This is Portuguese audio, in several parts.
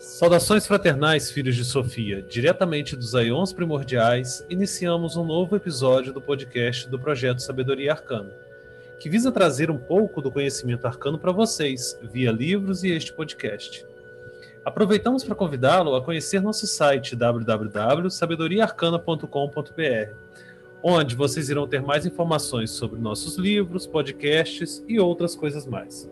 Saudações fraternais, filhos de Sofia. Diretamente dos Aions Primordiais, iniciamos um novo episódio do podcast do projeto Sabedoria Arcana, que visa trazer um pouco do conhecimento arcano para vocês, via livros e este podcast. Aproveitamos para convidá-lo a conhecer nosso site www.sabedoriaarcana.com.br, onde vocês irão ter mais informações sobre nossos livros, podcasts e outras coisas mais.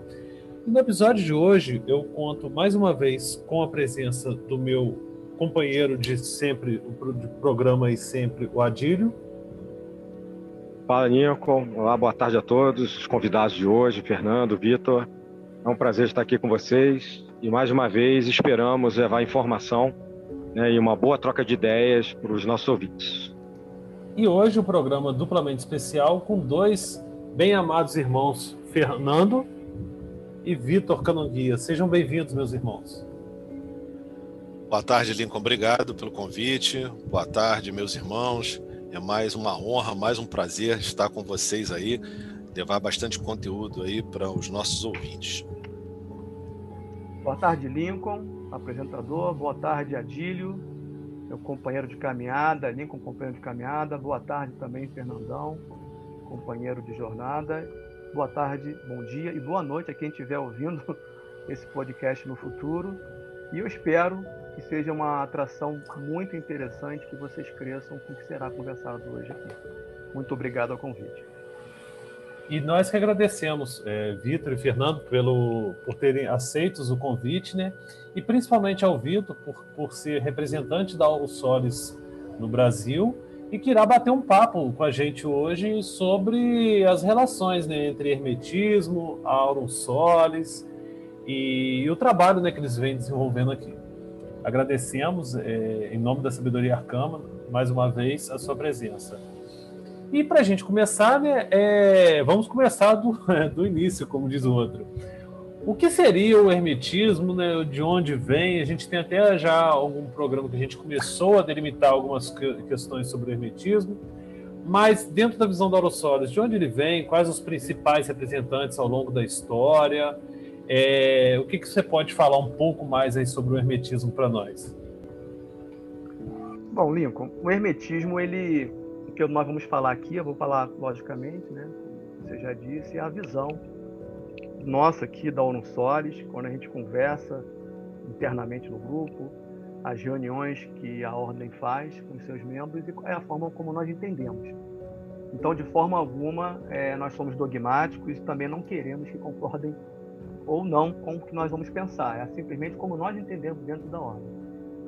E no episódio de hoje, eu conto mais uma vez com a presença do meu companheiro de sempre, de programa e sempre, o Adílio. Fala, Nico. Olá, boa tarde a todos, os convidados de hoje, Fernando, Vitor. É um prazer estar aqui com vocês e mais uma vez esperamos levar informação né, e uma boa troca de ideias para os nossos ouvintes. E hoje o um programa duplamente especial com dois bem amados irmãos, Fernando e Vitor Canonguia. Sejam bem-vindos, meus irmãos. Boa tarde, Lincoln. Obrigado pelo convite. Boa tarde, meus irmãos. É mais uma honra, mais um prazer estar com vocês aí, levar bastante conteúdo aí para os nossos ouvintes. Boa tarde, Lincoln, apresentador. Boa tarde, Adílio, meu companheiro de caminhada. Lincoln, companheiro de caminhada. Boa tarde também, Fernandão, companheiro de jornada. Boa tarde, bom dia e boa noite a quem estiver ouvindo esse podcast no futuro. E eu espero que seja uma atração muito interessante, que vocês cresçam com o que será conversado hoje aqui. Muito obrigado ao convite. E nós que agradecemos, é, Vitor e Fernando, pelo, por terem aceitos o convite, né? E principalmente ao Vitor, por, por ser representante da Auro Solis no Brasil e que irá bater um papo com a gente hoje sobre as relações né, entre hermetismo, Aurum Solis e, e o trabalho né, que eles vêm desenvolvendo aqui. Agradecemos, é, em nome da Sabedoria Arcana, mais uma vez, a sua presença. E para a gente começar, né, é, vamos começar do, do início, como diz o outro. O que seria o hermetismo, né, de onde vem? A gente tem até já algum programa que a gente começou a delimitar algumas questões sobre o hermetismo, mas dentro da visão da Orosolis, de onde ele vem, quais os principais representantes ao longo da história, é, o que, que você pode falar um pouco mais aí sobre o hermetismo para nós? Bom, Lincoln, o hermetismo ele que nós vamos falar aqui, eu vou falar logicamente, né? Você já disse, é a visão nossa aqui da ONU Solis, quando a gente conversa internamente no grupo, as reuniões que a ordem faz com seus membros e é a forma como nós entendemos. Então, de forma alguma, é, nós somos dogmáticos e também não queremos que concordem ou não com o que nós vamos pensar. É simplesmente como nós entendemos dentro da ordem.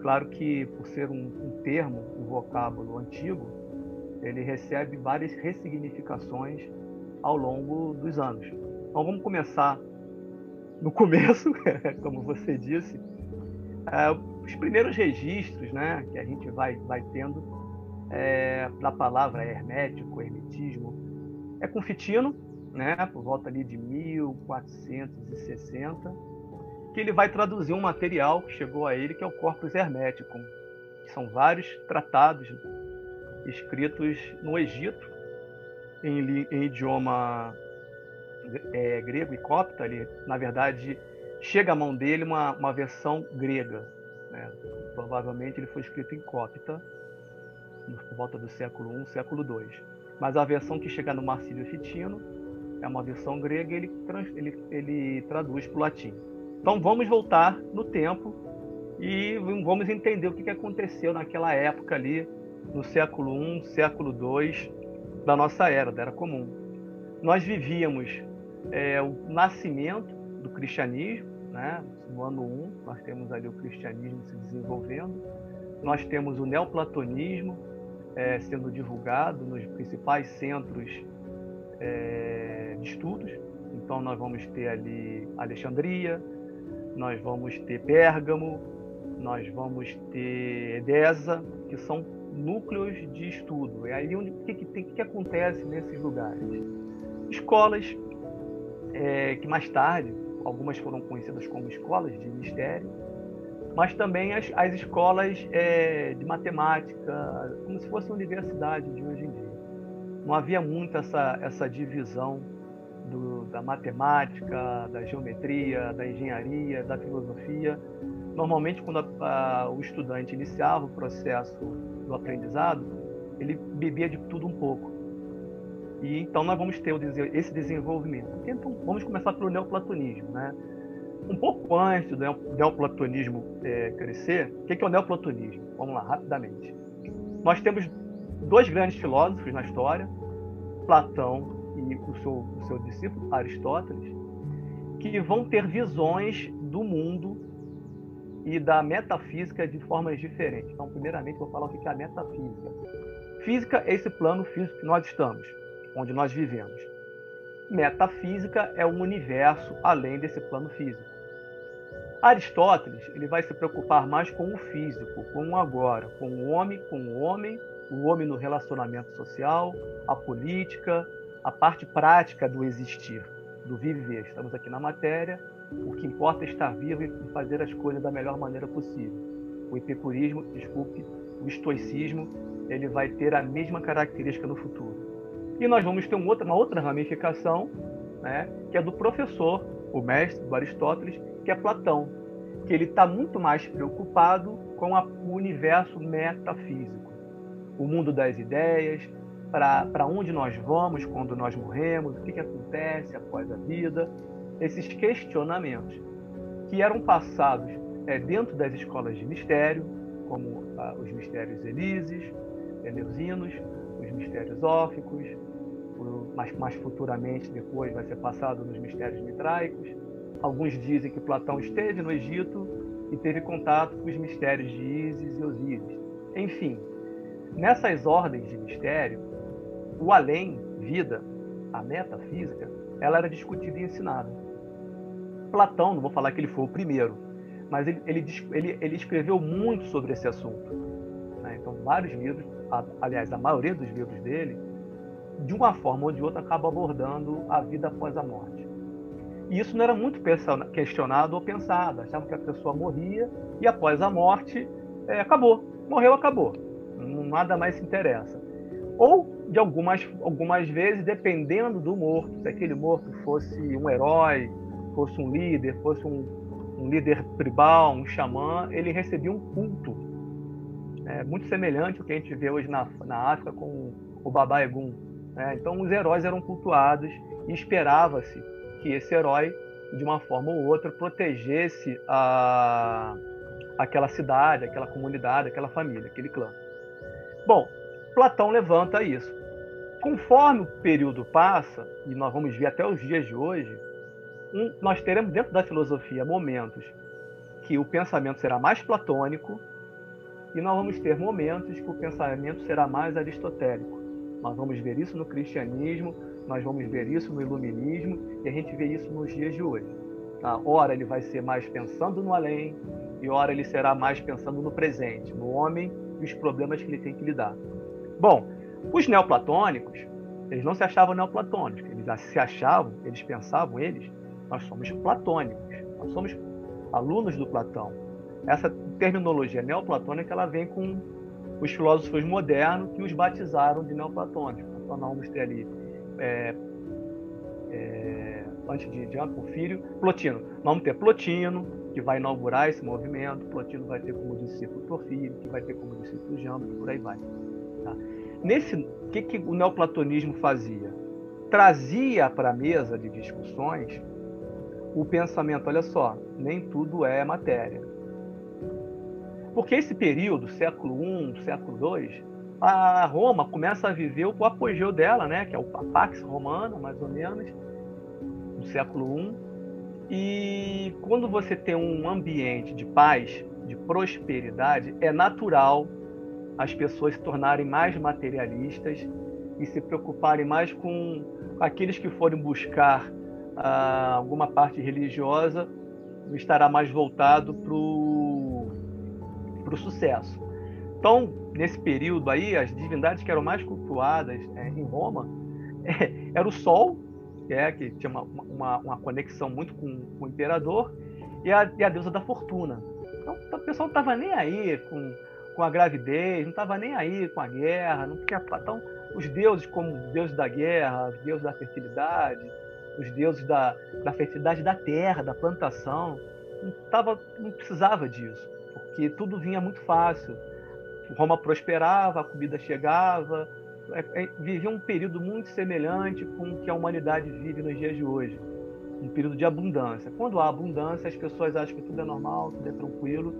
Claro que, por ser um, um termo, um vocábulo antigo, ele recebe várias ressignificações ao longo dos anos. Então vamos começar no começo, como você disse, é, os primeiros registros, né, que a gente vai vai tendo é, da palavra hermético, hermetismo, é com Fitino, né, por volta ali de 1460, que ele vai traduzir um material que chegou a ele que é o Corpus Hermeticum, que são vários tratados escritos no Egito, em, em idioma é, grego e copta. Ele, na verdade, chega à mão dele uma, uma versão grega. Né? Provavelmente ele foi escrito em copta, por volta do século I, século II. Mas a versão que chega no Marcílio Fitino é uma versão grega e ele, ele, ele traduz para o latim. Então vamos voltar no tempo e vamos entender o que aconteceu naquela época ali no século I, século II da nossa era, da Era Comum. Nós vivíamos é, o nascimento do cristianismo, né? no ano 1, nós temos ali o cristianismo se desenvolvendo, nós temos o neoplatonismo é, sendo divulgado nos principais centros é, de estudos. Então, nós vamos ter ali Alexandria, nós vamos ter Pérgamo, nós vamos ter Edesa, que são núcleos de estudo. É aí onde, o que, que, que acontece nesses lugares? Escolas é, que mais tarde, algumas foram conhecidas como escolas de mistério, mas também as, as escolas é, de matemática, como se fosse universidade de hoje em dia. Não havia muito essa, essa divisão do, da matemática, da geometria, da engenharia, da filosofia. Normalmente, quando a, a, o estudante iniciava o processo do aprendizado, ele bebia de tudo um pouco. E então nós vamos ter esse desenvolvimento. Então, vamos começar pelo neoplatonismo, né? Um pouco antes do neoplatonismo é, crescer, o que é o neoplatonismo? Vamos lá, rapidamente. Nós temos dois grandes filósofos na história, Platão e o seu, o seu discípulo, Aristóteles, que vão ter visões do mundo e da metafísica de formas diferentes. Então, primeiramente, vou falar o que é a metafísica. Física é esse plano físico que nós estamos, onde nós vivemos. Metafísica é o universo além desse plano físico. Aristóteles ele vai se preocupar mais com o físico, com o agora, com o homem, com o homem, o homem no relacionamento social, a política, a parte prática do existir, do viver. Estamos aqui na matéria, o que importa é estar vivo e fazer as coisas da melhor maneira possível. O epicurismo, desculpe, o estoicismo, ele vai ter a mesma característica no futuro. E nós vamos ter um uma outra ramificação, né, que é do professor, o mestre do Aristóteles, que é Platão, que ele está muito mais preocupado com a, o universo metafísico, o mundo das ideias, para onde nós vamos quando nós morremos, o que, que acontece após a vida, esses questionamentos que eram passados é, dentro das escolas de mistério, como ah, os mistérios Elises, Eleusinos, os mistérios óficos, mais, mais futuramente depois vai ser passado nos mistérios mitraicos. Alguns dizem que Platão esteve no Egito e teve contato com os mistérios de Ísis e Osíris. Enfim, nessas ordens de mistério, o além, vida, a metafísica, ela era discutida e ensinada. Platão, não vou falar que ele foi o primeiro, mas ele, ele, ele, ele escreveu muito sobre esse assunto. Né? Então, vários livros, aliás, a maioria dos livros dele, de uma forma ou de outra, acaba abordando a vida após a morte. E isso não era muito questionado ou pensado. Achavam que a pessoa morria e após a morte, é, acabou. Morreu, acabou. Nada mais se interessa. Ou de algumas, algumas vezes, dependendo do morto, se aquele morto fosse um herói, fosse um líder, fosse um, um líder tribal, um xamã, ele recebia um culto. É, muito semelhante ao que a gente vê hoje na, na África com o Baba Egum. Né? Então, os heróis eram cultuados e esperava-se que esse herói, de uma forma ou outra, protegesse a, aquela cidade, aquela comunidade, aquela família, aquele clã. Bom, Platão levanta isso. Conforme o período passa, e nós vamos ver até os dias de hoje, nós teremos dentro da filosofia momentos que o pensamento será mais platônico e nós vamos ter momentos que o pensamento será mais aristotélico. Nós vamos ver isso no cristianismo, nós vamos ver isso no iluminismo e a gente vê isso nos dias de hoje. Tá? Ora ele vai ser mais pensando no além e ora ele será mais pensando no presente, no homem e os problemas que ele tem que lidar. Bom, os neoplatônicos, eles não se achavam neoplatônicos, eles se achavam, eles pensavam, eles, nós somos platônicos, nós somos alunos do Platão. Essa terminologia neoplatônica, ela vem com os filósofos modernos que os batizaram de neoplatônicos. Então, vamos ter ali, é, é, antes de, de Porfírio, Plotino. Vamos ter Plotino, que vai inaugurar esse movimento. Plotino vai ter como discípulo Porfírio, que vai ter como discípulo Jambres, por aí vai. Tá? Nesse, o que, que o neoplatonismo fazia? Trazia para a mesa de discussões o pensamento, olha só, nem tudo é matéria. Porque esse período, século I, século II, a Roma começa a viver o apogeu dela, né, que é o Pax Romana, mais ou menos, do século I. E quando você tem um ambiente de paz, de prosperidade, é natural as pessoas se tornarem mais materialistas e se preocuparem mais com aqueles que forem buscar alguma parte religiosa, estará mais voltado para o sucesso. Então, nesse período aí, as divindades que eram mais cultuadas é, em Roma é, era o Sol, que, é, que tinha uma, uma, uma conexão muito com, com, o imperador, e a, e a deusa da fortuna, Então o pessoal não estava nem aí com, com a gravidez, não estava nem aí com a guerra, não tinha, então os deuses como deuses da guerra, deuses da fertilidade, os deuses da, da fertilidade da terra, da plantação, não, tava, não precisava disso, porque tudo vinha muito fácil. Roma prosperava, a comida chegava, é, é, vivia um período muito semelhante com o que a humanidade vive nos dias de hoje. Um período de abundância. Quando há abundância, as pessoas acham que tudo é normal, tudo é tranquilo,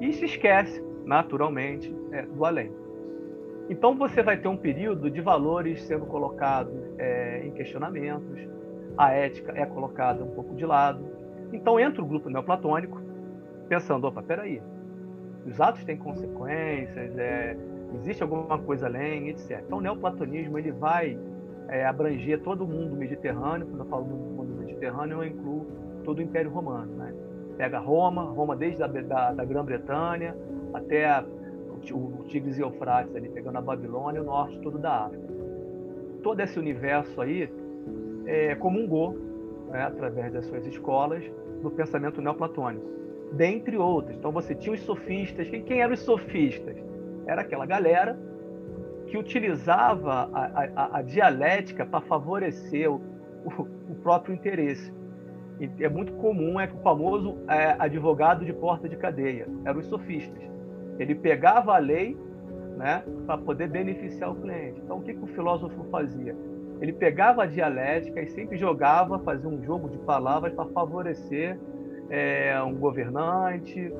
e se esquece, naturalmente, é, do além. Então você vai ter um período de valores sendo colocados é, em questionamentos, a ética é colocada um pouco de lado. Então entra o grupo neoplatônico pensando, opa, peraí, os atos têm consequências, é, existe alguma coisa além, etc. Então o neoplatonismo ele vai é, abranger todo o mundo mediterrâneo, quando eu falo do mundo mediterrâneo eu incluo todo o Império Romano. Né? Pega Roma, Roma desde a da, da Grã-Bretanha até a, o Tigres e Eufrates, ali, pegando a Babilônia o norte todo da África. Todo esse universo aí é, comungou, né, através das suas escolas, do pensamento neoplatônico, dentre outros. Então você tinha os sofistas. Quem, quem eram os sofistas? Era aquela galera que utilizava a, a, a dialética para favorecer o, o, o, próprio interesse. E é muito comum, é que o famoso é, advogado de porta de cadeia, eram os sofistas. Ele pegava a lei né, para poder beneficiar o cliente. Então, o que, que o filósofo fazia? Ele pegava a dialética e sempre jogava, fazia um jogo de palavras para favorecer é, um governante,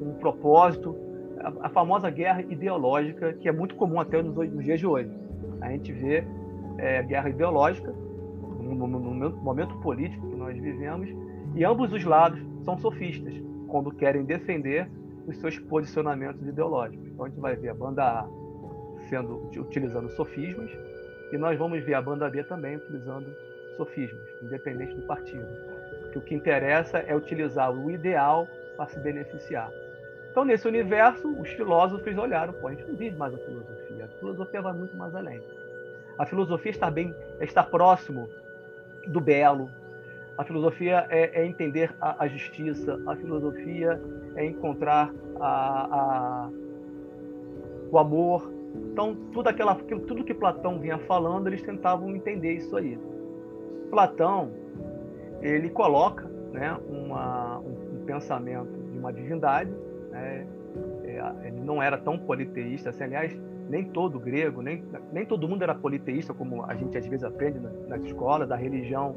um propósito, a, a, famosa guerra ideológica, que é muito comum até nos, nos dias de hoje. A gente vê é, guerra ideológica no, no, no momento político que nós vivemos, e ambos os lados são sofistas, quando querem defender os seus posicionamentos ideológicos. Então a gente vai ver a banda A sendo utilizando sofismas e nós vamos ver a banda B também utilizando sofismas, independente do partido. Que o que interessa é utilizar o ideal para se beneficiar. Então, nesse universo, os filósofos olharam, pô, a gente não vive mais a filosofia. A filosofia vai muito mais além. A filosofia está bem, está próximo do belo. A filosofia é, é entender a, a, justiça. A filosofia é encontrar a, a, o amor, então, tudo, aquela, tudo que Platão vinha falando, eles tentavam entender isso aí. Platão, ele coloca né, uma, um, pensamento de uma divindade, né, é, ele não era tão politeísta, assim, aliás, nem todo grego, nem, nem todo mundo era politeísta, como a gente às vezes aprende nas, escolas, a religião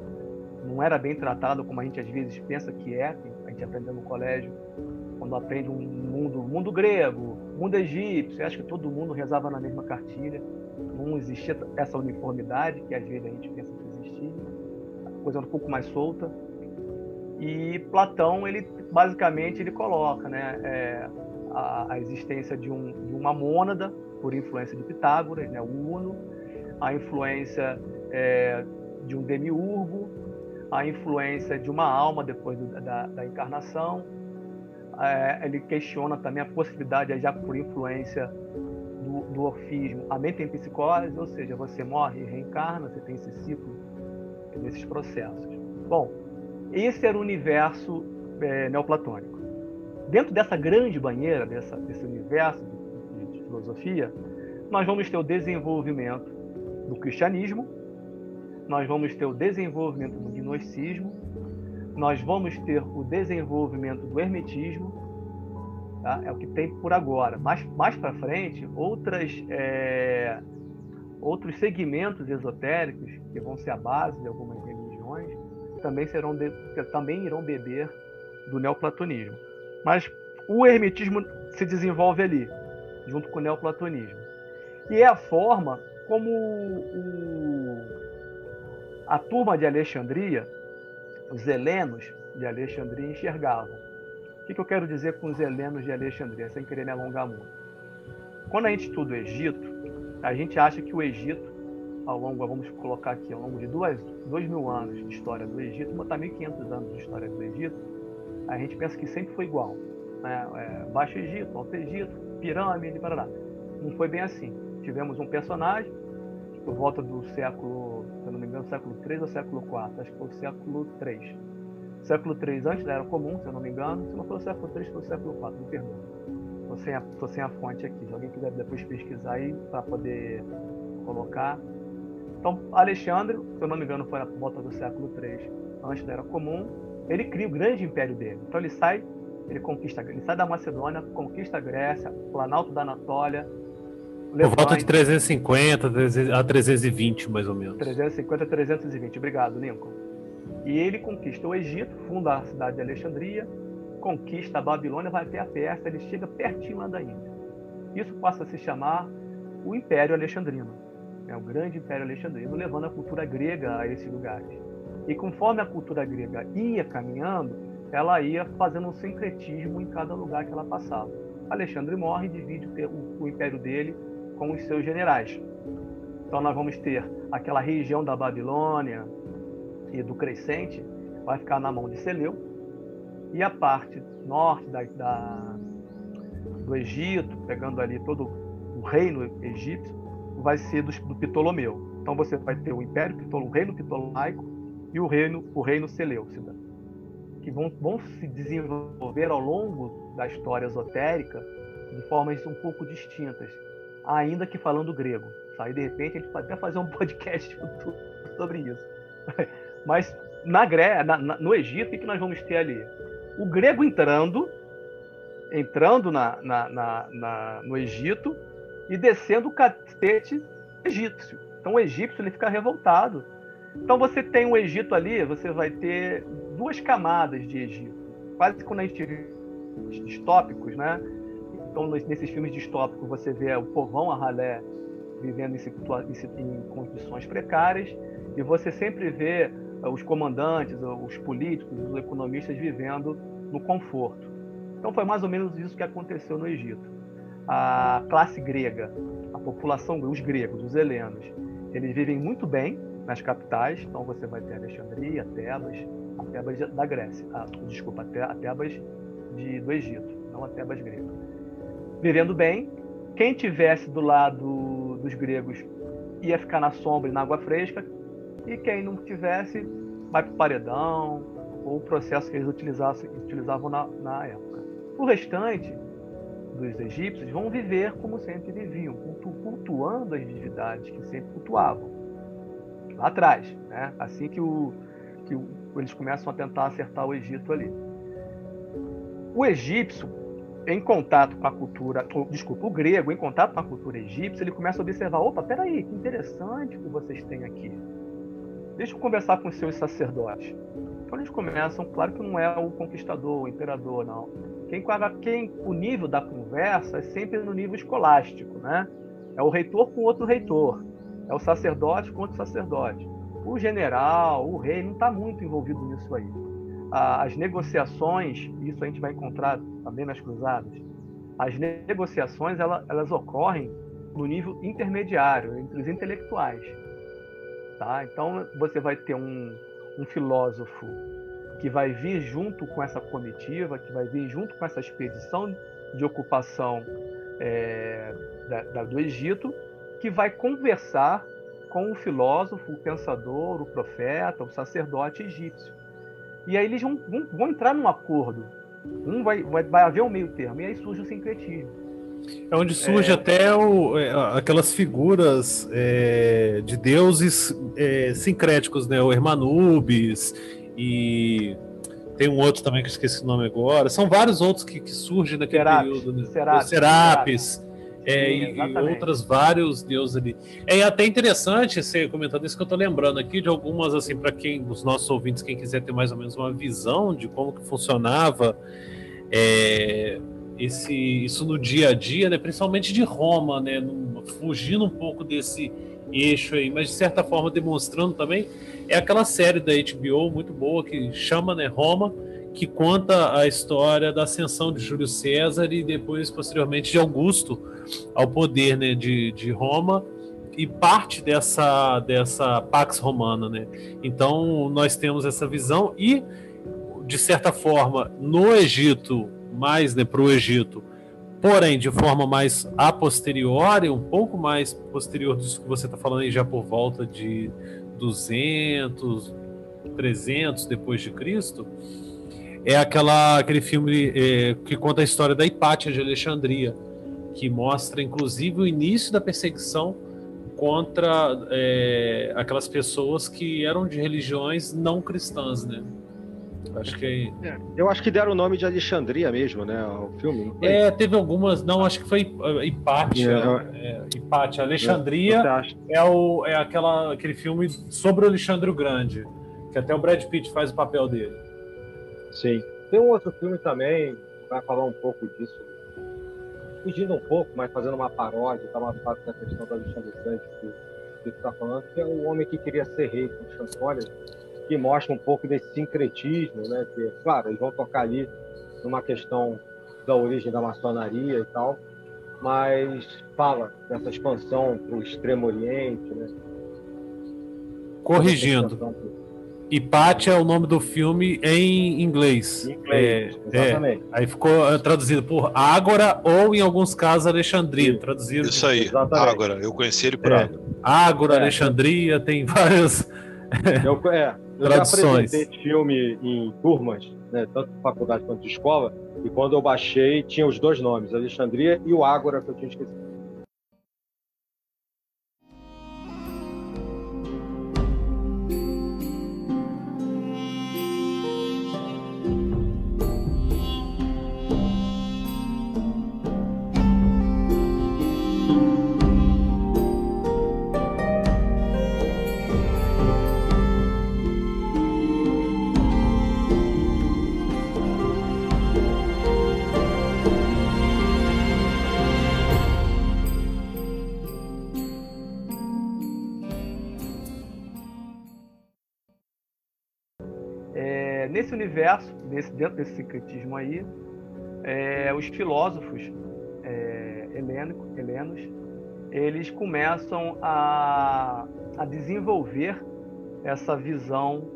não era bem tratada como a gente às vezes pensa que é, a gente aprendeu no colégio, quando aprende um mundo, mundo grego, mundo egípcio, acho que todo mundo rezava na mesma cartilha, não existia essa uniformidade que às vezes a gente pensa que existia, a coisa era um pouco mais solta. E Platão, ele basicamente ele coloca, né, é, a, a, existência de, um, de, uma mônada por influência de Pitágoras, né, o Uno, a influência é, de um demiurgo, a influência de uma alma depois do, da, da encarnação, é, ele questiona também a possibilidade, já por influência do, do orfismo, a metempsicose, ou seja, você morre e reencarna, você tem esse ciclo nesses processos. Bom, esse era o universo é, neoplatônico. Dentro dessa grande banheira, dessa, desse universo de, de filosofia, nós vamos ter o desenvolvimento do cristianismo, nós vamos ter o desenvolvimento do gnosticismo, nós vamos ter o desenvolvimento do hermetismo, tá? é o que tem por agora. Mais, mais para frente, outras, é, outros segmentos esotéricos, que vão ser a base de algumas religiões, também, serão de, também irão beber do neoplatonismo. Mas o hermetismo se desenvolve ali, junto com o neoplatonismo. E é a forma como o, a turma de Alexandria os helenos de Alexandria enxergavam. O que, eu quero dizer com os helenos de Alexandria, sem querer me alongar muito? Quando a gente estuda o Egito, a gente acha que o Egito, ao longo, vamos colocar aqui, ao longo de duas, dois mil anos de história do Egito, botar 1.500 anos de história do Egito, a gente pensa que sempre foi igual. Né? É, Baixo Egito, Alto Egito, pirâmide, parará. Não foi bem assim. Tivemos um personagem, por volta do século, se não me engano, século 3 ou século 4, acho que foi o século 3. século III antes da Era Comum, se eu não me engano. Se não for o século III, foi o século IV, me perdoa. Estou sem, a, sem a fonte aqui. Se alguém quiser depois pesquisar aí para poder colocar. Então, Alexandre, se eu não me engano, foi na volta do século III, antes da Era Comum. Ele cria o grande império dele. Então ele sai, ele conquista, ele sai da Macedônia, conquista a Grécia, Planalto da Anatólia, por volta de 350 a 320, mais ou menos. 350 a 320, obrigado, Lincoln. E ele conquista o Egito, funda a cidade de Alexandria, conquista a Babilônia, vai até a Pérsia, ele chega pertinho lá da Índia. Isso passa a se chamar o Império Alexandrino, é o grande Império Alexandrino, levando a cultura grega a esses lugares. E conforme a cultura grega ia caminhando, ela ia fazendo um sincretismo em cada lugar que ela passava. Alexandre morre e divide o império dele com os seus generais. Então nós vamos ter aquela região da Babilônia e do Crescente, vai ficar na mão de Seleu, e a parte norte da, da, do Egito, pegando ali todo o reino egípcio, vai ser do, do Ptolomeu. Então você vai ter o Império Ptolomeu, o reino Ptolomaico e o reino, o reino Seleucida, que vão, vão se desenvolver ao longo da história esotérica de formas um pouco distintas ainda que falando grego. Aí, de repente, a gente pode até fazer um podcast sobre isso. Mas na, Gré na, na, no Egito, o que nós vamos ter ali? O grego entrando, entrando na, na, no Egito e descendo o cacete egípcio. Então o egípcio ele fica revoltado. Então você tem o Egito ali, você vai ter duas camadas de Egito. Quase quando a gente distópicos, né? Então, nesses filmes distópicos, você vê o povão, a ralé, vivendo em, condições precárias, e você sempre vê eh, os comandantes, os políticos, os economistas vivendo no conforto. Então, foi mais ou menos isso que aconteceu no Egito. A classe grega, a população, os gregos, os helenos, eles vivem muito bem nas capitais. Então, você vai ter Alexandria, Tebas, a Tebas da Grécia, ah, desculpa, a Tebas de, do Egito, não a Tebas grega vivendo bem. Quem tivesse do lado dos gregos ia ficar na sombra e na água fresca, e quem não tivesse vai para o paredão ou o processo que eles utilizavam, na, na época. O restante dos egípcios vão viver como sempre viviam, cultuando as divindades que sempre cultuavam. Lá atrás, né? assim que, o, que o, eles começam a tentar acertar o Egito ali. O egípcio em contato com a cultura, ou, desculpa, o grego, em contato com a cultura egípcia, ele começa a observar: opa, peraí, que interessante que vocês têm aqui. Deixa eu conversar com os seus sacerdotes. Então eles começam, claro que não é o conquistador, o imperador, não. Quem, quem o nível da conversa é sempre no nível escolástico, né? É o reitor com outro reitor, é o sacerdote com outro sacerdote. O general, o rei, não está muito envolvido nisso aí as negociações, isso a gente vai encontrar também nas cruzadas, as negociações elas, elas ocorrem no nível intermediário, entre os intelectuais. Tá? Então você vai ter um, um filósofo que vai vir junto com essa comitiva, que vai vir junto com essa expedição de ocupação é, da, da, do Egito, que vai conversar com o filósofo, o pensador, o profeta, o sacerdote egípcio. E aí eles vão, vão, vão entrar num acordo. Um vai, vai, vai haver um meio termo. E aí surge o sincretismo. É onde surge é... até o, é, aquelas figuras é, de deuses é, sincréticos, né? O Hermanubis e tem um outro também que eu esqueci o nome agora. São vários outros que, que surgem naquele Serapis, período. Né? Serapis, Serapis. É, Sim, e, outras vários deuses ali. É até interessante você comentando isso que eu estou lembrando aqui de algumas assim para quem os nossos ouvintes quem quiser ter mais ou menos uma visão de como que funcionava é, esse isso no dia a dia, né? Principalmente de Roma, né? fugindo um pouco desse eixo aí, mas de certa forma demonstrando também é aquela série da HBO muito boa que chama né Roma que conta a história da ascensão de Júlio César e depois, posteriormente, de Augusto ao poder né, de, de Roma e parte dessa, dessa Pax Romana. Né? Então, nós temos essa visão e, de certa forma, no Egito, mais né, para o Egito, porém, de forma mais a posteriori, um pouco mais posterior disso que você está falando aí, já por volta de 200, 300 depois de Cristo, é aquela, aquele filme é, que conta a história da Hipátia de Alexandria, que mostra inclusive o início da perseguição contra é, aquelas pessoas que eram de religiões não cristãs, né? Acho que é, eu acho que deram o nome de Alexandria mesmo, né? O filme. É, teve algumas. Não, acho que foi Hipátia. É, é, Hipátia. Alexandria é, o, é aquela, aquele filme sobre o Alexandre o Grande, que até o Brad Pitt faz o papel dele. Sim. Tem um outro filme também, vai falar um pouco disso, fugindo um pouco, mas fazendo uma paródia, tá uma parte da questão do Alexandre Grande que você está falando, que é o homem que queria ser rei com Champollion, que mostra um pouco desse sincretismo, né? Que, claro, eles vão tocar ali numa questão da origem da maçonaria e tal, mas fala dessa expansão para o Extremo Oriente, né? Corrigindo. Hipátia é o nome do filme em inglês. Em inglês, é, é. exatamente. É, aí ficou eh, traduzido por Ágora ou, em alguns casos, Alexandria. Traduzido Isso aí, exatamente. Ágora. Eu conheci ele por é. Ágora. Ágora, é. Alexandria, tem várias eu, é, eu traduções. já apresentei filme em turmas, né, tanto de faculdade quanto de escola, e quando eu baixei, tinha os dois nomes, Alexandria e o Ágora, que eu tinha esquecido. Universo, desse, dentro desse sincretismo aí, é, os filósofos é, helênico, helenos, eles começam a, a desenvolver essa visão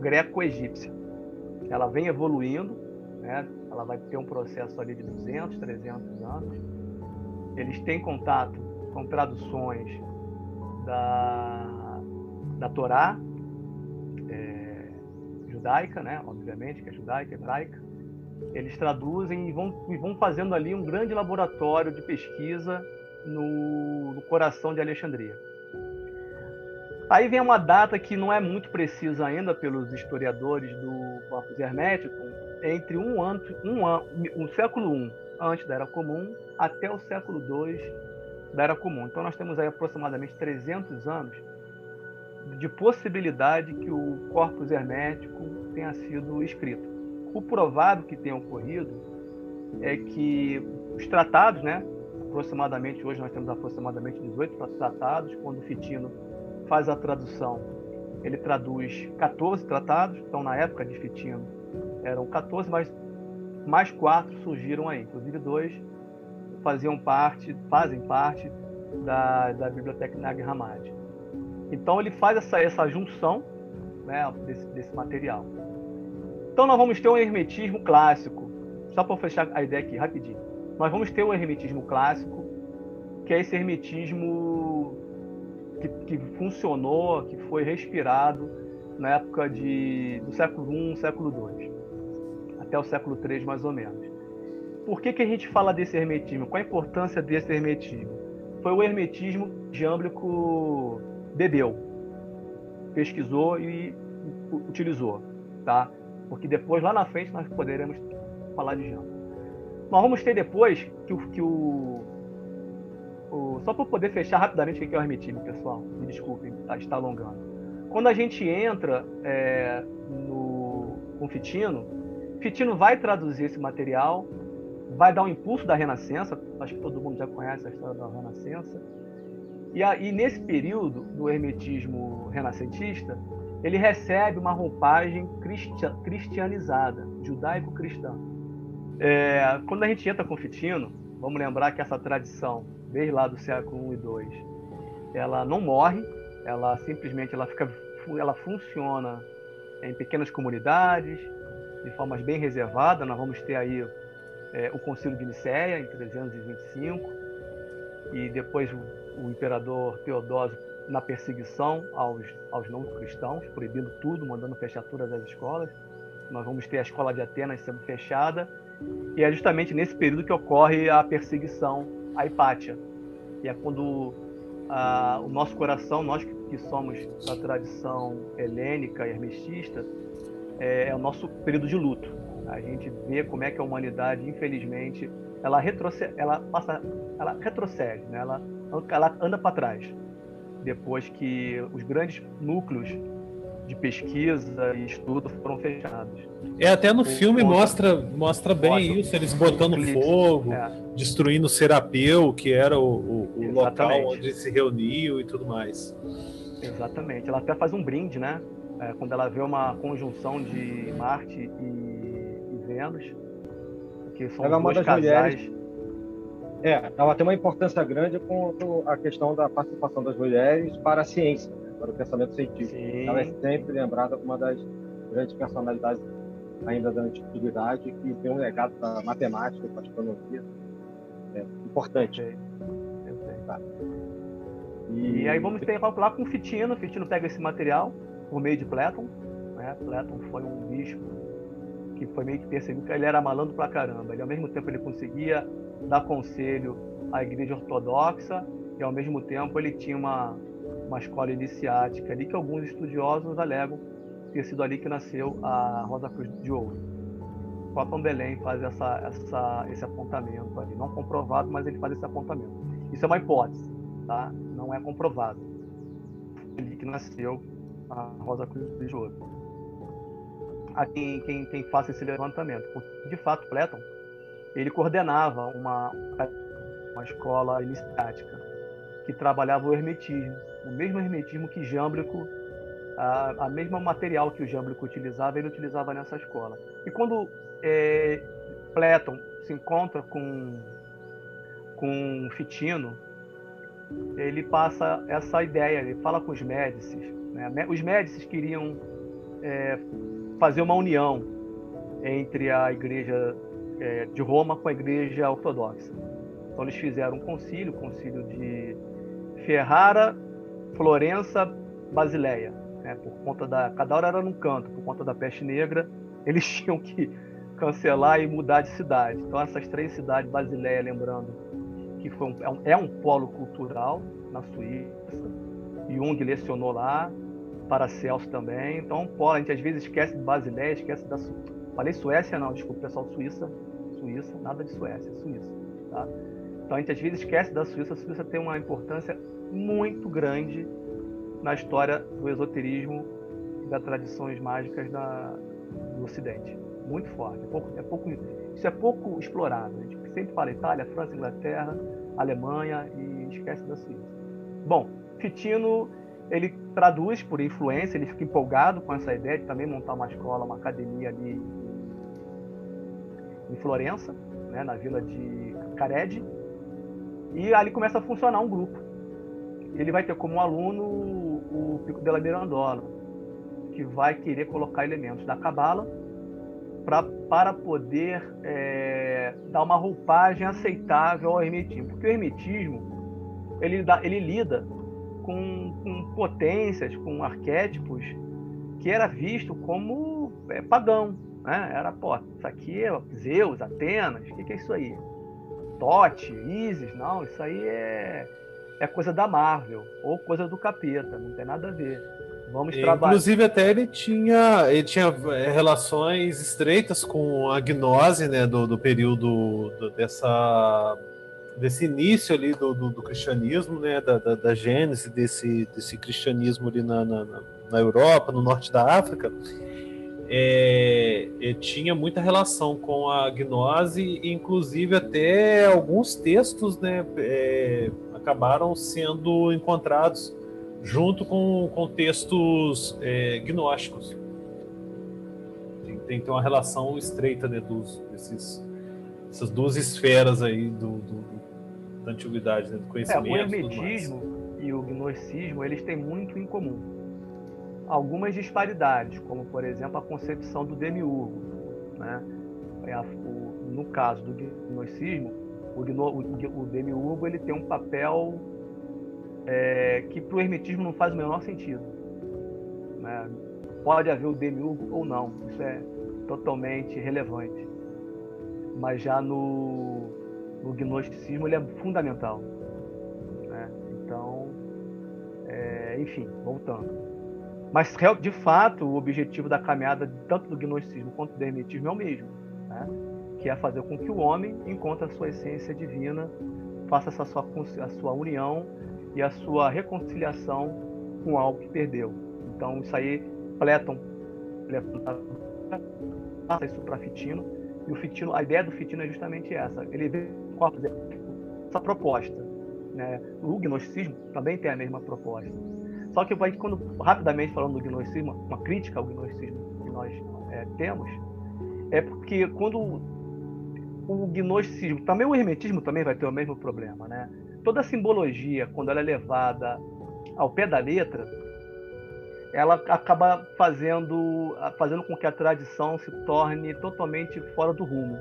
greco-egípcia. Ela vem evoluindo, né? ela vai ter um processo ali de 200, 300 anos. Eles têm contato com traduções da, da Torá, judaica, né? Obviamente, que é judaica, hebraica. Eles traduzem e vão, e vão fazendo ali um grande laboratório de pesquisa no, no coração de Alexandria. Aí vem uma data que não é muito precisa ainda pelos historiadores do Corpus Hermético, entre um ano, um ano, um século I antes da Era Comum até o século II da Era Comum. Então nós temos aí aproximadamente 300 anos de possibilidade que o corpus hermético tenha sido escrito. O provável que tenha ocorrido é que os tratados, né, aproximadamente, hoje nós temos aproximadamente 18 tratados, quando Fitino faz a tradução, ele traduz 14 tratados, então na época de Fitino eram 14, mas mais quatro surgiram aí, inclusive dois faziam parte, fazem parte da, da Biblioteca Nag Hammadi. Então ele faz essa, essa junção né, desse, desse material. Então nós vamos ter um hermetismo clássico. Só para fechar a ideia aqui, rapidinho. Nós vamos ter um hermetismo clássico, que é esse hermetismo que, que funcionou, que foi respirado na época de, do século I, século II, até o século III mais ou menos. Por que, que a gente fala desse hermetismo? Qual a importância desse hermetismo? Foi o hermetismo jâmblico bebeu, pesquisou e utilizou, tá? Porque depois, lá na frente, nós poderemos falar de Jamba. Nós vamos ter depois que o... Que o, o só para poder fechar rapidamente o que é o hermetismo, pessoal. Me desculpem, tá, está alongando. Quando a gente entra é, no, com Fitino, Fitino vai traduzir esse material, vai dar um impulso da Renascença, acho que todo mundo já conhece a história da Renascença, e, e nesse período do hermetismo renascentista, ele recebe uma roupagem cristianizada, judaico-cristã. É, quando a gente entra com Fitino, vamos lembrar que essa tradição, desde lá do século I e II, ela não morre, ela simplesmente ela fica, ela funciona em pequenas comunidades, de formas bem reservadas. Nós vamos ter aí é, o Concílio de Nicéia, em 325, e depois o imperador Teodósio na perseguição aos, aos não cristãos, proibindo tudo, mandando fechar todas as escolas. Nós vamos ter a escola de Atenas sendo fechada, e é justamente nesse período que ocorre a perseguição à Hipátia. E é quando ah, o nosso coração, nós que somos da tradição helênica e hermetista, é, é, o nosso período de luto. A gente vê como é que a humanidade, infelizmente, ela retrocede, ela passa, ela retrocede, né? ela, ela anda para trás depois que os grandes núcleos de pesquisa e estudo foram fechados. É, até no filme mostra, mostra bem mostra isso, eles botando fogo, é. destruindo o Serapeu, que era o, o, o local onde se reuniu e tudo mais. Exatamente. Ela até faz um brinde, né? É, quando ela vê uma conjunção de Marte e, e Vênus, que são ela dois casais. Mulheres é, ela tem uma importância grande com a questão da participação das mulheres para a ciência, né, para o pensamento científico. Sim. Ela é sempre lembrada como uma das grandes personalidades ainda da antiguidade que tem um legado da matemática e da astronomia é, importante. Tá. E... e... aí vamos ter lá com o Fitino. O Fitino pega esse material por meio de Platon. Né? Platon foi um bispo que foi meio que percebido ele era malandro pra caramba. Ele ao mesmo tempo ele conseguia dar conselho à igreja ortodoxa e ao mesmo tempo ele tinha uma, uma escola iniciática ali que alguns estudiosos alegam ter sido ali que nasceu a Rosa Cruz de Ouro. O próprio Belém faz essa, essa, esse apontamento ali, não comprovado, mas ele faz esse apontamento. Isso é uma hipótese, tá? não é comprovado. Ali que nasceu a Rosa Cruz de Ouro. A quem, quem, faça esse levantamento. De fato, Platon ele coordenava uma, uma escola iniciática que trabalhava o hermetismo, o mesmo hermetismo que Jâmblico, a, a mesma material que o Jâmblico utilizava, ele utilizava nessa escola. E quando é, Platon se encontra com, com Fitino, ele passa essa ideia, ele fala com os Médicis. Né? Os Médicis queriam é, fazer uma união entre a igreja é, de Roma com a Igreja Ortodoxa. Então eles fizeram um concílio, o concílio de Ferrara, Florença, Basileia. Né? Por conta da, cada hora era num canto, por conta da peste negra, eles tinham que cancelar e mudar de cidade. Então essas três cidades, Basileia, lembrando que foi um, é, um, é um polo cultural na Suíça, Jung lecionou lá, Paracelso também. Então, polo, a gente às vezes esquece de Basileia, esquece da Falei Suécia, não, desculpa, pessoal, Suíça, Suíça, nada de Suécia, Suíça. Tá? Então a gente às vezes esquece da Suíça. A Suíça tem uma importância muito grande na história do esoterismo e das tradições mágicas da, do Ocidente. Muito forte. É pouco, é pouco, isso é pouco explorado. A gente sempre fala Itália, França, Inglaterra, Alemanha e esquece da Suíça. Bom, Fitino ele traduz por influência, ele fica empolgado com essa ideia de também montar uma escola, uma academia ali em Florença, né, na vila de Cared, e ali começa a funcionar um grupo. Ele vai ter como aluno o Pico della Mirandola, que vai querer colocar elementos da Cabala para poder é, dar uma roupagem aceitável ao hermetismo. Porque o hermetismo ele, dá, ele lida com, com potências, com arquétipos que era visto como é, pagão, né? Era, pô, isso aqui é Zeus, Atenas, o que, que, é isso aí? Tote, Isis, não, isso aí é, é coisa da Marvel, ou coisa do capeta, não tem nada a ver. Vamos trabalhar. Inclusive, até ele tinha, ele tinha é, relações estreitas com a gnose, né, do, do período do, dessa desse início ali do, do, do cristianismo, né, da, da, da, gênese desse, desse cristianismo ali na, na, na Europa, no norte da África, é, é, tinha muita relação com a gnose inclusive até alguns textos né, é, acabaram sendo encontrados junto com, com textos é, gnósticos. Tem, tem, tem uma relação estreita né, dos, desses, essas duas esferas aí do, do da antiguidade, né, do conhecimento. É, o hermetismo e o gnosticismo eles têm muito em comum algumas disparidades, como por exemplo a concepção do demiurgo. Né? É no caso do gnosticismo, o, o, o, demiurgo ele tem um papel é, que para o hermetismo não faz o menor sentido. Né? Pode haver o demiurgo ou não, isso é totalmente relevante. Mas já no, no gnosticismo ele é fundamental. Né? Então, é, enfim, voltando. Mas, de fato, o objetivo da caminhada, tanto do gnosticismo quanto do hermetismo, é o mesmo. Né? Que é fazer com que o homem encontre a sua essência divina, faça essa sua, a sua união e a sua reconciliação com algo que perdeu. Então, isso aí, Platon, passa isso para Fitino, e o Fitino, a ideia do Fitino é justamente essa. Ele vê essa proposta. Né? O gnosticismo também tem a mesma proposta só que quando, rapidamente falando do gnosticismo, uma crítica ao gnosticismo que nós é, temos, é porque quando o gnosticismo, também o hermetismo também vai ter o mesmo problema, né? Toda a simbologia, quando ela é levada ao pé da letra, ela acaba fazendo, fazendo com que a tradição se torne totalmente fora do rumo.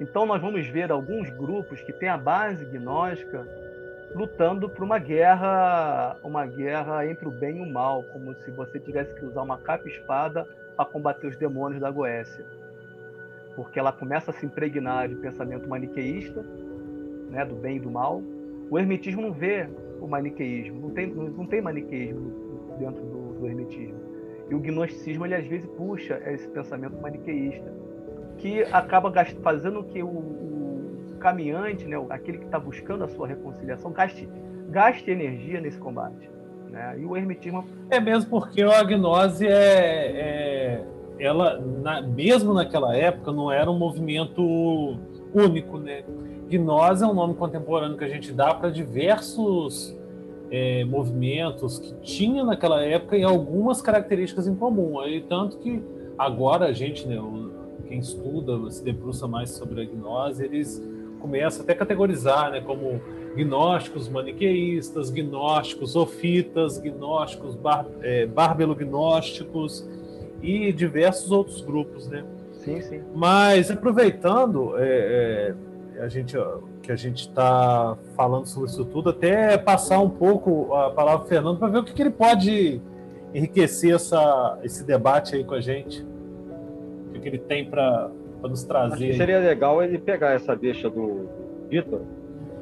Então nós vamos ver alguns grupos que têm a base gnóstica lutando por uma guerra, uma guerra entre o bem e o mal, como se você tivesse que usar uma capa espada para combater os demônios da Goécia. Porque ela começa a se impregnar de pensamento maniqueísta, né, do bem e do mal. O hermetismo não vê o maniqueísmo, não tem, não tem maniqueísmo dentro do, do hermetismo. E o gnosticismo, ele às vezes puxa esse pensamento maniqueísta, que acaba fazendo que o caminhante, né, aquele que está buscando a sua reconciliação, gaste, gaste energia nesse combate. Né? E o hermetismo. É mesmo porque a gnose é, é ela, na, mesmo naquela época, não era um movimento único, né? Gnose é um nome contemporâneo que a gente dá para diversos é, movimentos que tinha naquela época e algumas características em comum. Aí, tanto que agora a gente, né, quem estuda, se debruça mais sobre a gnose, eles começa até a categorizar, né, como gnósticos maniqueístas, gnósticos ofitas, gnósticos bar, é, barbelo-gnósticos e diversos outros grupos, né? Sim, sim. Mas aproveitando é, é, a gente que a gente está falando sobre isso tudo, até passar um pouco a palavra para Fernando para ver o que, que, ele pode enriquecer essa, esse debate aí com a gente, o que, que ele tem para para nos trazer. seria legal ele pegar essa deixa do Vitor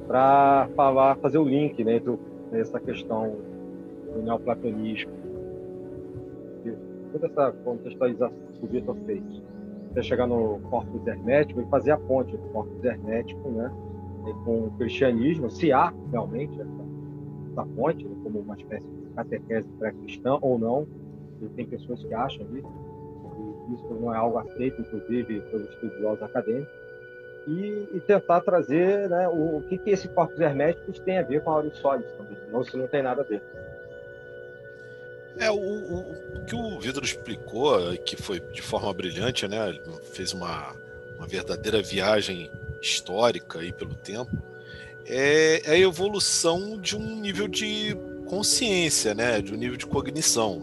para falar, fazer o link né, entre essa questão do neoplatonismo. Toda essa contextualização que o Vitor fez. Você chegar no corpus hermético e fazer a ponte do corpus hermético né, com o cristianismo, se há realmente essa, essa ponte, né, como uma espécie de catequese pré-cristã ou não. Tem pessoas que acham isso isso não é algo aceito, inclusive, pelos estudiosos acadêmicos, e, e tentar trazer né, o, o, que, que esse corpos herméticos tem a ver com a Aureus Solis também, não, isso não tem nada a ver. É, o, o, o, que o Vidro explicou, que foi de forma brilhante, né? Fez uma, uma verdadeira viagem histórica aí pelo tempo, é, é a evolução de um nível de consciência, né? De um nível de cognição.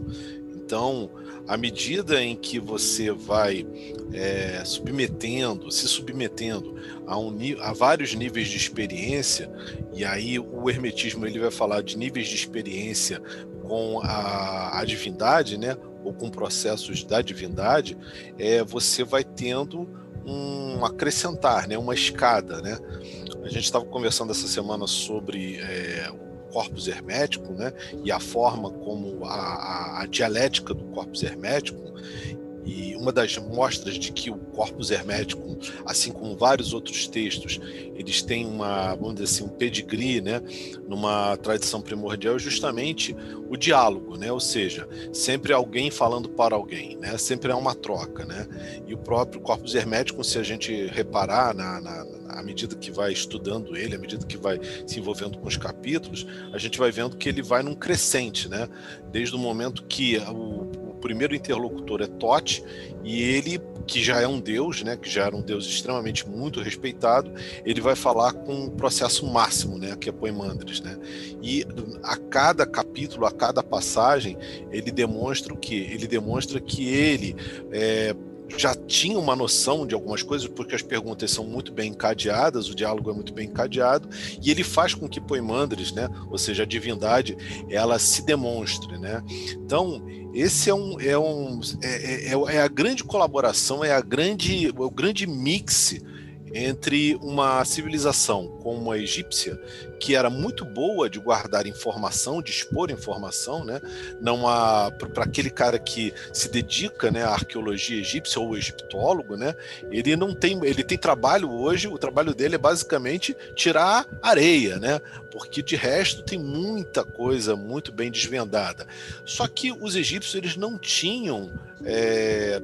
Então, à medida em que você vai é, submetendo, se submetendo a, um, a vários níveis de experiência, e aí o hermetismo ele vai falar de níveis de experiência com a, a divindade, né, ou com processos da divindade, é, você vai tendo um acrescentar, né, uma escada, né? A gente estava conversando essa semana sobre é, corpus hermético, né, e a forma como a, a, a dialética do corpus hermético e uma das mostras de que o corpus hermético, assim como vários outros textos, eles têm uma, vamos dizer assim, um pedigree, né, numa tradição primordial, é justamente o diálogo, né, ou seja, sempre alguém falando para alguém, né, sempre é uma troca, né, e o próprio corpus hermético, se a gente reparar na, na, à medida que vai estudando ele, à medida que vai se envolvendo com os capítulos, a gente vai vendo que ele vai num crescente, né, desde o momento que o primeiro interlocutor é Tote, e ele, que já é um deus, né, que já era um deus extremamente muito respeitado, ele vai falar com o processo máximo, né, que é Poimandres, né? E a cada capítulo, a cada passagem, ele demonstra o que? Ele demonstra que ele é, já tinha uma noção de algumas coisas, porque as perguntas são muito bem encadeadas, o diálogo é muito bem encadeado, e ele faz com que Poimandres, né, ou seja, a divindade, ela se demonstre. Né? Então, esse é um, é, um é, é, é a grande colaboração, é a grande, é o grande mix entre uma civilização como a egípcia, que era muito boa de guardar informação, de expor informação, né? Não para aquele cara que se dedica, né, à arqueologia egípcia ou egiptólogo, né? Ele não tem, ele tem trabalho hoje. O trabalho dele é basicamente tirar areia, né? Porque de resto tem muita coisa muito bem desvendada. Só que os egípcios eles não tinham é,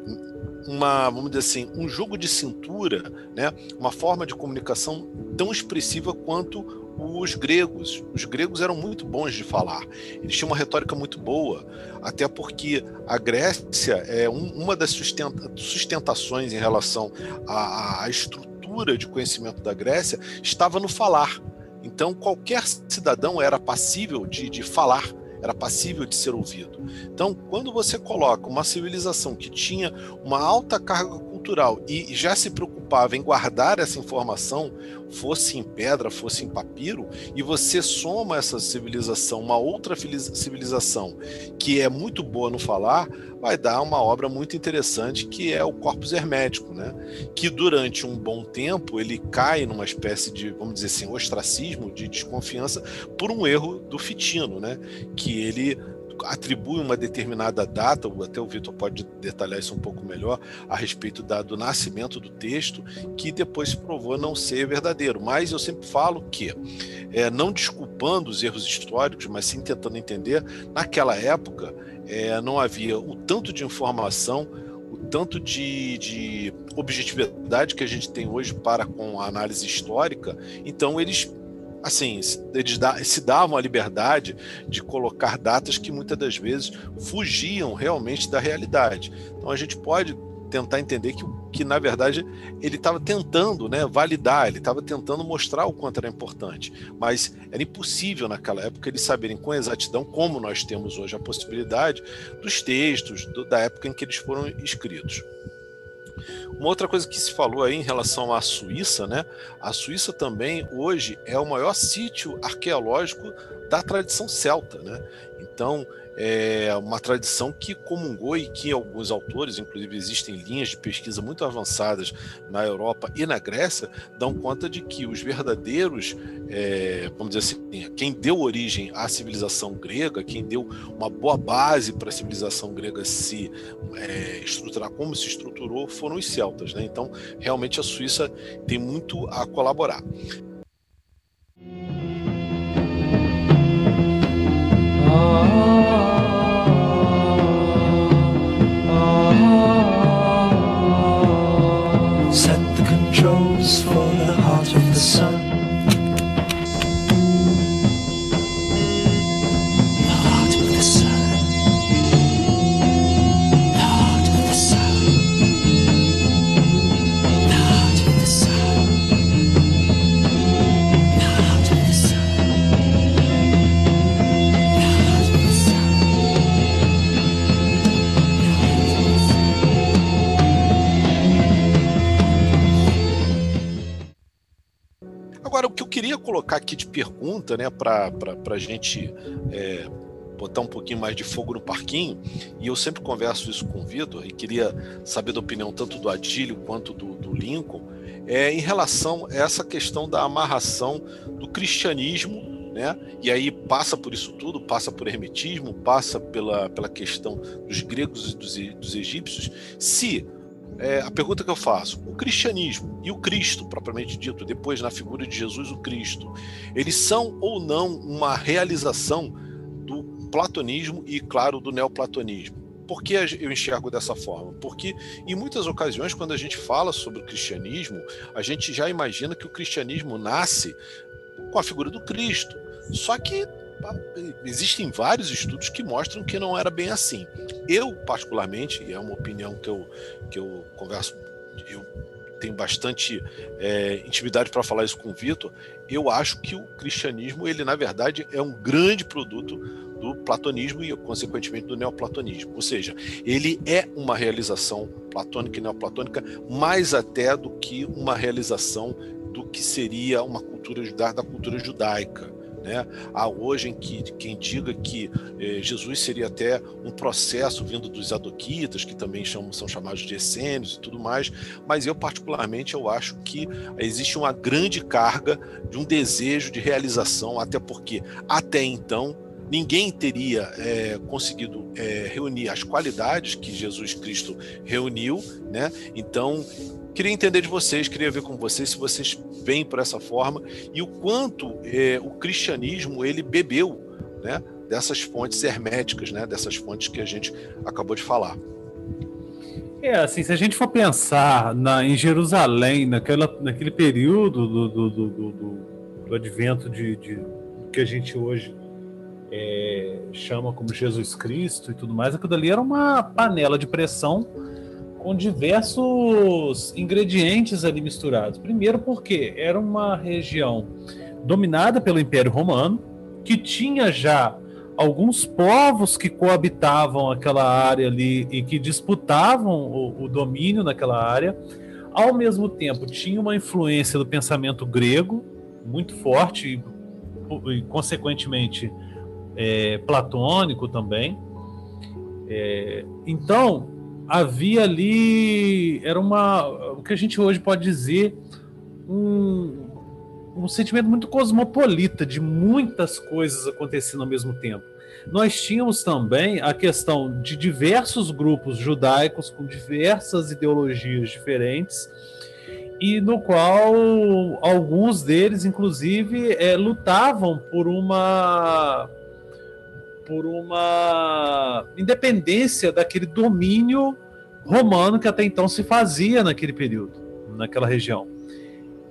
uma, vamos dizer assim, um jogo de cintura, né? uma forma de comunicação tão expressiva quanto os gregos. Os gregos eram muito bons de falar. Eles tinham uma retórica muito boa, até porque a Grécia é um, uma das sustenta, sustentações em relação à, à estrutura de conhecimento da Grécia estava no falar. Então, qualquer cidadão era passível de, de falar era passível de ser ouvido. Então, quando você coloca uma civilização que tinha uma alta carga cultural e já se preocupava em guardar essa informação, fosse em pedra, fosse em papiro, e você soma essa civilização, uma outra civilização que é muito boa no falar, vai dar uma obra muito interessante que é o Corpus Hermético, né? Que durante um bom tempo ele cai numa espécie de, vamos dizer assim, ostracismo, de desconfiança por um erro do Fitino, né? Que ele atribui uma determinada data, até o Vitor pode detalhar isso um pouco melhor, a respeito da, do nascimento do texto, que depois se provou não ser verdadeiro. Mas eu sempre falo que, é, não desculpando os erros históricos, mas sim tentando entender, naquela época é, não havia o tanto de informação, o tanto de, de objetividade que a gente tem hoje para com a análise histórica, então eles assim, eles se davam a liberdade de colocar datas que muitas das vezes fugiam realmente da realidade. Então a gente pode tentar entender que, que na verdade, ele estava tentando né, validar, ele estava tentando mostrar o quanto era importante. Mas era impossível naquela época eles saberem com exatidão, como nós temos hoje a possibilidade, dos textos do, da época em que eles foram escritos. Uma outra coisa que se falou aí em relação à Suíça, né? A Suíça também hoje é o maior sítio arqueológico da tradição celta, né? Então, é uma tradição que comungou e que alguns autores, inclusive existem linhas de pesquisa muito avançadas na Europa e na Grécia, dão conta de que os verdadeiros, é, vamos dizer assim, quem deu origem à civilização grega, quem deu uma boa base para a civilização grega se é, estruturar como se estruturou, foram os celtas. Né? Então, realmente a Suíça tem muito a colaborar. chose for the heart of the sun. Colocar aqui de pergunta, né, para a gente é, botar um pouquinho mais de fogo no parquinho, e eu sempre converso isso com o Vitor, e queria saber da opinião tanto do Adílio quanto do, do Lincoln, é, em relação a essa questão da amarração do cristianismo né? E aí passa por isso tudo, passa por hermetismo, passa pela, pela questão dos gregos e dos, dos egípcios. Se é, a pergunta que eu faço: o cristianismo e o Cristo, propriamente dito, depois na figura de Jesus, o Cristo, eles são ou não uma realização do platonismo e, claro, do neoplatonismo? Por que eu enxergo dessa forma? Porque em muitas ocasiões, quando a gente fala sobre o cristianismo, a gente já imagina que o cristianismo nasce com a figura do Cristo. Só que existem vários estudos que mostram que não era bem assim. Eu, particularmente, e é uma opinião que eu, que eu converso, eu tenho bastante é, intimidade para falar isso com o Vitor, eu acho que o cristianismo, ele na verdade é um grande produto do platonismo e, consequentemente, do neoplatonismo. Ou seja, ele é uma realização platônica e neoplatônica mais até do que uma realização do que seria uma cultura judaica, da cultura judaica. Né? Há hoje em que quem diga que eh, Jesus seria até um processo vindo dos adoquitas, que também chamam, são chamados de essênios e tudo mais, mas eu particularmente eu acho que existe uma grande carga de um desejo de realização, até porque até então ninguém teria é, conseguido é, reunir as qualidades que Jesus Cristo reuniu, né? Então Queria entender de vocês, queria ver com vocês se vocês veem por essa forma e o quanto é, o cristianismo ele bebeu, né, dessas fontes herméticas, né, dessas fontes que a gente acabou de falar. É, assim, se a gente for pensar na, em Jerusalém, naquela, naquele período do, do, do, do, do advento de, de que a gente hoje é, chama como Jesus Cristo e tudo mais, aquilo ali era uma panela de pressão com diversos ingredientes ali misturados. Primeiro, porque era uma região dominada pelo Império Romano, que tinha já alguns povos que coabitavam aquela área ali e que disputavam o, o domínio naquela área. Ao mesmo tempo, tinha uma influência do pensamento grego muito forte e, e consequentemente, é, platônico também. É, então, havia ali era uma o que a gente hoje pode dizer um, um sentimento muito cosmopolita de muitas coisas acontecendo ao mesmo tempo. Nós tínhamos também a questão de diversos grupos judaicos com diversas ideologias diferentes e no qual alguns deles, inclusive, é, lutavam por uma por uma independência daquele domínio romano que até então se fazia naquele período, naquela região.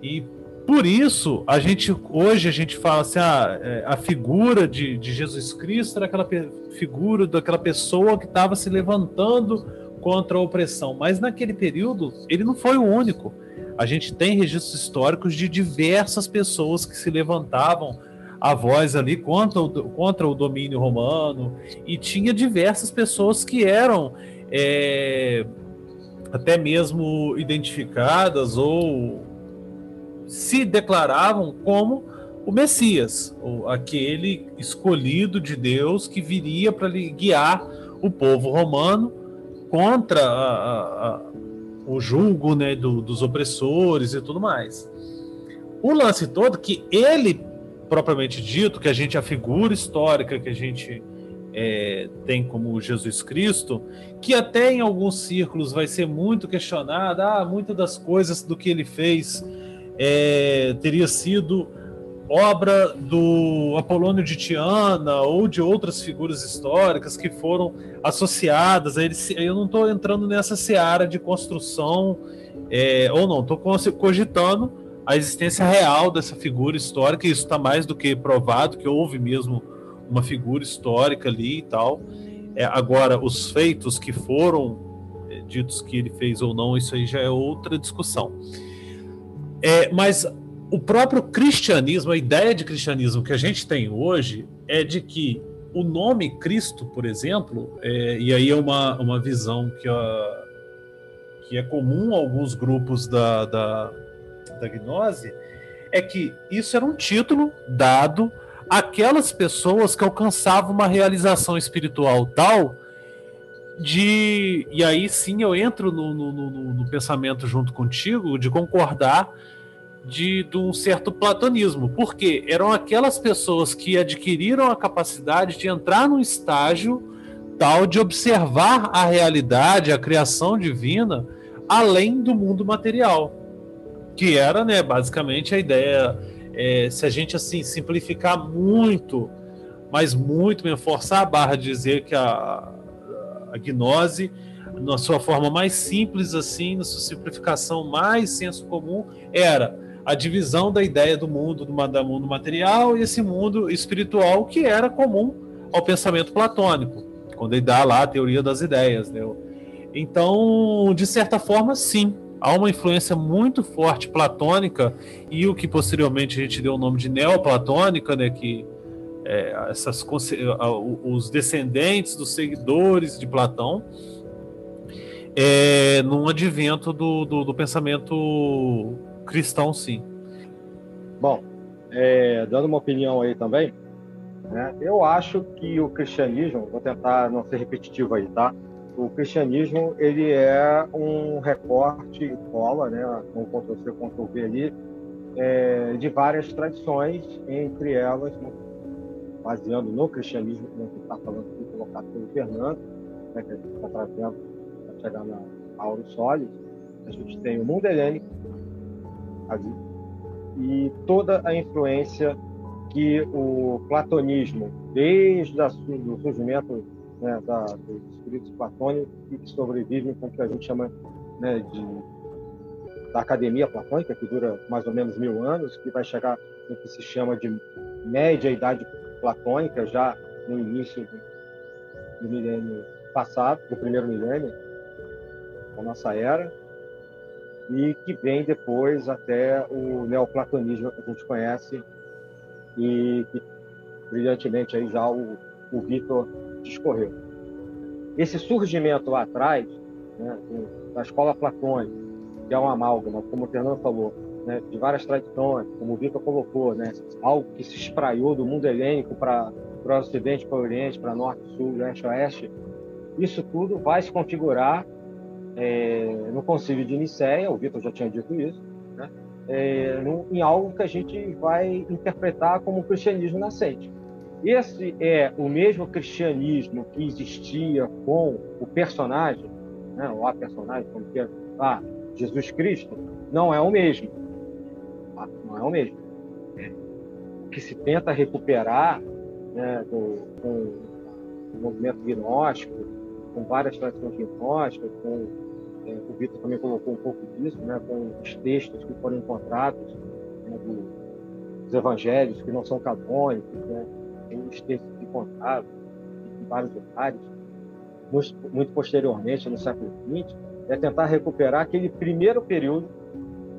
E por isso, a gente hoje a gente fala assim, ah, é, a figura de, de Jesus Cristo era aquela figura daquela pessoa que estava se levantando contra a opressão. Mas naquele período, ele não foi o único. A gente tem registros históricos de diversas pessoas que se levantavam a voz ali contra o, contra o domínio romano, e tinha diversas pessoas que eram é, até mesmo identificadas ou se declaravam como o Messias, aquele escolhido de Deus que viria para guiar o povo romano contra a, a, o julgo né, do, dos opressores e tudo mais. O lance todo que ele propriamente dito, que a gente, a figura histórica que a gente é, tem como Jesus Cristo, que até em alguns círculos vai ser muito questionada, ah, muitas das coisas do que ele fez é, teria sido obra do Apolônio de Tiana ou de outras figuras históricas que foram associadas a ele. Eu não estou entrando nessa seara de construção, é, ou não, estou cogitando a existência real dessa figura histórica, e isso está mais do que provado, que houve mesmo uma figura histórica ali e tal. É, agora, os feitos que foram é, ditos que ele fez ou não, isso aí já é outra discussão. É, mas o próprio cristianismo, a ideia de cristianismo que a gente tem hoje é de que o nome Cristo, por exemplo, é, e aí é uma, uma visão que, a, que é comum a alguns grupos da, da da gnose é que isso era um título dado àquelas pessoas que alcançavam uma realização espiritual tal de. E aí sim eu entro no, no, no, no pensamento junto contigo de concordar de, de, um certo platonismo, porque eram aquelas pessoas que adquiriram a capacidade de entrar num estágio tal de observar a realidade, a criação divina, além do mundo material que era, né, basicamente a ideia, é, se a gente assim simplificar muito, mas muito mesmo, forçar a barra de dizer que a, a gnose, na sua forma mais simples assim, na sua simplificação mais senso comum, era a divisão da ideia do mundo, do, do mundo material e esse mundo espiritual que era comum ao pensamento platônico, quando ele dá lá a teoria das ideias, né? Então, de certa forma, sim, há uma influência muito forte platônica e o que posteriormente a gente deu o nome de neoplatônica, né, que é, essas, os descendentes dos seguidores de Platão, é, num advento do, do, do pensamento cristão, sim. Bom, é, dando uma opinião aí também, né, eu acho que o cristianismo, vou tentar não ser repetitivo aí, tá? O cristianismo ele é um recorte cola, né, com Ctrl-C, Ctrl-V ali, é, de várias tradições, entre elas, baseando no cristianismo, como a gente está falando aqui, colocado pelo Fernando, né, que a gente está trazendo para chegar na Auro Solis, a gente tem o mundo helênico ali, e toda a influência que o platonismo, desde o surgimento né, da, dos espíritos platônicos, que sobrevivem com o que a gente chama né, de da academia platônica, que dura mais ou menos mil anos, que vai chegar no que se chama de média idade platônica, já no início do, do milênio passado, do primeiro milênio, da nossa era, e que vem depois até o neoplatonismo que a gente conhece e que brilhantemente aí já o, o Vitor discorreu. Esse surgimento lá atrás, né, da escola platônica, que é uma amálgama, como o Fernando falou, né, de várias tradições, como o Vitor colocou, né, algo que se espraiou do mundo helênico para o ocidente, para o oriente, para norte, sul, leste, oeste, isso tudo vai se configurar é, no concílio de Nicéia, o Vitor já tinha dito isso, né, é, no, em algo que a gente vai interpretar como cristianismo nascente. Esse é o mesmo cristianismo que existia com o personagem, né, ou a personagem, como que é, ah, Jesus Cristo, não é o mesmo. Ah, não é o mesmo. O que se tenta recuperar né, do, com o movimento gnóstico, com várias tradições gnósticas, com é, o Vitor também colocou um pouco disso, né, com os textos que foram encontrados né, do, dos evangelhos que não são canônicos, né, os textos encontrados em vários lugares, muito posteriormente, no século XX, é tentar recuperar aquele primeiro período,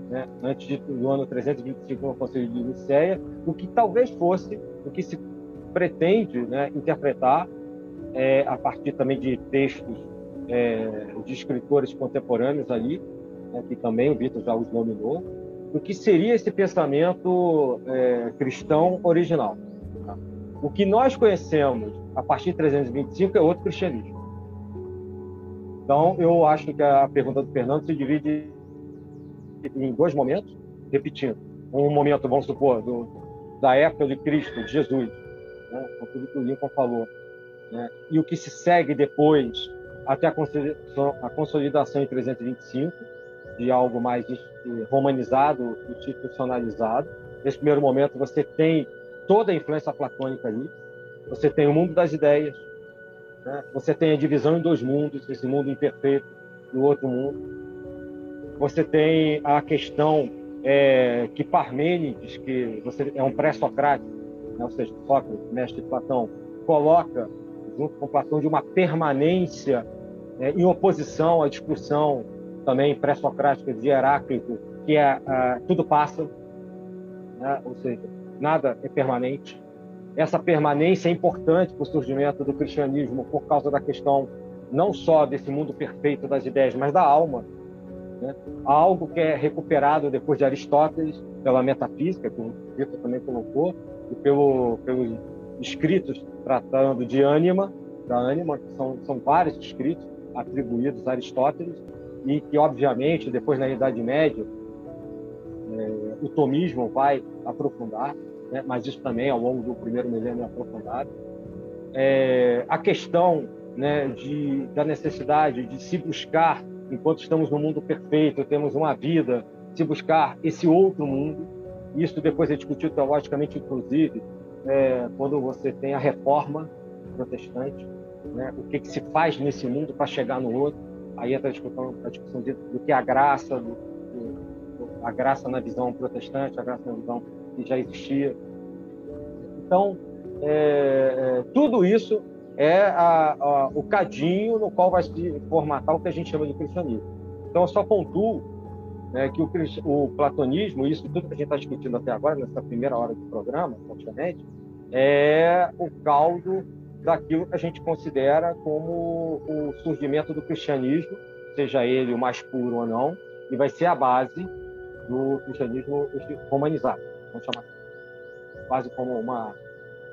né, antes de, do ano 325 no Conselho de Nicéia, o que talvez fosse o que se pretende né, interpretar é, a partir também de textos é, de escritores contemporâneos ali, né, que também o Vitor já os nominou, o que seria esse pensamento é, cristão original. O que nós conhecemos a partir de 325 é outro cristianismo. Então, eu acho que a pergunta do Fernando se divide em dois momentos, repetindo. Um momento, vamos supor, do, da época de Cristo, de Jesus, né, com tudo que o Lincoln falou, né, e o que se segue depois até a consolidação, em 325 de algo mais romanizado, institucionalizado. Nesse primeiro momento, você tem toda a influência platônica ali. Você tem o mundo das ideias. Né? Você tem a divisão em dois mundos, esse mundo imperfeito e o outro mundo. Você tem a questão é, que Parmênides, que você é um pré-socrático, né? ou seja, Sócrates, mestre Platão, coloca junto com Platão de uma permanência né, em oposição à discussão também pré-socrática de Heráclito, que é uh, tudo passa, né, ou seja, nada é permanente. Essa permanência é importante para o surgimento do cristianismo por causa da questão não só desse mundo perfeito das ideias, mas da alma. Né? Algo que é recuperado depois de Aristóteles pela metafísica, que o Vitor também colocou, e pelo, pelos escritos tratando de ânima, da ânima, que são, são vários escritos, atribuídos a Aristóteles e que, obviamente, depois na Idade Média, é, o tomismo vai aprofundar, né? mas isso também ao longo do primeiro milênio é aprofundado. É, a questão né, de, da necessidade de se buscar, enquanto estamos no mundo perfeito, temos uma vida, se buscar esse outro mundo. Isso depois é discutido teologicamente, inclusive, é, quando você tem a reforma protestante, né? o que, que, se faz nesse mundo para chegar no outro. Aí entra a discussão, a discussão de, do que é a graça, do, do, a graça na visão protestante, a graça na visão que já existia. Então, é, é, tudo isso é a, a, o cadinho no qual vai se formatar o que a gente chama de cristianismo. Então, eu só pontuo né, que o, o, platonismo, isso tudo que a gente está discutindo até agora, nessa primeira hora do programa, praticamente, é o caldo daquilo que a gente considera como o surgimento do cristianismo, seja ele o mais puro ou não, e vai ser a base do cristianismo romanizado, vamos chamar quase como uma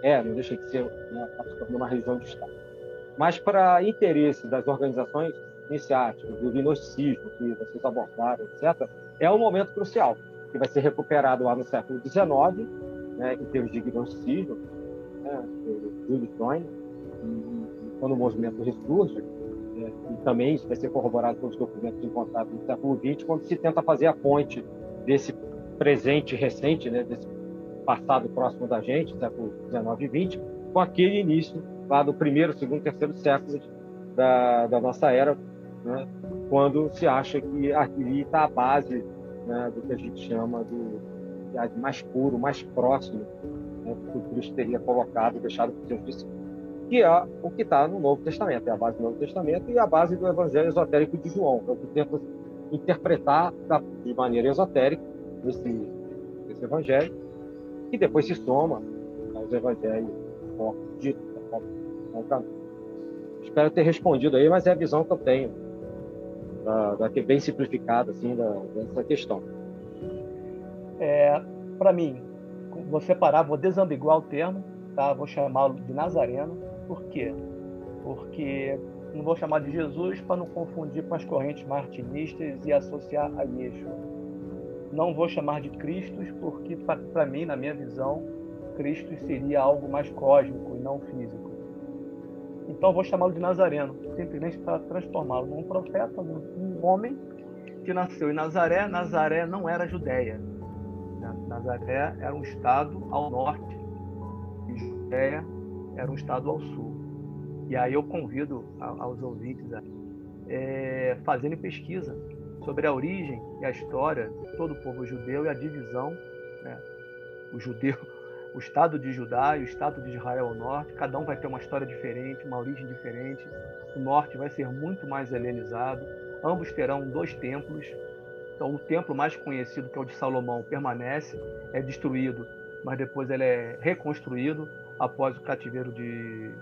é, não deixa de ser né, uma religião de Estado. Mas para interesse das organizações iniciáticas, do gnosticismo que vocês abordaram, etc., é um momento crucial, que vai ser recuperado lá no século XIX, né, em termos de gnosticismo, né, Júlio quando o movimento ressurge, né, e também isso vai ser corroborado pelos documentos encontrados no século XX, quando se tenta fazer a ponte desse presente recente, né, desse passado próximo da gente, século XIX e XX, com aquele início lá do primeiro, segundo, terceiro século da, da nossa era, né, quando se acha que ali está a base né, do que a gente chama do mais puro, mais próximo né, que Cristo teria colocado, deixado para os seus discípulos, que é o que está no Novo Testamento, é a base do Novo Testamento e a base do Evangelho esotérico de João, é o que tenta interpretar de maneira esotérica esse, esse Evangelho, que depois se soma aos Evangelhos ditos. Espero ter respondido aí, mas é a visão que eu tenho da, da bem simplificada assim da, dessa questão. É, para mim, vou separar, vou desambiguar o termo, tá? Vou chamá-lo de Nazareno. Por quê? Porque não vou chamar de Jesus para não confundir com as correntes martinistas e associar a Yeshua. Não vou chamar de Cristos, porque para mim, na minha visão, Cristo seria algo mais cósmico e não físico. Então vou chamá-lo de Nazareno, simplesmente para transformá-lo num profeta, num homem que nasceu em Nazaré. Nazaré não era Judéia. Nazaré era um estado ao norte e Judéia era um estado ao sul. E aí eu convido aos ouvintes a é, fazerem pesquisa sobre a origem e a história de todo o povo judeu e a divisão, né? o judeu o Estado de Judá e o Estado de Israel ao norte, cada um vai ter uma história diferente, uma origem diferente. O norte vai ser muito mais helenizado. Ambos terão dois templos. Então, o templo mais conhecido, que é o de Salomão, permanece, é destruído, mas depois ele é reconstruído após o cativeiro de,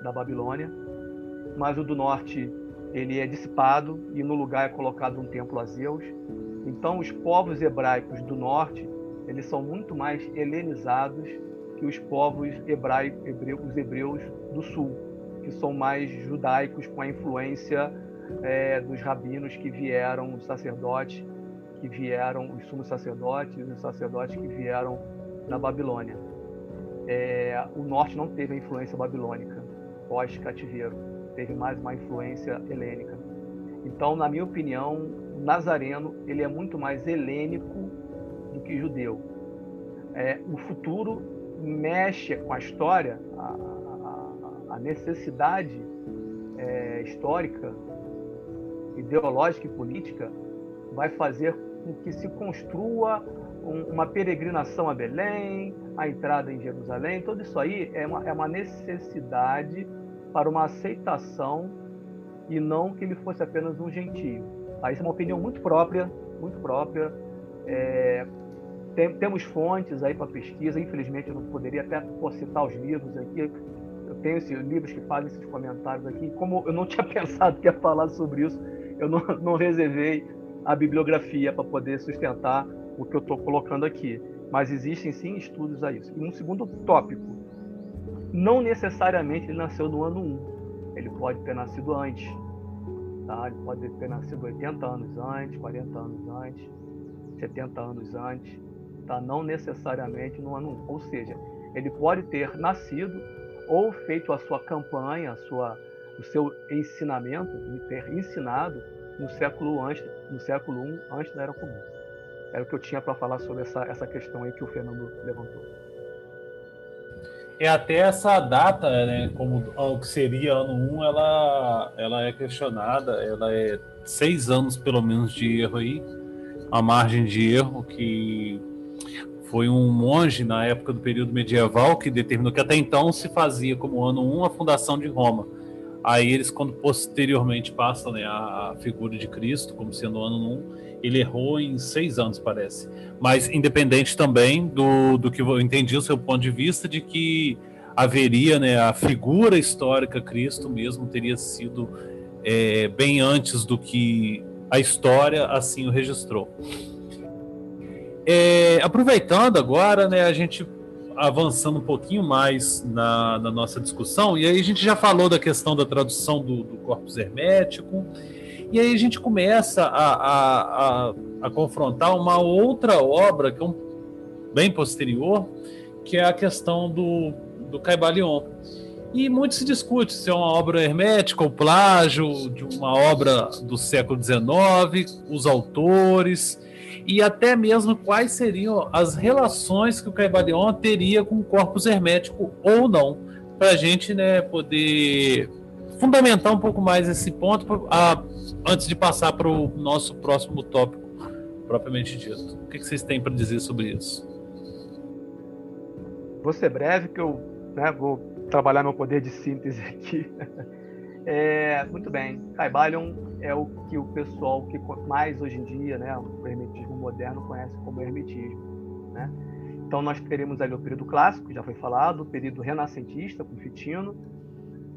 da Babilônia. Mas o do norte, ele é dissipado e no lugar é colocado um templo a Zeus. Então, os povos hebraicos do norte eles são muito mais helenizados que os povos hebraicos, os hebreus do sul, que são mais judaicos com a influência é, dos rabinos que vieram, os sacerdotes que vieram, os sumos sacerdotes e os sacerdotes que vieram na Babilônia. É, o norte não teve a influência babilônica pós-cativeiro, teve mais uma influência helênica. Então, na minha opinião, o Nazareno ele é muito mais helênico do que judeu. É, o futuro mexe com a história, a, a, a necessidade é, histórica, ideológica e política vai fazer com que se construa um, uma peregrinação a Belém, a entrada em Jerusalém, tudo isso aí é uma, é uma necessidade para uma aceitação e não que ele fosse apenas um gentio. Aí isso é uma opinião muito própria, muito própria, é, tem, temos fontes aí para pesquisa, infelizmente eu não poderia até citar os livros aqui. Eu tenho esses livros que fazem esses comentários aqui. Como eu não tinha pensado que ia falar sobre isso, eu não, não reservei a bibliografia para poder sustentar o que eu estou colocando aqui. Mas existem sim estudos a isso. E um segundo tópico, não necessariamente ele nasceu no ano 1. Ele pode ter nascido antes. Tá? Ele pode ter nascido 80 anos antes, 40 anos antes, 70 anos antes tá? não necessariamente no ano 1. Ou seja, ele pode ter nascido ou feito a sua campanha, a sua, o seu ensinamento, de ter ensinado no século antes, no século I antes da Era Comum. Era o que eu tinha para falar sobre essa, essa questão aí que o Fernando levantou. É até essa data, né, como o que seria ano 1, ela, ela é questionada, ela é seis anos pelo menos de erro aí, a margem de erro que foi um monge na época do período medieval que determinou que até então se fazia como ano 1 a fundação de Roma. Aí eles, quando posteriormente passam né, a, figura de Cristo como sendo ano 1, ele errou em seis anos, parece. Mas independente também do, do que eu entendi o seu ponto de vista de que haveria, né, a figura histórica Cristo mesmo teria sido é, bem antes do que a história assim o registrou. É, aproveitando agora, né, a gente avançando um pouquinho mais na, na, nossa discussão, e aí a gente já falou da questão da tradução do, do corpus hermético, e aí a gente começa a, a, a, a confrontar uma outra obra, que é um, bem posterior, que é a questão do, do Caibalion. E muito se discute se é uma obra hermética ou plágio de uma obra do século XIX, os autores e até mesmo quais seriam as relações que o Caibalion teria com o corpus hermético ou não, para a gente né, poder fundamentar um pouco mais esse ponto a, antes de passar para o nosso próximo tópico propriamente dito. O que, que vocês têm para dizer sobre isso? Vou ser breve, que eu né, vou trabalhar meu poder de síntese aqui. É, muito bem. Caibalion é o que o pessoal que mais hoje em dia, né, o hermetismo moderno conhece como hermetismo, né? Então nós teremos ali o período clássico, já foi falado, o período renascentista com Fitino.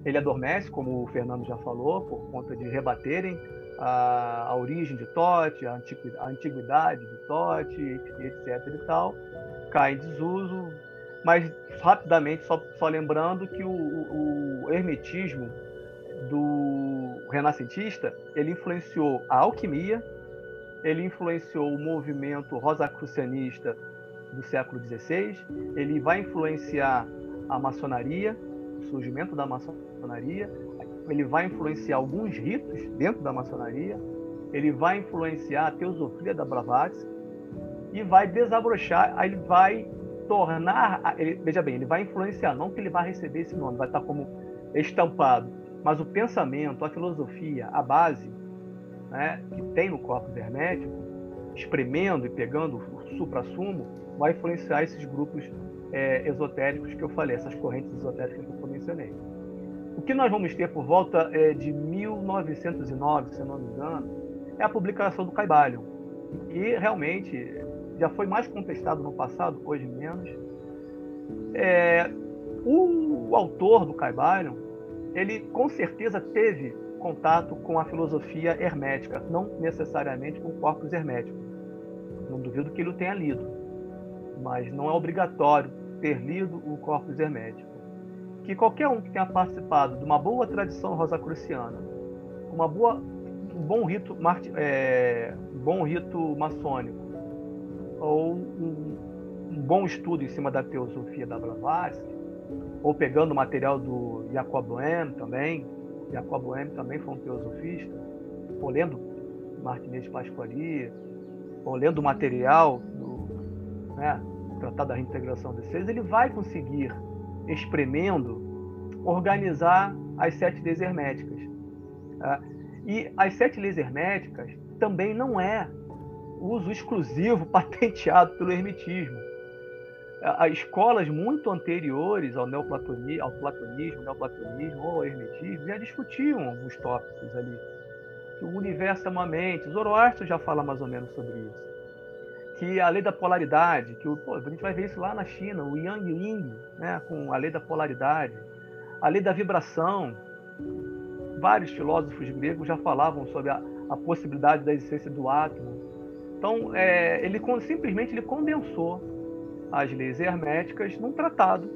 Ele adormece, como o Fernando já falou, por conta de rebaterem a, a origem de Tote, a, a antiguidade de Tote, etc e tal. Cai em desuso, mas rapidamente, só, só lembrando que o, o, o hermetismo do renascentista, ele influenciou a alquimia, ele influenciou o movimento rosacrucianista do século XVI, ele vai influenciar a maçonaria, surgimento da maçonaria, ele vai influenciar alguns ritos dentro da maçonaria, ele vai influenciar a teosofia da Blavatsky e vai desabrochar, ele vai tornar, ele, veja bem, ele vai influenciar, não que ele vai receber esse nome, vai estar como estampado, mas o pensamento, a filosofia, a base né, que tem no corpo hermético, espremendo e pegando o supra-sumo, vai influenciar esses grupos é, esotéricos que eu falei, essas correntes esotéricas que eu mencionei. O que nós vamos ter por volta é, de 1909, se não me engano, é a publicação do Caibalion. E realmente já foi mais contestado no passado, hoje menos. É, o, o, autor do Caibalion, ele com certeza teve contato com a filosofia hermética, não necessariamente com o corpus hermético. Não duvido que ele tenha lido, mas não é obrigatório ter lido o corpus hermético. Que qualquer um que tenha participado de uma boa tradição rosacruciana, uma boa, um bom rito, é, bom rito maçônico, ou um, um bom estudo em cima da teosofia da Blavatsky, ou pegando o material do Jacob Boehme também, Jacob Boehme também foi um teosofista, ou lendo Martinez Pasquali, ou lendo o material do né, Tratado da Reintegração dos Seres, ele vai conseguir, espremendo, organizar as sete leis herméticas. Tá? E as sete leis herméticas também não é uso exclusivo patenteado pelo hermetismo. As escolas muito anteriores ao neoplatonismo, ao platonismo, neoplatonismo ou ao hermetismo já discutiam alguns tópicos ali. O universo é uma mente. Zoroastro já fala mais ou menos sobre isso. Que a lei da polaridade, que o, pô, a gente vai ver isso lá na China, o Yang Ying, né, com a lei da polaridade, a lei da vibração. Vários filósofos gregos já falavam sobre a, a possibilidade da existência do átomo então, é, ele simplesmente ele condensou as leis herméticas num tratado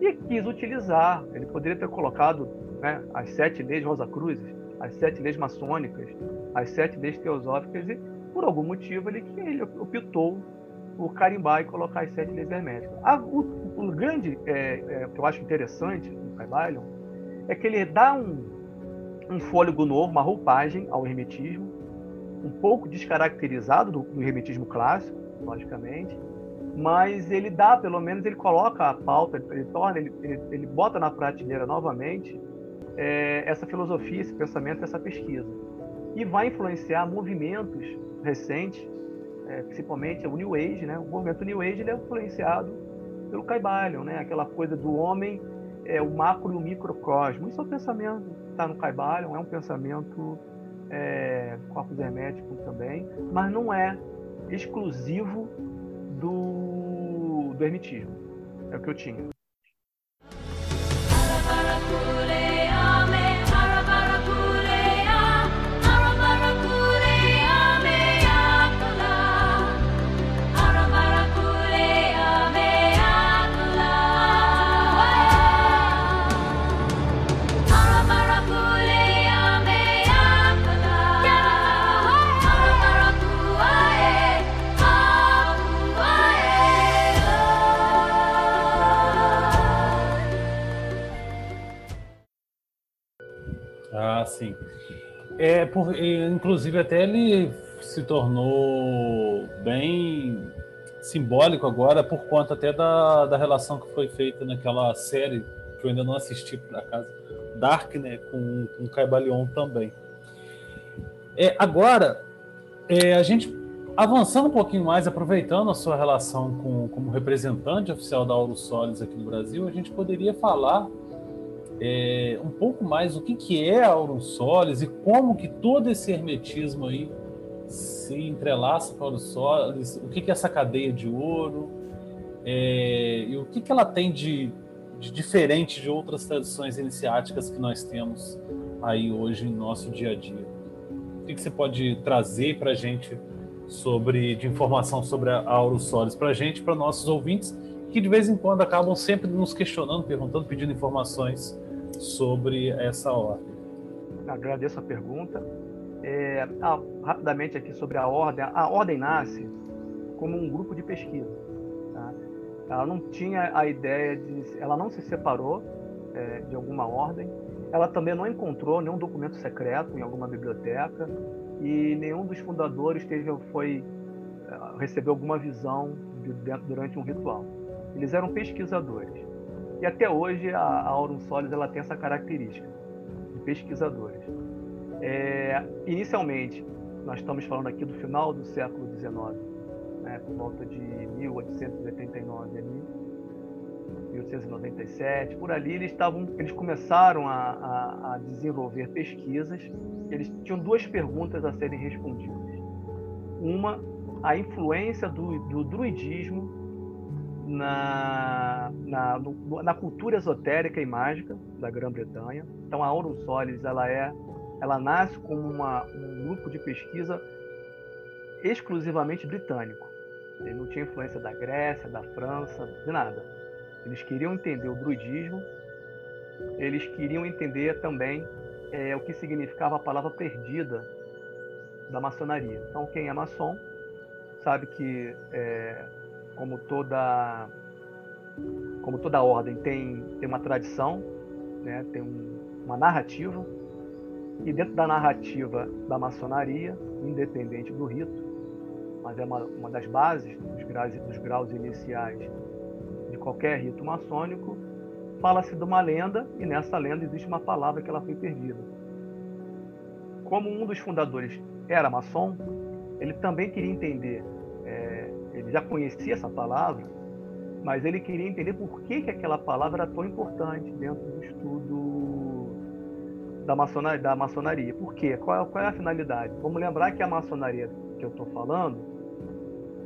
e quis utilizar. Ele poderia ter colocado né, as sete leis Rosacruzes, as sete leis maçônicas, as sete leis teosóficas e, por algum motivo, ele, ele optou por carimbar e colocar as sete leis herméticas. A, o, o, grande é, é, que eu acho interessante no Caibalion é que ele dá um, um fôlego novo, uma roupagem ao hermetismo, um pouco descaracterizado do, do hermetismo clássico, logicamente, mas ele dá, pelo menos ele coloca a pauta, ele torna, ele, ele, ele bota na prateleira novamente é, essa filosofia, esse pensamento, essa pesquisa. E vai influenciar movimentos recentes, é, principalmente o New Age, né? O movimento New Age é influenciado pelo Caibalion, né? Aquela coisa do homem, é, o macro e o microcosmo. Isso é um pensamento está no Caibalion, é um pensamento é, corpus hermético também, mas não é exclusivo do, do hermetismo. É o que eu tinha. É, por, inclusive, até ele se tornou bem simbólico agora por conta até da, da relação que foi feita naquela série que eu ainda não assisti por acaso, Dark, né, com, com Caibalion também. É, agora, é, a gente avançando um pouquinho mais, aproveitando a sua relação com, como representante oficial da Auro Solis aqui no Brasil, a gente poderia falar é, um pouco mais o que, que é a Solis e como que todo esse hermetismo aí se entrelaça com a Solis, o que, que é essa cadeia de ouro é, e o que, que ela tem de, de diferente de outras tradições iniciáticas que nós temos aí hoje em nosso dia a dia. O que, que você pode trazer para a gente sobre de informação sobre a Solis para a gente, para nossos ouvintes, que de vez em quando acabam sempre nos questionando, perguntando, pedindo informações sobre essa ordem? Agradeço a pergunta. É, ah, rapidamente aqui sobre a ordem. A ordem nasce como um grupo de pesquisa. Tá? Ela não tinha a ideia de. Ela não se separou é, de alguma ordem. Ela também não encontrou nenhum documento secreto em alguma biblioteca e nenhum dos fundadores teve, foi é, recebeu alguma visão de, durante um ritual. Eles eram pesquisadores. E até hoje a, Aurum Solis ela tem essa característica de pesquisadores. É, inicialmente, nós estamos falando aqui do final do século XIX, né, por volta de 1889 ali, 1897, por ali eles estavam, eles começaram a, a, a desenvolver pesquisas. Eles tinham duas perguntas a serem respondidas. Uma, a influência do, do druidismo na, na, na cultura esotérica e mágica da Grã-Bretanha. Então a Aurum Solis ela é, ela nasce como uma, um grupo de pesquisa exclusivamente britânico. Ele não tinha influência da Grécia, da França, de nada. Eles queriam entender o druidismo, eles queriam entender também é, o que significava a palavra perdida da maçonaria. Então, quem é maçom sabe que é, como toda como toda ordem tem, tem uma tradição, né? tem um, uma narrativa, e dentro da narrativa da maçonaria, independente do rito, mas é uma, uma das bases dos graus, dos graus iniciais de qualquer rito maçônico, fala-se de uma lenda, e nessa lenda existe uma palavra que ela foi perdida. Como um dos fundadores era maçom, ele também queria entender ele já conhecia essa palavra, mas ele queria entender por que, que aquela palavra era tão importante dentro do estudo da maçonaria. Da maçonaria. Por quê? Qual é, qual é a finalidade? Vamos lembrar que a maçonaria que eu estou falando,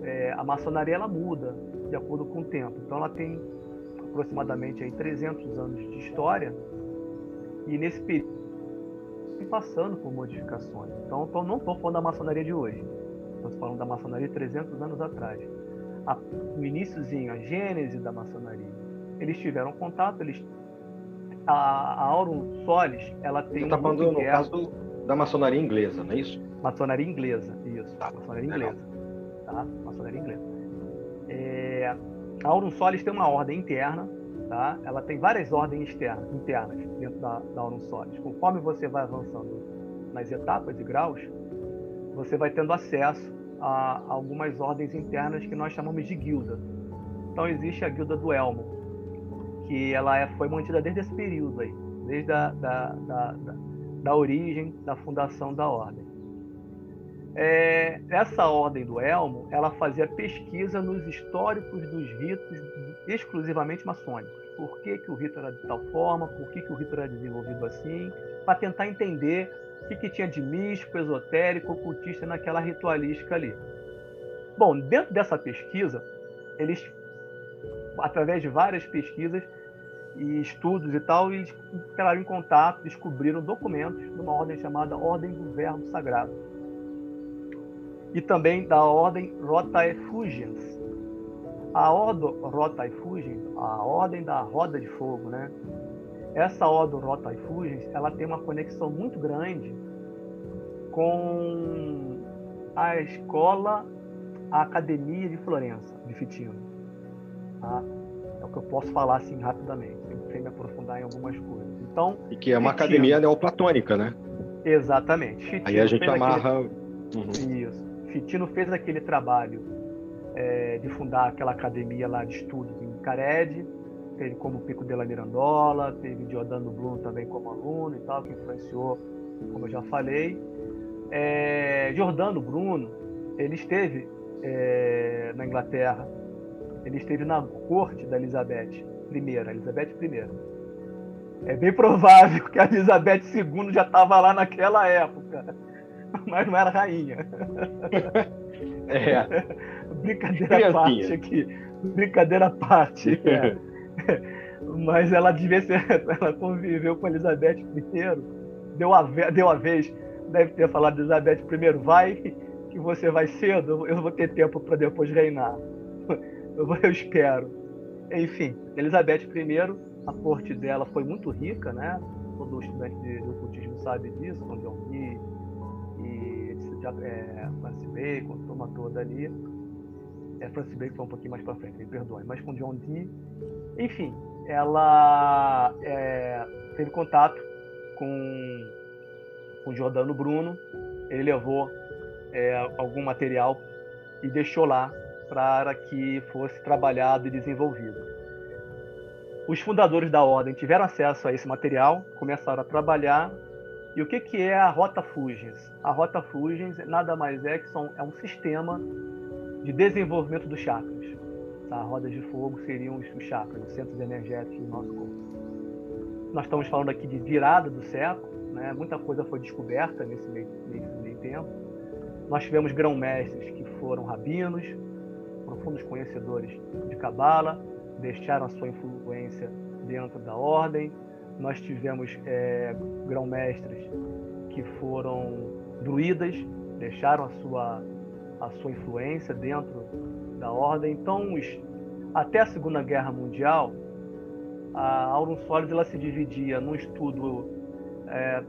é, a maçonaria ela muda de acordo com o tempo. Então ela tem aproximadamente aí 300 anos de história e nesse período passando por modificações. Então, então não estou falando da maçonaria de hoje estamos falando da maçonaria 300 anos atrás. A, o iníciozinho, a gênese da maçonaria. Eles tiveram contato, eles a, a Aurum Solis, ela tem Você está falando no caso do, da maçonaria inglesa, não é isso? Maçonaria inglesa, isso. Tá, maçonaria legal. inglesa. Tá? Maçonaria inglesa. É, a Aurum Solis tem uma ordem interna, tá? Ela tem várias ordens externas, internas dentro da, da Aurum Solis. Conforme você vai avançando nas etapas e graus, você vai tendo acesso a algumas ordens internas que nós chamamos de guilda. Então existe a guilda do Elmo, que ela é, foi mantida desde esse período aí, desde a da, da, da, da origem da fundação da ordem. É, essa ordem do Elmo, ela fazia pesquisa nos históricos dos ritos exclusivamente maçônicos. Por que, que o rito era de tal forma, por que, que o rito era desenvolvido assim, para tentar entender o que, que tinha de místico, esotérico, ocultista naquela ritualística ali. Bom, dentro dessa pesquisa, eles, através de várias pesquisas e estudos e tal, eles entraram em contato, descobriram documentos de uma ordem chamada Ordem do Verbo Sagrado. E também da Ordem Rotae Fugiens. A Ordem Rotae Fugiens, a Ordem da Roda de Fogo, né? Essa Ordem Rotae Fugiens, ela tem uma conexão muito grande com a escola, a Academia de Florença, de Fitino. Tá? É o que eu posso falar assim rapidamente, sem me aprofundar em algumas coisas. Então, e que é uma Fitino, academia neoplatônica, né? Exatamente. Fitino Aí a gente amarra. Aquele... Uhum. Isso. Fitino fez aquele trabalho é, de fundar aquela academia lá de estudos em Cared, teve como Pico della Mirandola, teve Giordano Bruno também como aluno e tal, que influenciou, como eu já falei. É, Giordano Bruno, ele esteve é, na Inglaterra, ele esteve na corte da Elizabeth I, Elizabeth I. É bem provável que a Elizabeth II já estava lá naquela época, mas não era rainha. É. Brincadeira à parte aqui. Brincadeira à parte. É. mas ela devia ser. Ela conviveu com a Elizabeth I, deu a, deu a vez deve ter falado de Elizabeth primeiro, vai que você vai cedo, eu vou ter tempo para depois reinar. Eu, eu espero. Enfim, Elizabeth I, a corte dela foi muito rica, né? Todo estudante de, ocultismo sabe disso, com John Dee e é, Francis Bacon, a turma toda ali. É, Francis Bacon um pouquinho mais para frente, me perdoe, mas com John Dee. Enfim, ela é, teve contato com com Jordano Bruno, ele levou é, algum material e deixou lá para que fosse trabalhado e desenvolvido. Os fundadores da ordem tiveram acesso a esse material, começaram a trabalhar. E o que, que é a Rota Fugens? A Rota Fugens nada mais é que são, é um sistema de desenvolvimento dos chakras. Tá? A roda de fogo seriam os chakras, os centros energéticos do nosso corpo. Nós estamos falando aqui de virada do século, né? Muita coisa foi descoberta nesse meio, nesse meio tempo. Nós tivemos grão-mestres que foram rabinos, profundos conhecedores de Cabala, deixaram a sua influência dentro da ordem. Nós tivemos é, grão-mestres que foram druidas, deixaram a sua, a sua influência dentro da ordem. Então, até a Segunda Guerra Mundial, a Aurum Solis ela se dividia num estudo é,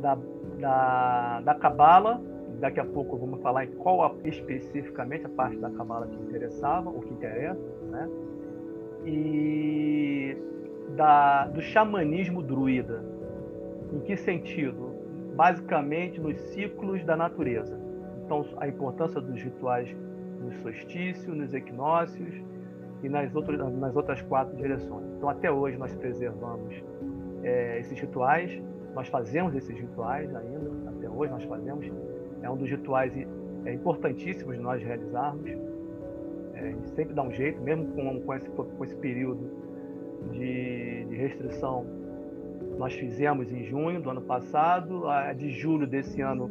da, da, da daqui a pouco vamos falar em qual a, especificamente a parte da Cabala que interessava, ou que interessa, né? E da, do xamanismo druida. Em que sentido? Basicamente nos ciclos da natureza. Então, a importância dos rituais nos solstícios, nos equinócios e nas outras, nas outras quatro direções. Então, até hoje, nós preservamos é, esses rituais nós fazemos esses rituais ainda, até hoje nós fazemos. É um dos rituais é, importantíssimos de nós realizarmos. É, a gente sempre dá um jeito, mesmo com, com, esse, com esse período de, de restrição. Nós fizemos em junho do ano passado, a de julho desse ano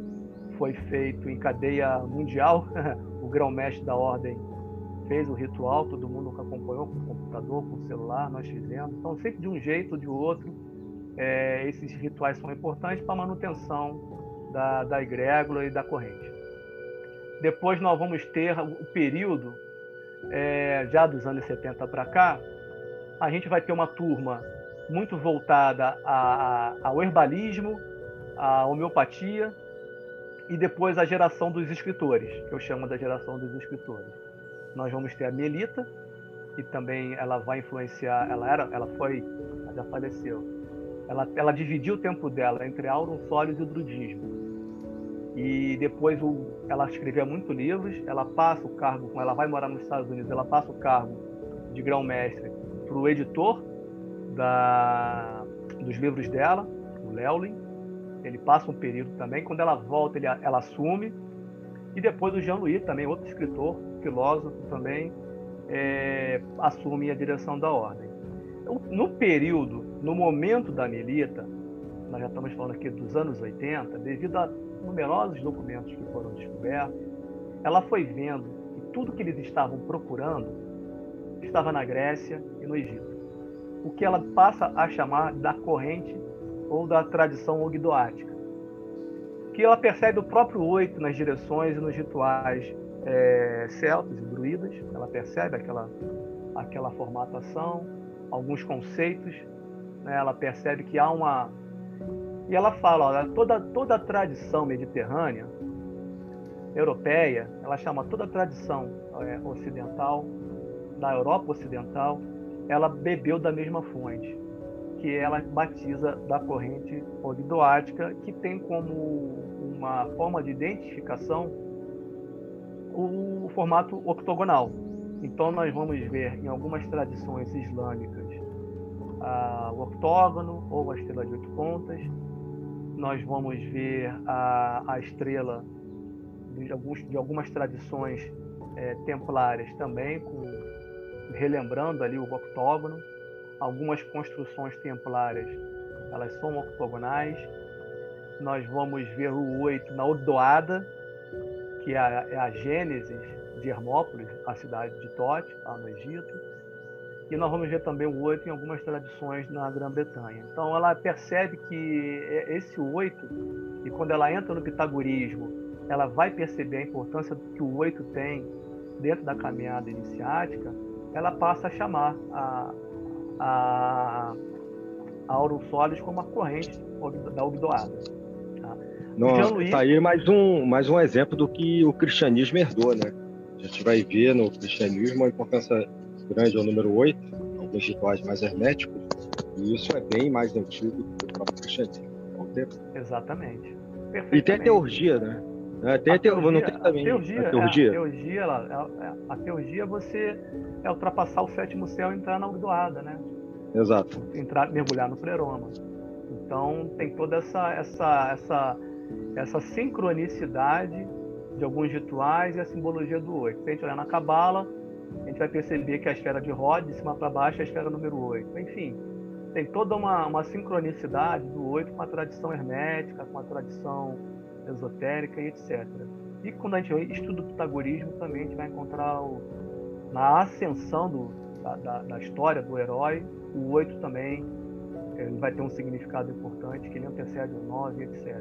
foi feito em cadeia mundial. o grão-mestre da ordem fez o ritual, todo mundo acompanhou com o computador, com o celular, nós fizemos. Então, sempre de um jeito ou de outro, é, esses rituais são importantes para a manutenção da, da egrégora e da corrente. Depois nós vamos ter o período, é, já dos anos 70 para cá, a gente vai ter uma turma muito voltada a, a, ao herbalismo, à homeopatia e depois a geração dos escritores, que eu chamo da geração dos escritores. Nós vamos ter a Melita, que também ela vai influenciar, ela era, ela foi, ela já faleceu, ela, ela dividiu o tempo dela entre Auron Solis e o Drudismo. E depois o, ela escrevia muitos livros, ela passa o cargo, ela vai morar nos Estados Unidos, ela passa o cargo de grão-mestre para o editor da, dos livros dela, o Leolin. Ele passa um período também. Quando ela volta, ele, ela assume. E depois o Jean-Louis, também outro escritor, filósofo também, é, assume a direção da ordem. No período, no momento da Melita, nós já estamos falando aqui dos anos 80, devido a numerosos documentos que foram descobertos, ela foi vendo que tudo que eles estavam procurando estava na Grécia e no Egito. O que ela passa a chamar da corrente ou da tradição ogdoática. Que ela percebe o próprio oito nas direções e nos rituais é, celtas e druidas, ela percebe aquela, aquela formatação, alguns conceitos, né? ela percebe que há uma. E ela fala: olha, toda, toda a tradição mediterrânea, europeia, ela chama toda a tradição é, ocidental, da Europa Ocidental, ela bebeu da mesma fonte, que ela batiza da corrente ogdoática, que tem como uma forma de identificação o formato octogonal. Então, nós vamos ver em algumas tradições islâmicas a, o octógono ou a estrela de oito pontas. Nós vamos ver a, a estrela de, alguns, de algumas tradições é, templárias também, com, relembrando ali o octógono. Algumas construções templárias elas são octogonais. Nós vamos ver o oito na Odoada, que é a, é a Gênesis de Hermópolis, a cidade de Tote, lá no Egito. E nós vamos ver também o oito em algumas tradições na Grã-Bretanha. Então ela percebe que é, esse oito, e quando ela entra no pitagorismo, ela vai perceber a importância que o oito tem dentro da caminhada iniciática, ela passa a chamar a, a, a como a corrente da Ogdoada. Nossa, tá aí mais um, mais um exemplo do que o cristianismo herdou, né? A gente vai ver no cristianismo a importância grande ao número 8, alguns rituais mais herméticos, e isso é bem mais antigo do que o próprio cristianismo. Exatamente. E tem a teurgia, né? É, tem a, teurgia, não tem também a teurgia, a teurgia. É, a, teurgia ela, é, a, teurgia você é ultrapassar o sétimo céu e entrar na doada, né? Exato. Entrar, mergulhar no pleroma. Então tem toda essa essa essa essa sincronicidade de alguns rituais e a simbologia do oito. Se a gente olhar na Cabala, a gente vai perceber que a esfera de Rod, de cima para baixo, é a esfera número 8. Enfim, tem toda uma, uma sincronicidade do oito com a tradição hermética, com a tradição esotérica e etc. E quando a gente estuda o pitagorismo, também a gente vai encontrar o, na ascensão do, da, da, da, história do herói, o oito também ele vai ter um significado importante, que ele antecede o nove, etc.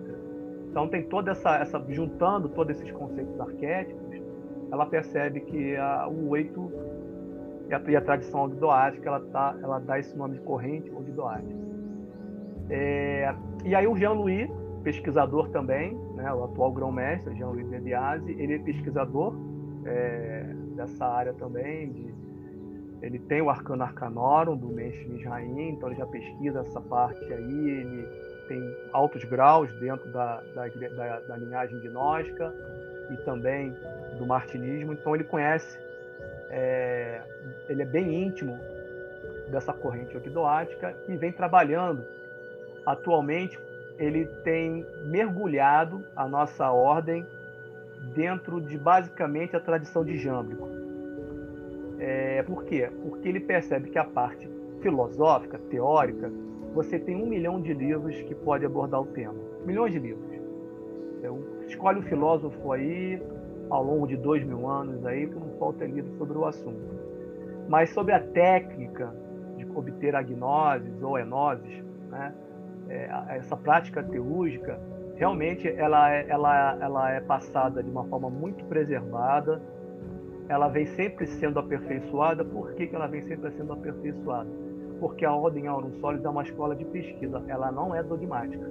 Então tem toda essa, essa juntando todos esses conceitos arquétipos, ela percebe que a, o oito e a, e a tradição ogdoática ela tá, ela dá esse nome de corrente ogdoática. É, e aí o Jean-Louis, pesquisador também, né, o atual grão-mestre Jean-Louis Biase, ele é pesquisador é, dessa área também de ele tem o Arcano Arcanorum do Mensch Mizraim, então ele já pesquisa essa parte aí, ele tem altos graus dentro da, da, da, da linhagem gnóstica e também do martinismo, então ele conhece, é, ele é bem íntimo dessa corrente ogdoática e vem trabalhando. Atualmente, ele tem mergulhado a nossa ordem dentro de basicamente a tradição de Jâmblico. É, por quê? Porque ele percebe que a parte filosófica, teórica, você tem um milhão de livros que pode abordar o tema. Milhões de livros. Então, escolhe um filósofo aí, ao longo de dois mil anos aí, que não falta livro sobre o assunto. Mas sobre a técnica de obter agnoses ou enoses, né? É, essa prática teúrgica, realmente ela é, ela, ela é passada de uma forma muito preservada, ela vem sempre sendo aperfeiçoada. Por que, que ela vem sempre sendo aperfeiçoada? porque a Ordem Aurum Solis é uma escola de pesquisa, ela não é dogmática.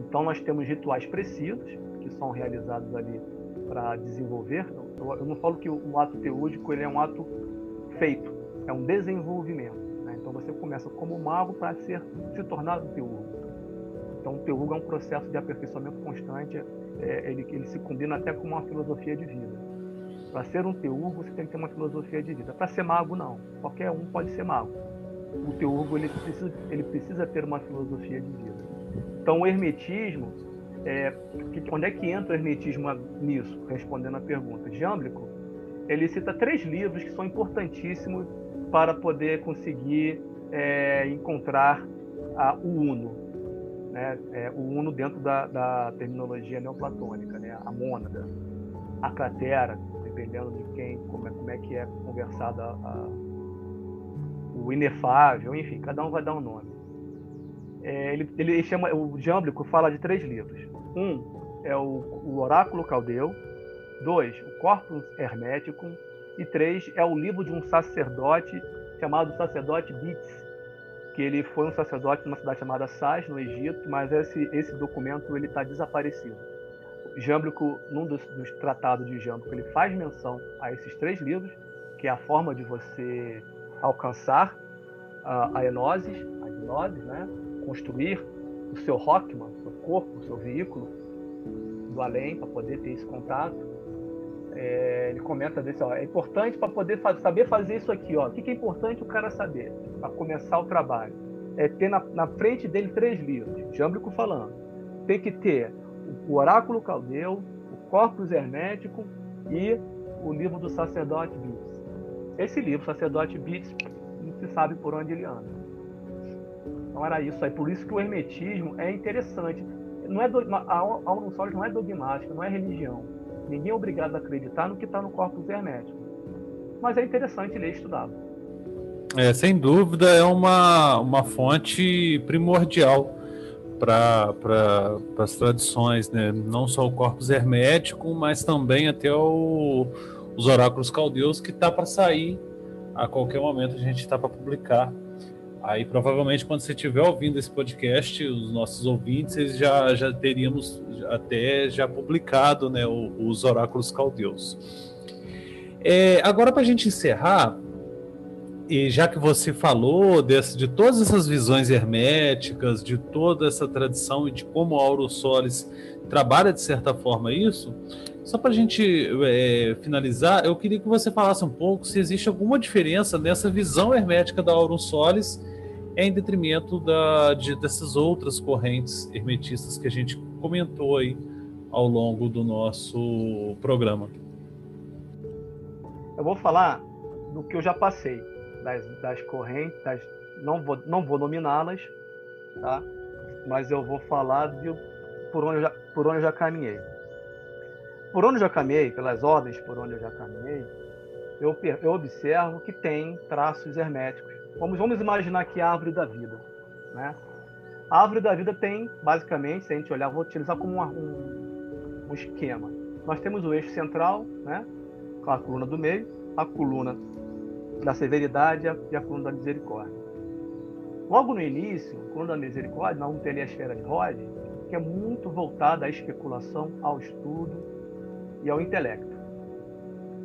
Então nós temos rituais precisos que são realizados ali para desenvolver. Eu não falo que o ato teúdico ele é um ato feito, é um desenvolvimento. Então você começa como mago para ser se tornar um teurgo. Então o teurgo é um processo de aperfeiçoamento constante. É, ele, ele se combina até com uma filosofia de vida. Para ser um teurgo, você tem que ter uma filosofia de vida. Para ser mago, não. Qualquer um pode ser mago o teólogo ele precisa, ele precisa ter uma filosofia de vida. Então, o hermetismo, é, onde é que entra o hermetismo nisso? Respondendo a pergunta. Jâmblico, ele cita três livros que são importantíssimos para poder conseguir é, encontrar a, o Uno, né? É, o Uno dentro da, da, terminologia neoplatônica, né? a mônada, a cratera, dependendo de quem, como é, como é que é conversada a, o inefável, enfim, cada um vai dar um nome. É, ele, ele chama, o Jâmblico fala de três livros. Um é o, o Oráculo Caldeu, dois, o Corpus Hermeticum, e três é o livro de um sacerdote chamado sacerdote Bits, que ele foi um sacerdote numa cidade chamada Sais, no Egito, mas esse, esse documento ele está desaparecido. Jâmblico, num dos, dos, tratados de Jâmblico, ele faz menção a esses três livros, que é a forma de você alcançar a, a enoses, a né? construir o seu Rockman, o seu corpo, o seu veículo do além, para poder ter esse contato. É, ele comenta desse, ó, é importante para poder fazer, saber fazer isso aqui, ó. O que, que é importante o cara saber para começar o trabalho? É ter na, na frente dele três livros, Jâmblico falando. Tem que ter o Oráculo Caldeu, o Corpus Hermético e o livro do sacerdote Bits. Esse livro, Sacerdote Bits, não se sabe por onde ele anda. Então era isso aí. Por isso que o hermetismo é interessante. Não é do, a Aulon Solis não é dogmática, não é religião. Ninguém é obrigado a acreditar no que está no corpus hermético. Mas é interessante ler e estudá-lo. É, sem dúvida, é uma, uma fonte primordial para pra, as tradições, né? não só o corpus hermético, mas também até o, os oráculos caldeus, que está para sair a qualquer momento, a gente está para publicar Aí provavelmente quando você estiver ouvindo esse podcast, os nossos ouvintes já, já teríamos até já publicado né, os oráculos caldeus. É, agora para a gente encerrar, e já que você falou desse, de todas essas visões herméticas, de toda essa tradição e de como Auro Solis trabalha de certa forma isso, só para a gente é, finalizar, eu queria que você falasse um pouco se existe alguma diferença nessa visão hermética da Aurum Solis em detrimento da, de, dessas outras correntes hermetistas que a gente comentou aí ao longo do nosso programa. Eu vou falar do que eu já passei, das, das correntes, das, não vou, não vou nominá-las, tá? mas eu vou falar de por onde eu já, por onde eu já caminhei. Por onde eu já caminhei, pelas ordens por onde eu já caminhei, eu, eu observo que tem traços herméticos Vamos, vamos imaginar aqui a árvore da vida. Né? A árvore da vida tem, basicamente, se a gente olhar, vou utilizar como uma, um, um esquema. Nós temos o eixo central, né? a coluna do meio, a coluna da severidade e a coluna da misericórdia. Logo no início, a coluna da misericórdia, nós vamos ter ali a esfera de Rod, que é muito voltada à especulação, ao estudo e ao intelecto.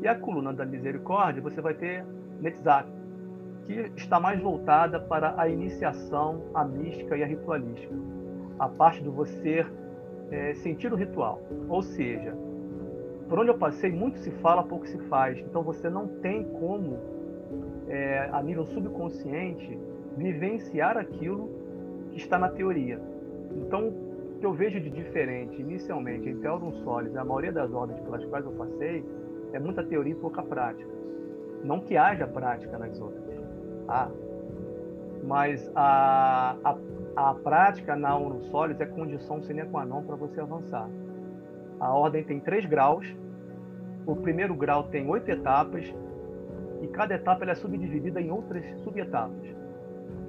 E a coluna da misericórdia, você vai ter Netzach, que está mais voltada para a iniciação, a mística e a ritualística. A parte do você é, sentir o ritual. Ou seja, por onde eu passei, muito se fala, pouco se faz. Então você não tem como, é, a nível subconsciente, vivenciar aquilo que está na teoria. Então, o que eu vejo de diferente, inicialmente, entre Aurum Solis e a maioria das ordens pelas quais eu passei, é muita teoria e pouca prática. Não que haja prática nas outras ah, mas a, a, a prática na Uno Solis é condição sine qua non para você avançar. A ordem tem três graus. O primeiro grau tem oito etapas e cada etapa é subdividida em outras subetapas.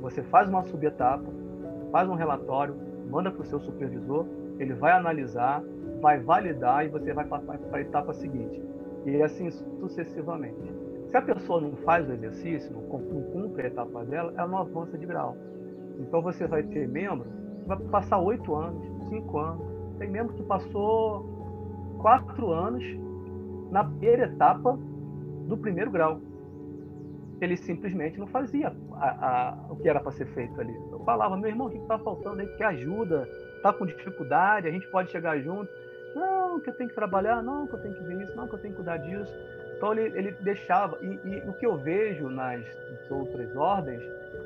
Você faz uma subetapa, faz um relatório, manda para o seu supervisor, ele vai analisar, vai validar e você vai para a etapa seguinte. E assim sucessivamente. Se a pessoa não faz o exercício, não cumpre a etapa dela, ela não avança de grau. Então você vai ter membro que vai passar oito anos, cinco anos. Tem membro que passou quatro anos na primeira etapa do primeiro grau. Ele simplesmente não fazia a, a, o que era para ser feito ali. Eu falava, meu irmão, o que está faltando aí? Que ajuda? Está com dificuldade? A gente pode chegar junto? Não, que eu tenho que trabalhar, não, que eu tenho que ver isso, não, que eu tenho que cuidar disso. Então ele, ele deixava. E, e, o que eu vejo nas, nas outras ordens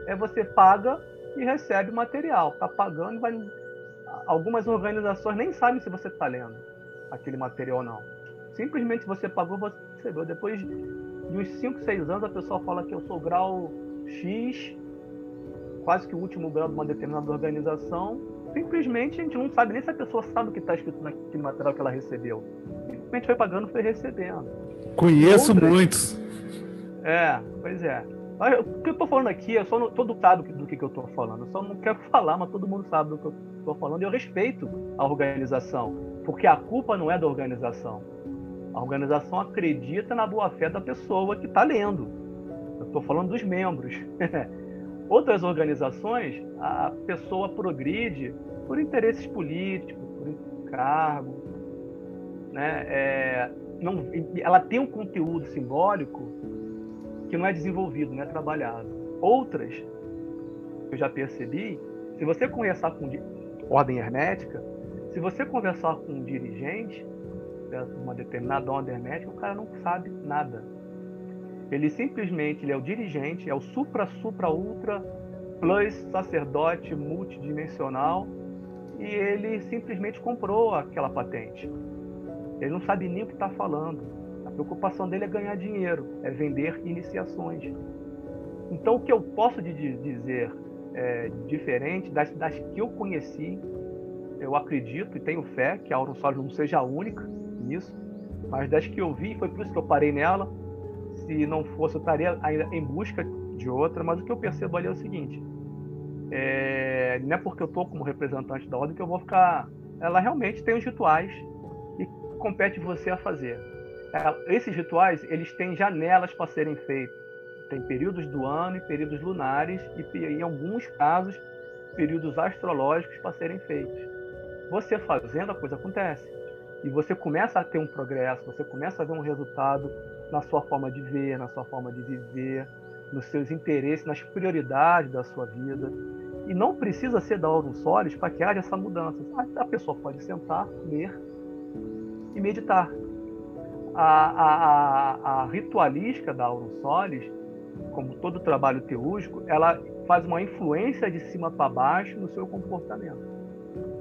é você paga e recebe material. Está pagando e vai. Algumas organizações nem sabem se você está lendo aquele material ou não. Simplesmente você pagou, você percebeu. Depois de uns 5, 6 anos, a pessoa fala que eu sou grau X, quase que o último grau de uma determinada organização. Simplesmente a gente não sabe nem se a pessoa sabe o que está escrito naquele material que ela recebeu. Simplesmente foi pagando, foi recebendo. Conheço Outras... muitos. É, pois é. O que eu estou falando aqui, é só não, todo sabe do que, que eu estou falando. Eu só não quero falar, mas todo mundo sabe do que eu estou falando. E eu respeito a organização, porque a culpa não é da organização. A organização acredita na boa-fé da pessoa que está lendo. Eu estou falando dos membros. Outras organizações, a pessoa progride por interesses políticos, por encargo. Né? É, não, ela tem um conteúdo simbólico que não é desenvolvido, não é trabalhado. Outras, eu já percebi, se você conversar com ordem hermética, se você conversar com um dirigente de uma determinada ordem hermética, o cara não sabe nada. Ele simplesmente ele é o dirigente, é o supra, supra, ultra, plus sacerdote multidimensional e ele simplesmente comprou aquela patente. Ele não sabe nem o que está falando. A preocupação dele é ganhar dinheiro, é vender iniciações. Então, o que eu posso dizer é, diferente das, das que eu conheci, eu acredito e tenho fé que a Auron Solis não seja a única nisso, mas das que eu vi, foi por isso que eu parei nela. Se não fosse, eu estaria ainda em busca de outra, mas o que eu percebo ali é o seguinte: é, não é porque eu estou como representante da ordem que eu vou ficar. Ela realmente tem os rituais compete você a fazer. É, esses rituais eles têm janelas para serem feitos. Tem períodos do ano e períodos lunares e, em alguns casos, períodos astrológicos para serem feitos. Você fazendo, a coisa acontece. E você começa a ter um progresso, você começa a ver um resultado na sua forma de ver, na sua forma de viver, nos seus interesses, nas prioridades da sua vida. E não precisa ser da Aurum Solis para que haja essa mudança. A pessoa pode sentar, ler e meditar a, a, a, ritualística da Aurum Solis, como todo trabalho teúrgico, ela faz uma influência de cima para baixo no seu comportamento.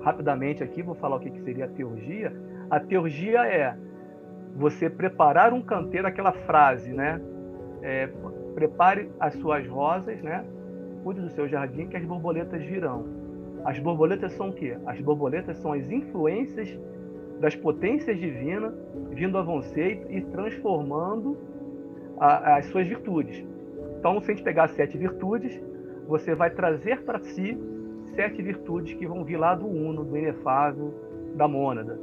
Rapidamente aqui vou falar o que seria a teurgia. A teurgia é você preparar um canteiro, aquela frase, né? É, prepare as suas rosas, né? Cuide do seu jardim que as borboletas virão. As borboletas são o quê? As borboletas são as influências das potências divinas vindo a você e transformando a, as suas virtudes. Então, se a gente pegar sete virtudes, você vai trazer para si sete virtudes que vão vir lá do uno, do inefável, da mônada.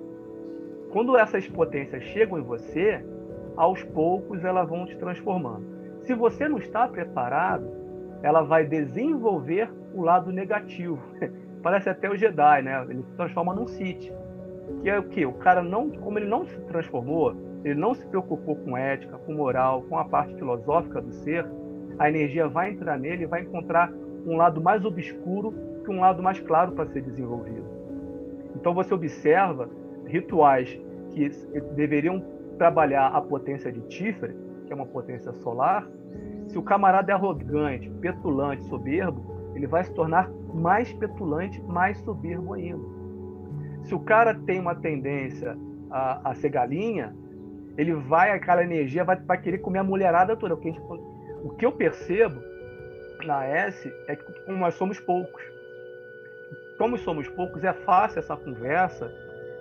Quando essas potências chegam em você, aos poucos elas vão te transformando. Se você não está preparado, ela vai desenvolver o lado negativo. Parece até o Jedi, né? Ele se transforma num Sith que é o que o cara não, como ele não se transformou, ele não se preocupou com ética, com moral, com a parte filosófica do ser, a energia vai entrar nele e vai encontrar um lado mais obscuro que um lado mais claro para ser desenvolvido. Então você observa rituais que deveriam trabalhar a potência de Tifre, que é uma potência solar. Se o camarada é arrogante, petulante, soberbo, ele vai se tornar mais petulante, mais soberbo ainda. Se o cara tem uma tendência a, a ser galinha, ele vai, aquela energia vai, vai querer comer a mulherada toda. O que, gente, o que eu percebo na S é que nós somos poucos. Como somos poucos, é fácil essa conversa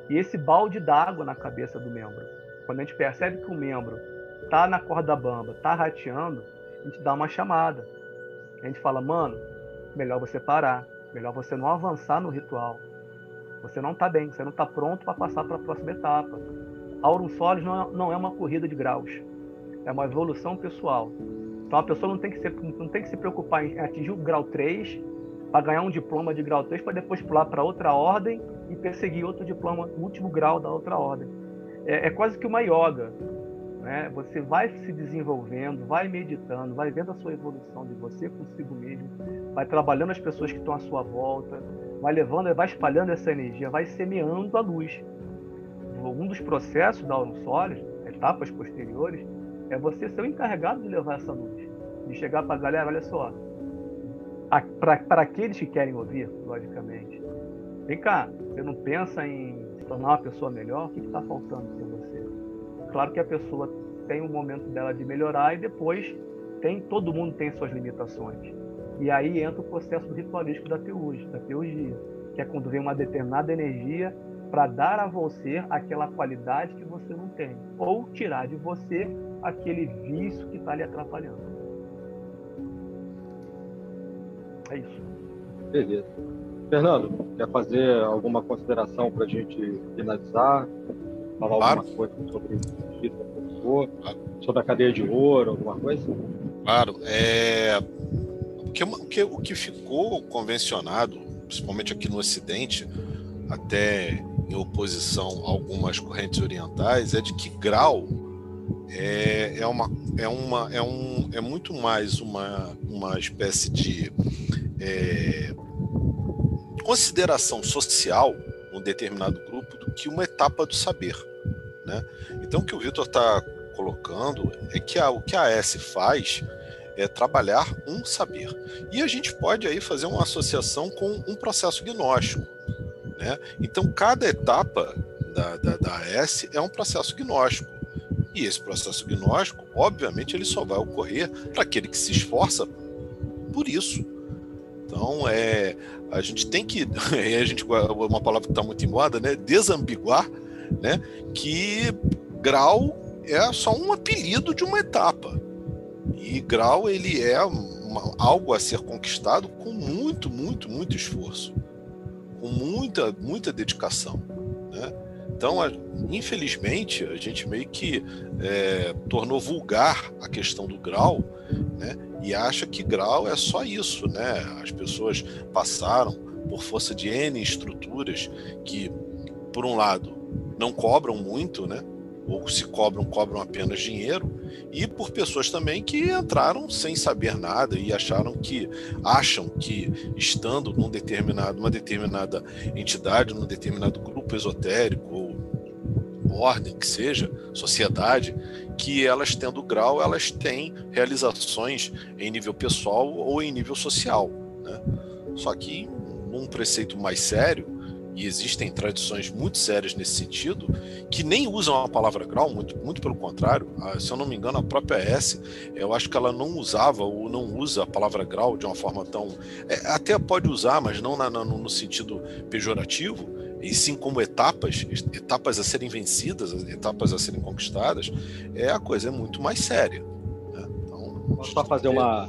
e esse balde d'água na cabeça do membro. Quando a gente percebe que o membro tá na corda bamba, tá rateando, a gente dá uma chamada. A gente fala, mano, melhor você parar, melhor você não avançar no ritual. Você não está bem, você não está pronto para passar para a próxima etapa. Aurum Solis não, não é uma corrida de graus, é uma evolução pessoal. Então a pessoa não tem que, ser, não tem que se preocupar em atingir o grau 3 para ganhar um diploma de grau 3 para depois pular para outra ordem e perseguir outro diploma, último grau da outra ordem. É, é quase que uma yoga. Né? Você vai se desenvolvendo, vai meditando, vai vendo a sua evolução de você consigo mesmo, vai trabalhando as pessoas que estão à sua volta, vai levando, vai espalhando essa energia, vai semeando a luz. Um dos processos da Aurum Solis, etapas posteriores, é você ser o encarregado de levar essa luz, de chegar para a galera, olha só, para aqueles que querem ouvir, logicamente. Vem cá, você não pensa em se tornar uma pessoa melhor? O que está faltando para você? Claro que a pessoa tem um momento dela de melhorar e depois tem todo mundo tem suas limitações. E aí entra o processo ritualístico da teurgia, da teurgia, que é quando vem uma determinada energia para dar a você aquela qualidade que você não tem, ou tirar de você aquele vício que está lhe atrapalhando. É isso. Beleza. Fernando, quer fazer alguma consideração para a gente finalizar? Falar claro. alguma coisa sobre o sobre a cadeia de ouro, alguma coisa? Claro. É... Que, o, que, o que ficou convencionado, principalmente aqui no Ocidente, até em oposição a algumas correntes orientais, é de que grau é, é, uma, é, uma, é, um, é muito mais uma, uma espécie de é, consideração social num determinado grupo do que uma etapa do saber. Né? Então, o que o Vitor está colocando é que a, o que a S faz é trabalhar um saber. E a gente pode aí fazer uma associação com um processo gnóstico. Né? Então, cada etapa da, da, da S é um processo gnóstico. E esse processo gnóstico, obviamente, ele só vai ocorrer para aquele que se esforça por isso. Então, é, a gente tem que, a gente, uma palavra que está muito em moda, né? Desambiguar, né? Que grau é só um apelido de uma etapa. E grau, ele é uma, algo a ser conquistado com muito, muito, muito esforço. Com muita, muita dedicação, né? Então, infelizmente, a gente meio que é, tornou vulgar a questão do grau, né? E acha que grau é só isso, né? As pessoas passaram por força de N estruturas que, por um lado, não cobram muito, né? Ou se cobram, cobram apenas dinheiro, e por pessoas também que entraram sem saber nada e acharam que acham que estando num determinado, uma determinada entidade, num determinado grupo esotérico ou ordem que seja, sociedade, que elas tendo grau, elas têm realizações em nível pessoal ou em nível social. Né? Só que num preceito mais sério, e existem tradições muito sérias nesse sentido, que nem usam a palavra grau, muito, muito pelo contrário. A, se eu não me engano, a própria S, eu acho que ela não usava ou não usa a palavra grau de uma forma tão. É, até pode usar, mas não na, na, no sentido pejorativo, e sim como etapas, etapas a serem vencidas, etapas a serem conquistadas, é a coisa é muito mais séria. Né? Então, só fazer uma.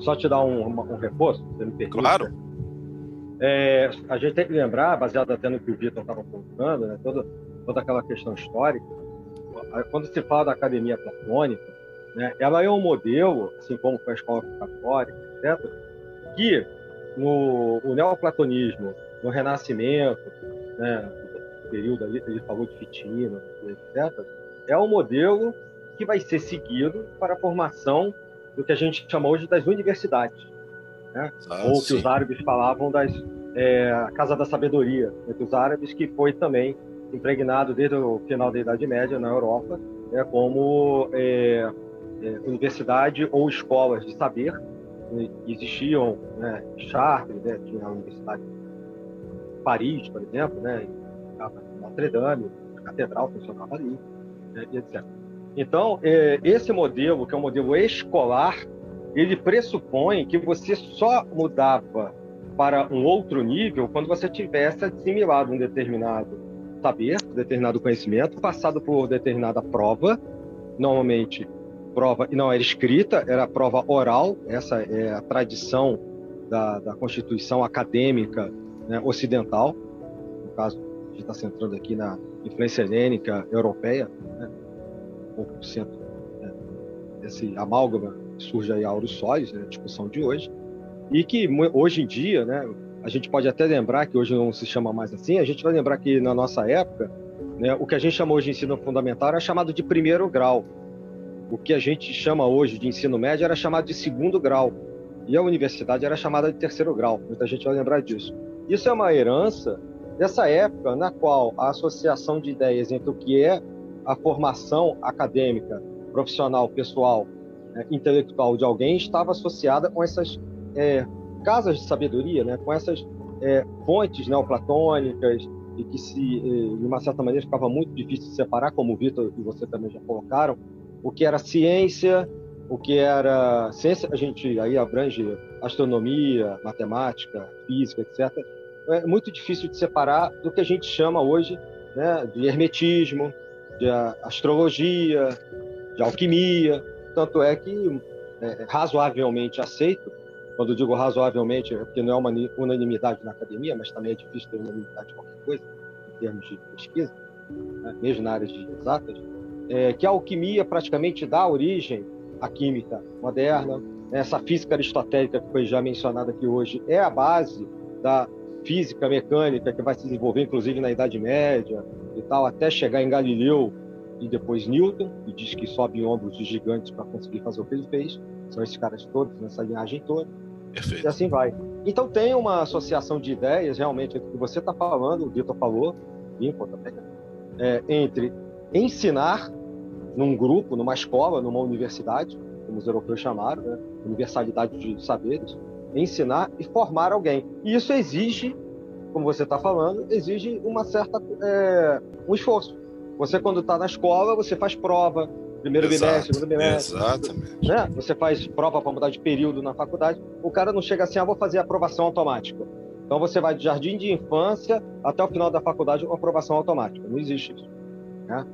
Só te dar um, um reforço, se me permite. Claro. É, a gente tem que lembrar, baseado até no que o Vitor estava colocando, né, toda, toda aquela questão histórica, quando se fala da academia platônica, né, ela é um modelo, assim como foi a escola católica, etc., que no o neoplatonismo, no Renascimento, né, período ali, ele falou de Fitina, etc., é um modelo que vai ser seguido para a formação do que a gente chama hoje das universidades né? Ah, ou que sim. os árabes falavam das é, Casa da Sabedoria entre os árabes, que foi também impregnado desde o final da Idade Média na Europa, né, como é, é, universidade ou escolas de saber. Existiam né, Chartres, né, tinha a Universidade de Paris, por exemplo, né, Notre Dame, a catedral funcionava ali, né, etc. Então, é, esse modelo, que é um modelo escolar, ele pressupõe que você só mudava para um outro nível quando você tivesse assimilado um determinado saber, um determinado conhecimento, passado por determinada prova, normalmente prova e não era escrita, era prova oral, essa é a tradição da, da constituição acadêmica né, ocidental, no caso, a gente está centrando aqui na influência helênica europeia, né, um pouco do centro né, desse amálgama surge aí Aurus Solis, né, discussão de hoje, e que hoje em dia, né, a gente pode até lembrar que hoje não se chama mais assim, a gente vai lembrar que na nossa época, né, o que a gente chamou de ensino fundamental era chamado de primeiro grau. O que a gente chama hoje de ensino médio era chamado de segundo grau. E a universidade era chamada de terceiro grau. Muita gente vai lembrar disso. Isso é uma herança dessa época na qual a associação de ideias entre o que é a formação acadêmica, profissional, pessoal é, intelectual de alguém estava associada com essas é, casas de sabedoria, né, com essas é, fontes neoplatônicas e que se, é, de uma certa maneira, ficava muito difícil de separar, como o Vitor e você também já colocaram, o que era ciência, o que era ciência, a gente aí abrange astronomia, matemática, física, etc. É muito difícil de separar do que a gente chama hoje né, de hermetismo, de astrologia, de alquimia. Tanto é que é razoavelmente aceito, quando digo razoavelmente, é porque não é uma unanimidade na academia, mas também é difícil ter unanimidade de qualquer coisa, em termos de pesquisa, né, mesmo na área de exatas, é, que a alquimia praticamente dá origem à química moderna. Essa física aristotélica que foi já mencionada aqui hoje é a base da física mecânica que vai se desenvolver, inclusive na Idade Média e tal, até chegar em Galileu e depois Newton, que diz que sobe em ombros de gigantes para conseguir fazer o que ele fez. São esses caras todos, nessa linhagem toda. Perfeito. E assim vai. Então tem uma associação de ideias, realmente, entre o que você está falando, o Vitor falou, é, entre ensinar num grupo, numa escola, numa universidade, como os europeus chamaram, né? universalidade de saberes, ensinar e formar alguém. E isso exige, como você está falando, exige uma certa é, um esforço. Você quando está na escola, você faz prova, primeiro Exato, bimestre, segundo bimestre. Exatamente. Né? Você faz prova para mudar de período na faculdade. O cara não chega assim, ah, vou fazer aprovação automática. Então você vai de jardim de infância até o final da faculdade com aprovação automática. Não existe isso. Né?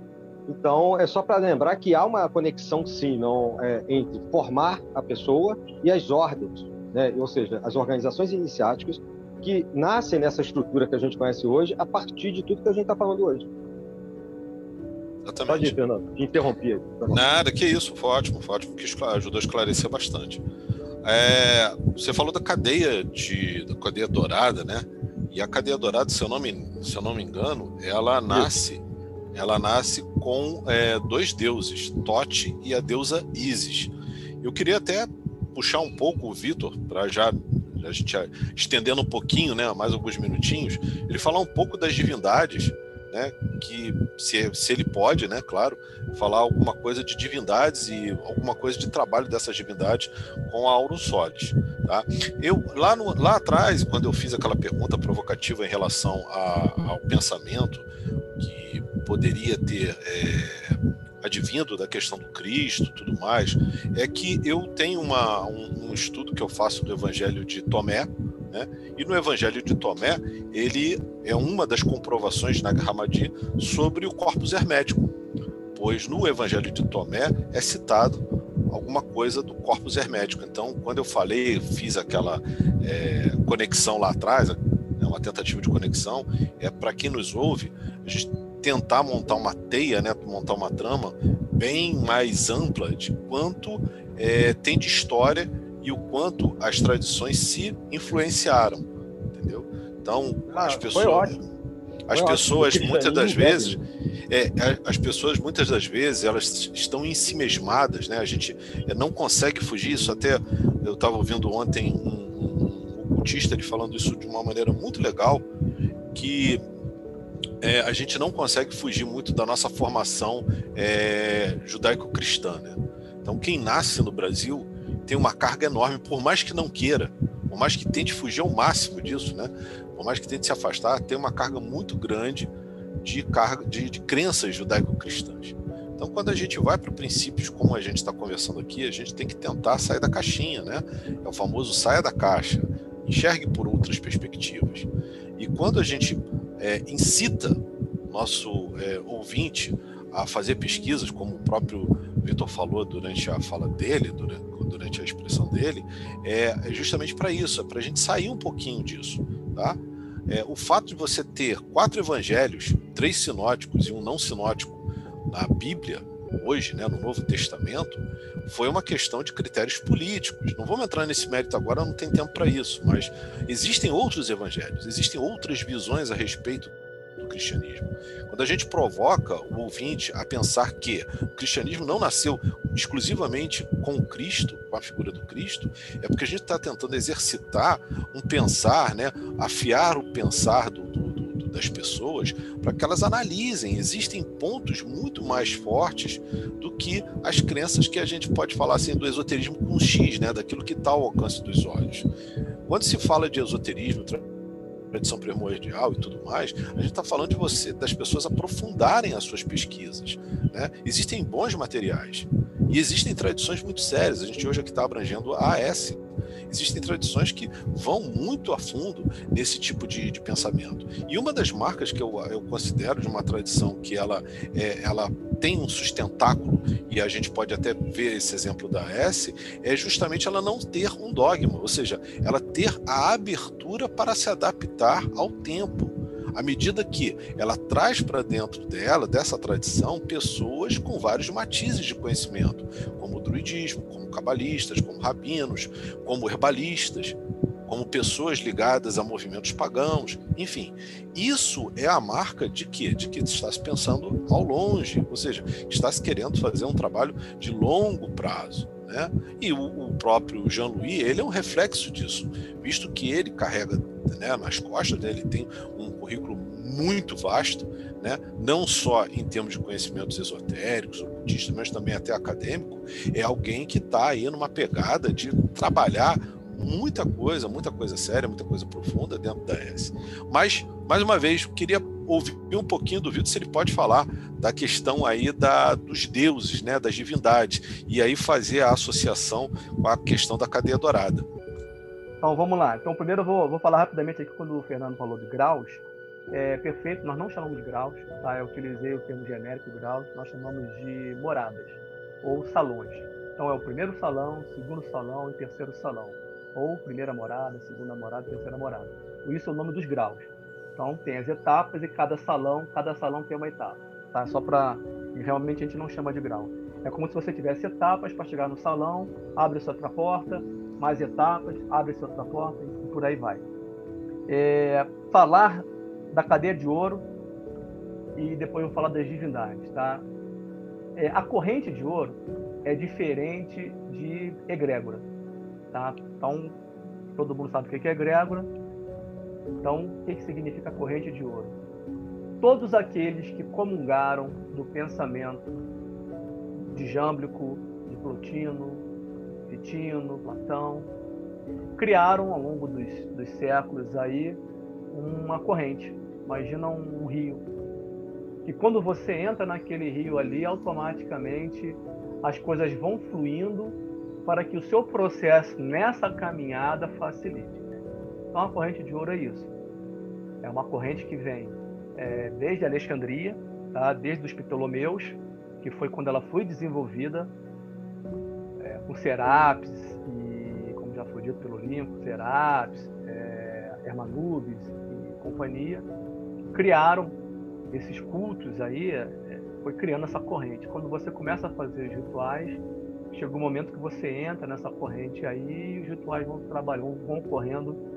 Então é só para lembrar que há uma conexão sim, não é, entre formar a pessoa e as ordens, né? Ou seja, as organizações iniciáticas que nascem nessa estrutura que a gente conhece hoje a partir de tudo que a gente está falando hoje. Exatamente. Pode ir, Fernando. Interrompi. Nada, que isso, foi ótimo, foi ótimo, que ajudou a esclarecer bastante. É, você falou da cadeia de da cadeia dourada, né? E a cadeia dourada, se eu não me, se eu não me engano, ela nasce, ela nasce com é, dois deuses, Tote e a deusa Isis. Eu queria até puxar um pouco o Vitor para já a gente estendendo um pouquinho, né, mais alguns minutinhos, ele falar um pouco das divindades né, que se, se ele pode, né, claro, falar alguma coisa de divindades e alguma coisa de trabalho dessas divindades com a Auro Solis, tá? Eu lá no, lá atrás, quando eu fiz aquela pergunta provocativa em relação a, ao pensamento que poderia ter é, advindo da questão do Cristo, tudo mais, é que eu tenho uma, um, um estudo que eu faço do Evangelho de Tomé, né? E no Evangelho de Tomé, ele é uma das comprovações na Hammadi sobre o corpus hermético, pois no Evangelho de Tomé é citado alguma coisa do corpus hermético. Então, quando eu falei, fiz aquela é, conexão lá atrás, é uma tentativa de conexão, é para quem nos ouve, a gente tentar montar uma teia, né, montar uma trama bem mais ampla de quanto é, tem de história e o quanto as tradições se influenciaram, entendeu? Então, ah, as pessoas, as pessoas muitas das vezes, é, as pessoas muitas das vezes elas estão em si mesmadas, né? A gente é, não consegue fugir isso. Até eu estava ouvindo ontem um, um, um ocultista ele falando isso de uma maneira muito legal, que é, a gente não consegue fugir muito da nossa formação é, judaico-cristã. Né? Então, quem nasce no Brasil tem uma carga enorme, por mais que não queira, por mais que tente fugir ao máximo disso, né? Por mais que tente se afastar, tem uma carga muito grande de carga de, de crenças judaico-cristãs. Então, quando a gente vai para princípios como a gente está conversando aqui, a gente tem que tentar sair da caixinha, né? É o famoso saia da caixa, enxergue por outras perspectivas. E quando a gente é, incita nosso é, ouvinte a fazer pesquisas, como o próprio Vitor falou durante a fala dele, durante, durante a expressão dele, é, justamente para isso, é para a gente sair um pouquinho disso. Tá? É, o fato de você ter quatro evangelhos, três sinóticos e um não sinótico na Bíblia, hoje, né, no Novo Testamento, foi uma questão de critérios políticos. Não vamos entrar nesse mérito agora, não tem tempo para isso, mas existem outros evangelhos, existem outras visões a respeito cristianismo. Quando a gente provoca o ouvinte a pensar que o cristianismo não nasceu exclusivamente com Cristo, com a figura do Cristo, é porque a gente está tentando exercitar um pensar, né, afiar o pensar do, do, das pessoas para que elas analisem. Existem pontos muito mais fortes do que as crenças que a gente pode falar assim do esoterismo com X, né, daquilo que está ao alcance dos olhos. Quando se fala de esoterismo, tradição primordial e tudo mais, a gente está falando de você, das pessoas aprofundarem as suas pesquisas. Né? Existem bons materiais e existem tradições muito sérias. A gente hoje aqui está abrangendo a AS, existem tradições que vão muito a fundo nesse tipo de, de pensamento. E uma das marcas que eu, eu considero de uma tradição que ela, é, ela tem um sustentáculo, e a gente pode até ver esse exemplo da S, é justamente ela não ter um dogma, ou seja, ela ter a abertura para se adaptar ao tempo à medida que ela traz para dentro dela, dessa tradição, pessoas com vários matizes de conhecimento, como o druidismo, como cabalistas, como rabinos, como herbalistas, como pessoas ligadas a movimentos pagãos, enfim. Isso é a marca de quê? De que está se pensando ao longe, ou seja, está se querendo fazer um trabalho de longo prazo. Né? E o, o próprio Jean-Louis, ele é um reflexo disso, visto que ele carrega né, nas costas dele, tem um currículo muito vasto, né? não só em termos de conhecimentos esotéricos, ocultistas, mas também até acadêmico, é alguém que está aí numa pegada de trabalhar muita coisa, muita coisa séria, muita coisa profunda dentro da S. Mas, mais uma vez, queria ouvir um pouquinho do Vitor se ele pode falar da questão aí da, dos deuses, né, das divindades, e aí fazer a associação com a questão da cadeia dourada. Então vamos lá. Então primeiro eu vou, vou falar rapidamente aqui quando o Fernando falou de graus. É perfeito, nós não chamamos de graus, tá? Eu utilizei o termo genérico graus, nós chamamos de moradas ou salões. Então é o primeiro salão, segundo salão e terceiro salão. Ou primeira morada, segunda morada, terceira morada. Isso é o nome dos graus. Então tem as etapas e cada salão, cada salão tem uma etapa, tá? Só para realmente a gente não chama de grau. É como se você tivesse etapas para chegar no salão, abre essa outra porta, mais etapas, abre essa outra porta e por aí vai. É, falar da cadeia de ouro e depois eu vou falar das divindades, tá? É, a corrente de ouro é diferente de egrégora, tá? Então todo mundo sabe o que é egrégora. Então, o que significa corrente de ouro? Todos aqueles que comungaram do pensamento de Jâmblico, de Plotino, Vitino, Platão, criaram ao longo dos, dos séculos aí uma corrente. Imagina um, um rio. E quando você entra naquele rio ali, automaticamente as coisas vão fluindo para que o seu processo nessa caminhada facilite. Então a corrente de ouro é isso. É uma corrente que vem é, desde Alexandria, tá? desde os Ptolomeus, que foi quando ela foi desenvolvida, é, com Serapis e, como já foi dito pelo Limpo, Serapis, é, Hermanubis e companhia, criaram esses cultos aí, é, foi criando essa corrente. Quando você começa a fazer os rituais, chega um momento que você entra nessa corrente aí e os rituais vão trabalhando, vão correndo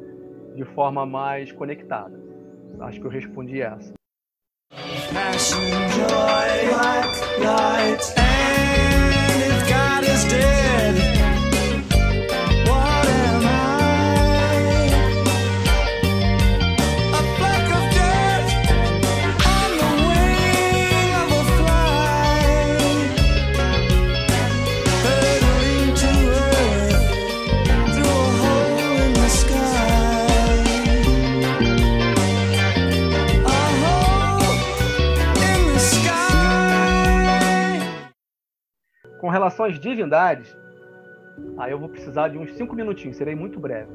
de forma mais conectada. Acho que eu respondi essa. Passion, joy, light, light, and if God is dead. Com relação às divindades, aí eu vou precisar de uns 5 minutinhos, serei muito breve.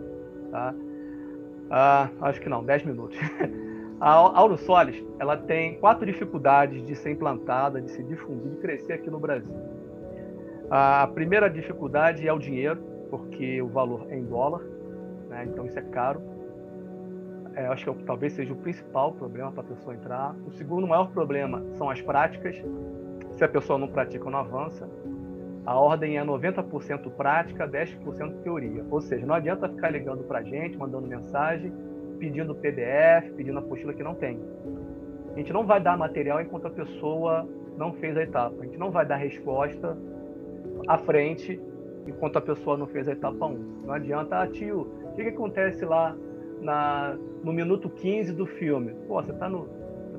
Tá? Ah, acho que não, 10 minutos. A Auro Solis, ela tem quatro dificuldades de ser implantada, de se difundir, de crescer aqui no Brasil. A primeira dificuldade é o dinheiro, porque o valor é em dólar, né? então isso é caro. É, acho que talvez seja o principal problema para a pessoa entrar. O segundo maior problema são as práticas. Se a pessoa não pratica, não avança a ordem é 90% prática, 10% teoria. Ou seja, não adianta ficar ligando para a gente, mandando mensagem, pedindo PDF, pedindo apostila que não tem. A gente não vai dar material enquanto a pessoa não fez a etapa. A gente não vai dar resposta à frente enquanto a pessoa não fez a etapa 1. Não adianta, ah, tio, o que, que acontece lá na, no minuto 15 do filme? Pô, você está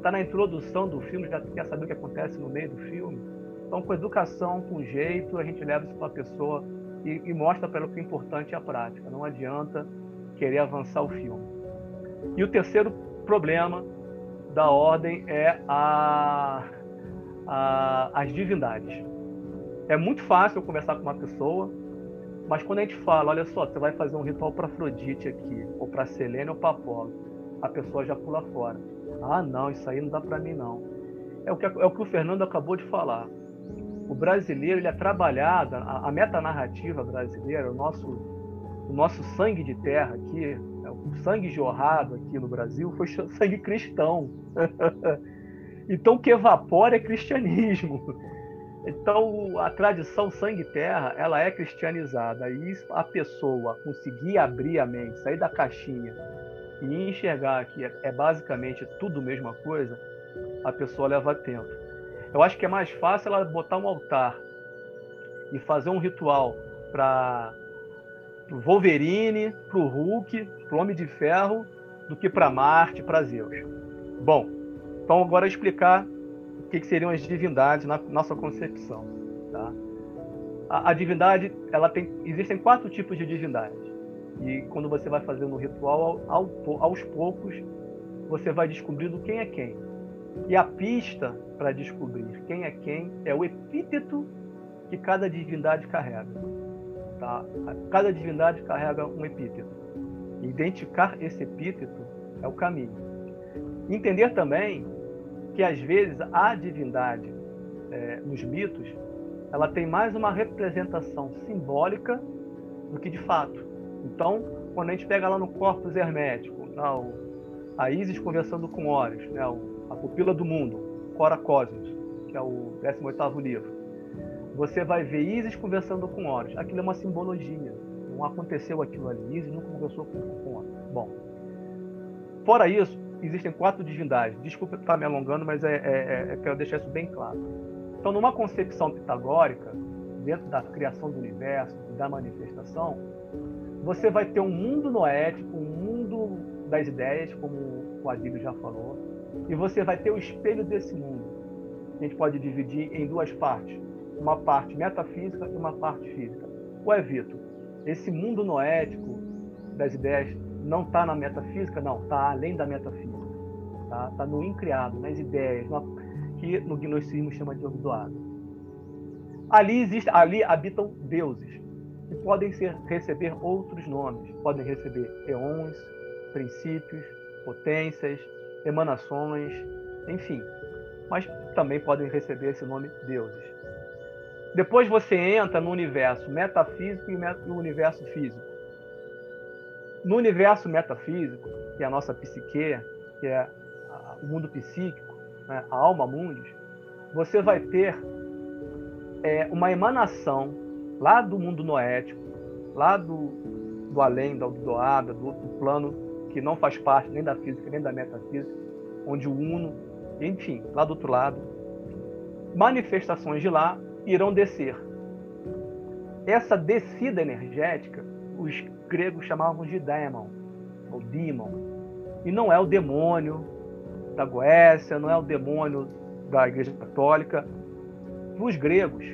tá na introdução do filme, já quer saber o que acontece no meio do filme? Então, com educação, com jeito, a gente leva isso para a pessoa e, e mostra para ela que o importante é a prática. Não adianta querer avançar o filme. E o terceiro problema da ordem é a, a, as divindades. É muito fácil conversar com uma pessoa, mas quando a gente fala, olha só, você vai fazer um ritual para Afrodite aqui, ou para Selene ou para Apolo, a pessoa já pula fora. Ah, não, isso aí não dá para mim não. É o, que, é o que o Fernando acabou de falar. O brasileiro ele é trabalhado, a, a metanarrativa brasileira, o nosso, o nosso sangue de terra aqui, é o sangue jorrado aqui no Brasil foi sangue cristão. então o que evapora é cristianismo. Então a tradição sangue terra ela é cristianizada e a pessoa conseguir abrir a mente, sair da caixinha e enxergar que é basicamente tudo a mesma coisa, a pessoa leva tempo. Eu acho que é mais fácil ela botar um altar e fazer um ritual para o Wolverine, para o Hulk, para o Homem de Ferro, do que para Marte, para Zeus. Bom, então agora explicar o que, que seriam as divindades na nossa concepção. Tá? A, a, divindade, ela tem, existem quatro tipos de divindade. E quando você vai fazendo um ritual, ao, aos poucos, você vai descobrindo quem é quem. E a pista para descobrir quem é quem é o epíteto que cada divindade carrega. Tá? Cada divindade carrega um epíteto. Identificar esse epíteto é o caminho. Entender também que às vezes a divindade é, nos mitos ela tem mais uma representação simbólica do que de fato. Então, quando a gente pega lá no Corpus Hermético, não, a Isis conversando com Horus, né, a pupila do mundo, Cora Cosmos, que é o 18º livro, você vai ver Isis conversando com Horus. Aquilo é uma simbologia. Não aconteceu aquilo ali. Isis não conversou com, Horus. Bom, fora isso, existem quatro divindades. Desculpa estar me alongando, mas é, é, é, é quero deixar isso bem claro. Então, numa concepção pitagórica, dentro da criação do universo, da manifestação, você vai ter um mundo noético, um mundo das ideias, como o Adílio já falou, e você vai ter o espelho desse mundo. A gente pode dividir em duas partes, uma parte metafísica e uma parte física. Ué, Vitor, esse mundo noético das ideias não está na metafísica? Não, está além da metafísica. Está tá no incriado, nas ideias, que no gnosticismo chama de obdoado. Ali, existe, ali habitam deuses, que podem ser, receber outros nomes. Podem receber eons, princípios, potências, emanações, enfim. Mas também podem receber esse nome deuses. Depois você entra no universo metafísico e o universo físico. No universo metafísico, que é a nossa psique, que é o mundo psíquico, né, a alma mundos, você vai ter é, uma emanação lá do mundo noético, lá do, do além, da doada, do outro plano que não faz parte nem da física nem da metafísica, onde o uno, enfim, lá do outro lado, manifestações de lá irão descer. Essa descida energética, os gregos chamavam de daemon, ou demon. E não é o demônio da Goécia, não é o demônio da Igreja Católica. Para os gregos,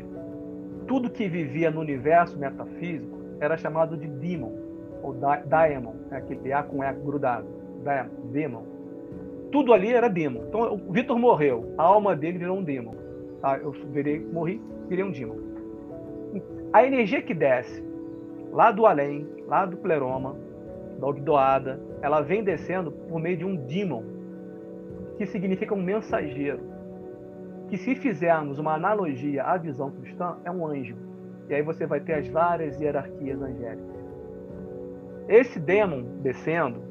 tudo que vivia no universo metafísico era chamado de demon, ou daemon, é aquele A com E grudado, demon. Tudo ali era demon. Então o Vitor morreu, a alma dele virou um demon. Tá? Eu virei, morri, virei um demon. A energia que desce lá do além, lá do pleroma, da Ogdoada, ela vem descendo por meio de um demon, que significa um mensageiro. Que se fizermos uma analogia à visão cristã, é um anjo. E aí você vai ter as várias hierarquias angélicas. Esse demon descendo,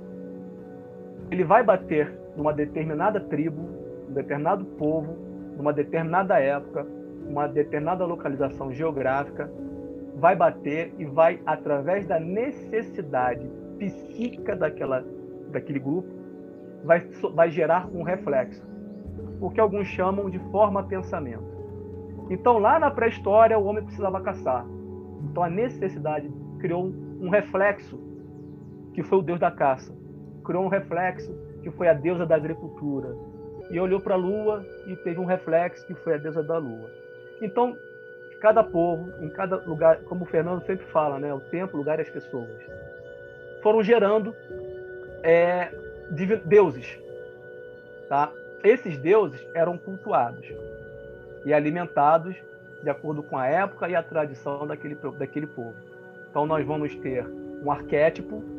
ele vai bater numa determinada tribo, um determinado povo, numa determinada época, uma determinada localização geográfica, vai bater e vai, através da necessidade psíquica daquela, daquele grupo, vai, vai gerar um reflexo. O que alguns chamam de forma-pensamento. Então, lá na pré-história, o homem precisava caçar. Então, a necessidade criou um reflexo, que foi o deus da caça. Criou um reflexo, que foi a deusa da agricultura. E olhou para a lua e teve um reflexo, que foi a deusa da lua. Então, cada povo, em cada lugar, como o Fernando sempre fala, né, o tempo, o lugar e as pessoas, foram gerando é, deuses. Tá? Esses deuses eram cultuados e alimentados de acordo com a época e a tradição daquele, daquele povo. Então nós vamos ter um arquétipo.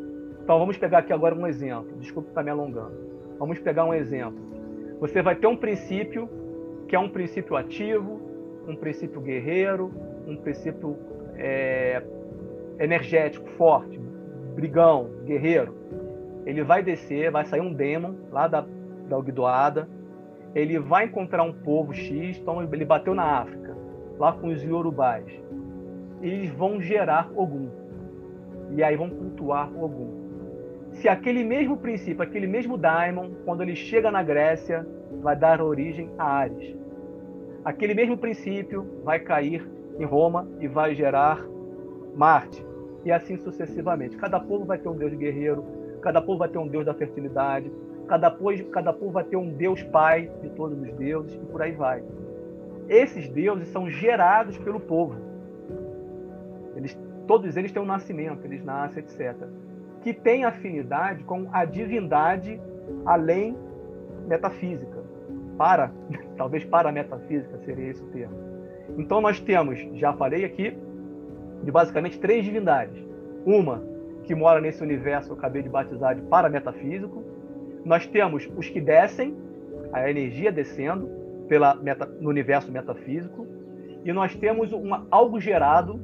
Então vamos pegar aqui agora um exemplo. Desculpe estar me alongando. Vamos pegar um exemplo. Você vai ter um princípio que é um princípio ativo, um princípio guerreiro, um princípio é, energético, forte, brigão, guerreiro. Ele vai descer, vai sair um demon lá da, da Ogdoada, ele vai encontrar um povo X, então ele bateu na África, lá com os Yorubais. Eles vão gerar Ogum. E aí vão cultuar Ogum. Se aquele mesmo princípio, aquele mesmo daimon, quando ele chega na Grécia, vai dar origem a Ares. Aquele mesmo princípio vai cair em Roma e vai gerar Marte. E assim sucessivamente. Cada povo vai ter um deus guerreiro, cada povo vai ter um deus da fertilidade, cada povo, cada povo vai ter um deus pai de todos os deuses e por aí vai. Esses deuses são gerados pelo povo. Eles, todos eles têm um nascimento, eles nascem, etc. Que tem afinidade com a divindade além metafísica para, talvez para metafísica seria esse o termo. Então nós temos, já falei aqui, de basicamente três divindades. Uma que mora nesse universo que eu acabei de batizar de parametafísico. Nós temos os que descem, a energia descendo pela meta, no universo metafísico. E nós temos uma, algo gerado,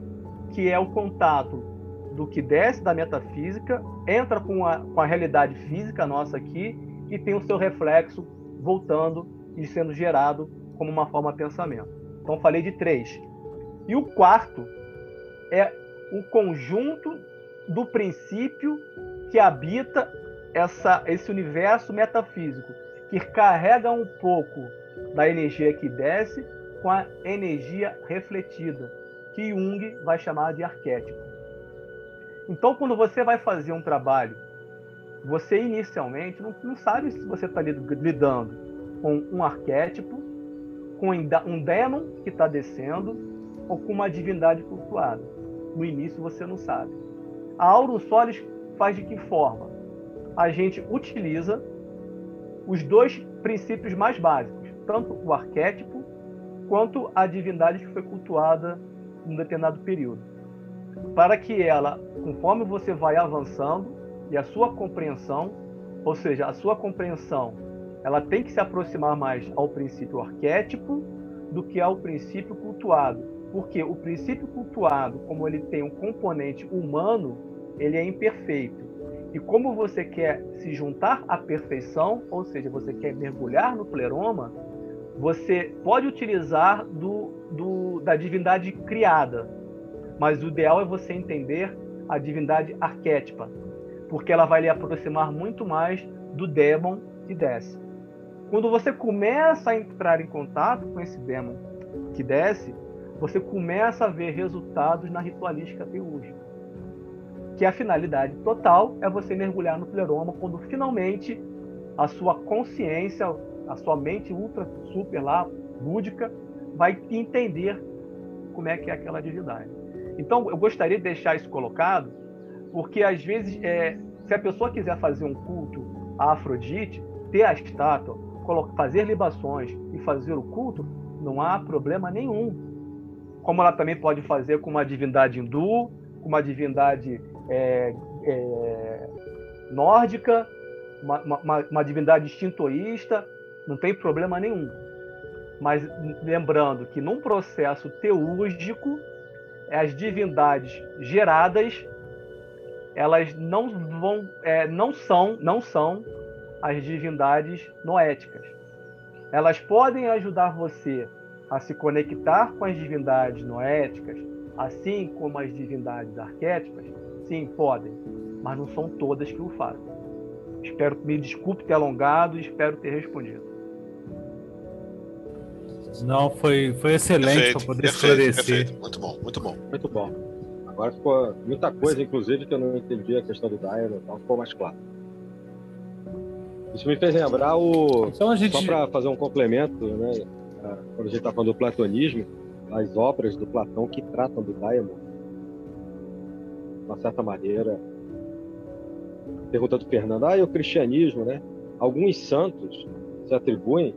que é o contato do que desce da metafísica, entra com a, com a realidade física nossa aqui e tem o seu reflexo voltando e sendo gerado como uma forma de pensamento. Então, falei de três. E o quarto é o conjunto do princípio que habita essa, esse universo metafísico, que carrega um pouco da energia que desce com a energia refletida, que Jung vai chamar de arquétipo. Então, quando você vai fazer um trabalho, você inicialmente não, não sabe se você está lidando com um arquétipo, com um demon que está descendo ou com uma divindade cultuada. No início você não sabe. A Aurum Solis faz de que forma? A gente utiliza os dois princípios mais básicos, tanto o arquétipo quanto a divindade que foi cultuada em um determinado período. Para que ela, conforme você vai avançando e a sua compreensão, ou seja, a sua compreensão ela tem que se aproximar mais ao princípio arquétipo do que ao princípio cultuado. Porque o princípio cultuado, como ele tem um componente humano, ele é imperfeito. E como você quer se juntar à perfeição, ou seja, você quer mergulhar no pleroma, você pode utilizar do, do, da divindade criada, mas o ideal é você entender a divindade arquétipa, porque ela vai lhe aproximar muito mais do demon que desce. Quando você começa a entrar em contato com esse demon que desce, você começa a ver resultados na ritualística teúrgica. Que a finalidade total é você mergulhar no pleroma quando finalmente a sua consciência, a sua mente ultra super lá, búdica, vai entender como é que é aquela divindade. Então, eu gostaria de deixar isso colocado, porque às vezes, é, se a pessoa quiser fazer um culto a Afrodite, ter a estátua, fazer libações e fazer o culto, não há problema nenhum. Como ela também pode fazer com uma divindade hindu, com uma divindade é, é, nórdica, uma, uma, uma divindade shintoísta, não tem problema nenhum. Mas lembrando que num processo teúrgico, as divindades geradas elas não vão é, não são não são as divindades noéticas. Elas podem ajudar você a se conectar com as divindades noéticas, assim como as divindades arquétipas? Sim, podem, mas não são todas que o fazem. Espero, me desculpe ter alongado e espero ter respondido. Não, foi, foi excelente para poder perfeito, esclarecer. Perfeito. Muito bom, muito bom. Muito bom. Agora ficou muita coisa, inclusive, que eu não entendi a questão do Dyer, então ficou mais claro. Isso me fez lembrar o. Então gente... Só para fazer um complemento, né? Quando a gente está falando do platonismo, as obras do Platão que tratam do Daimon, de uma certa maneira, pergunta do Fernando, ah, e o cristianismo, né? Alguns santos se atribuem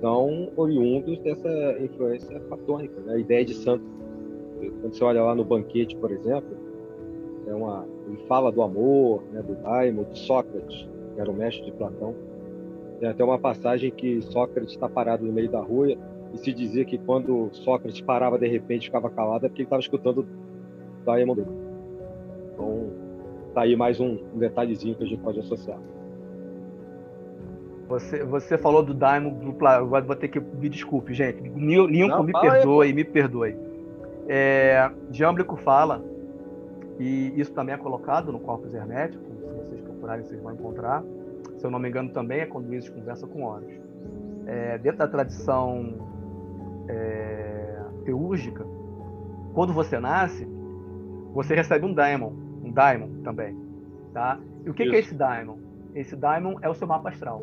são oriundos dessa influência platônica, né? a ideia de santo. Quando você olha lá no banquete, por exemplo, é uma, ele fala do amor, né, do daimo, de Sócrates, que era o mestre de Platão. Tem até uma passagem que Sócrates está parado no meio da rua e se dizia que quando Sócrates parava de repente ficava calado é porque ele estava escutando o daimo dele. Então, tá aí mais um detalhezinho que a gente pode associar. Você, você falou do Daimon Agora vou ter que me desculpe, gente. Lincoln, me perdoe, aí, me perdoe. É, Jâmblico fala, e isso também é colocado no Corpus Hermético, se vocês procurarem, vocês vão encontrar. Se eu não me engano, também é quando isso conversa com Horus. É, dentro da tradição é, teúrgica, quando você nasce, você recebe um daimon, um daimon também, tá? E o que, que é esse daimon? Esse daimon é o seu mapa astral.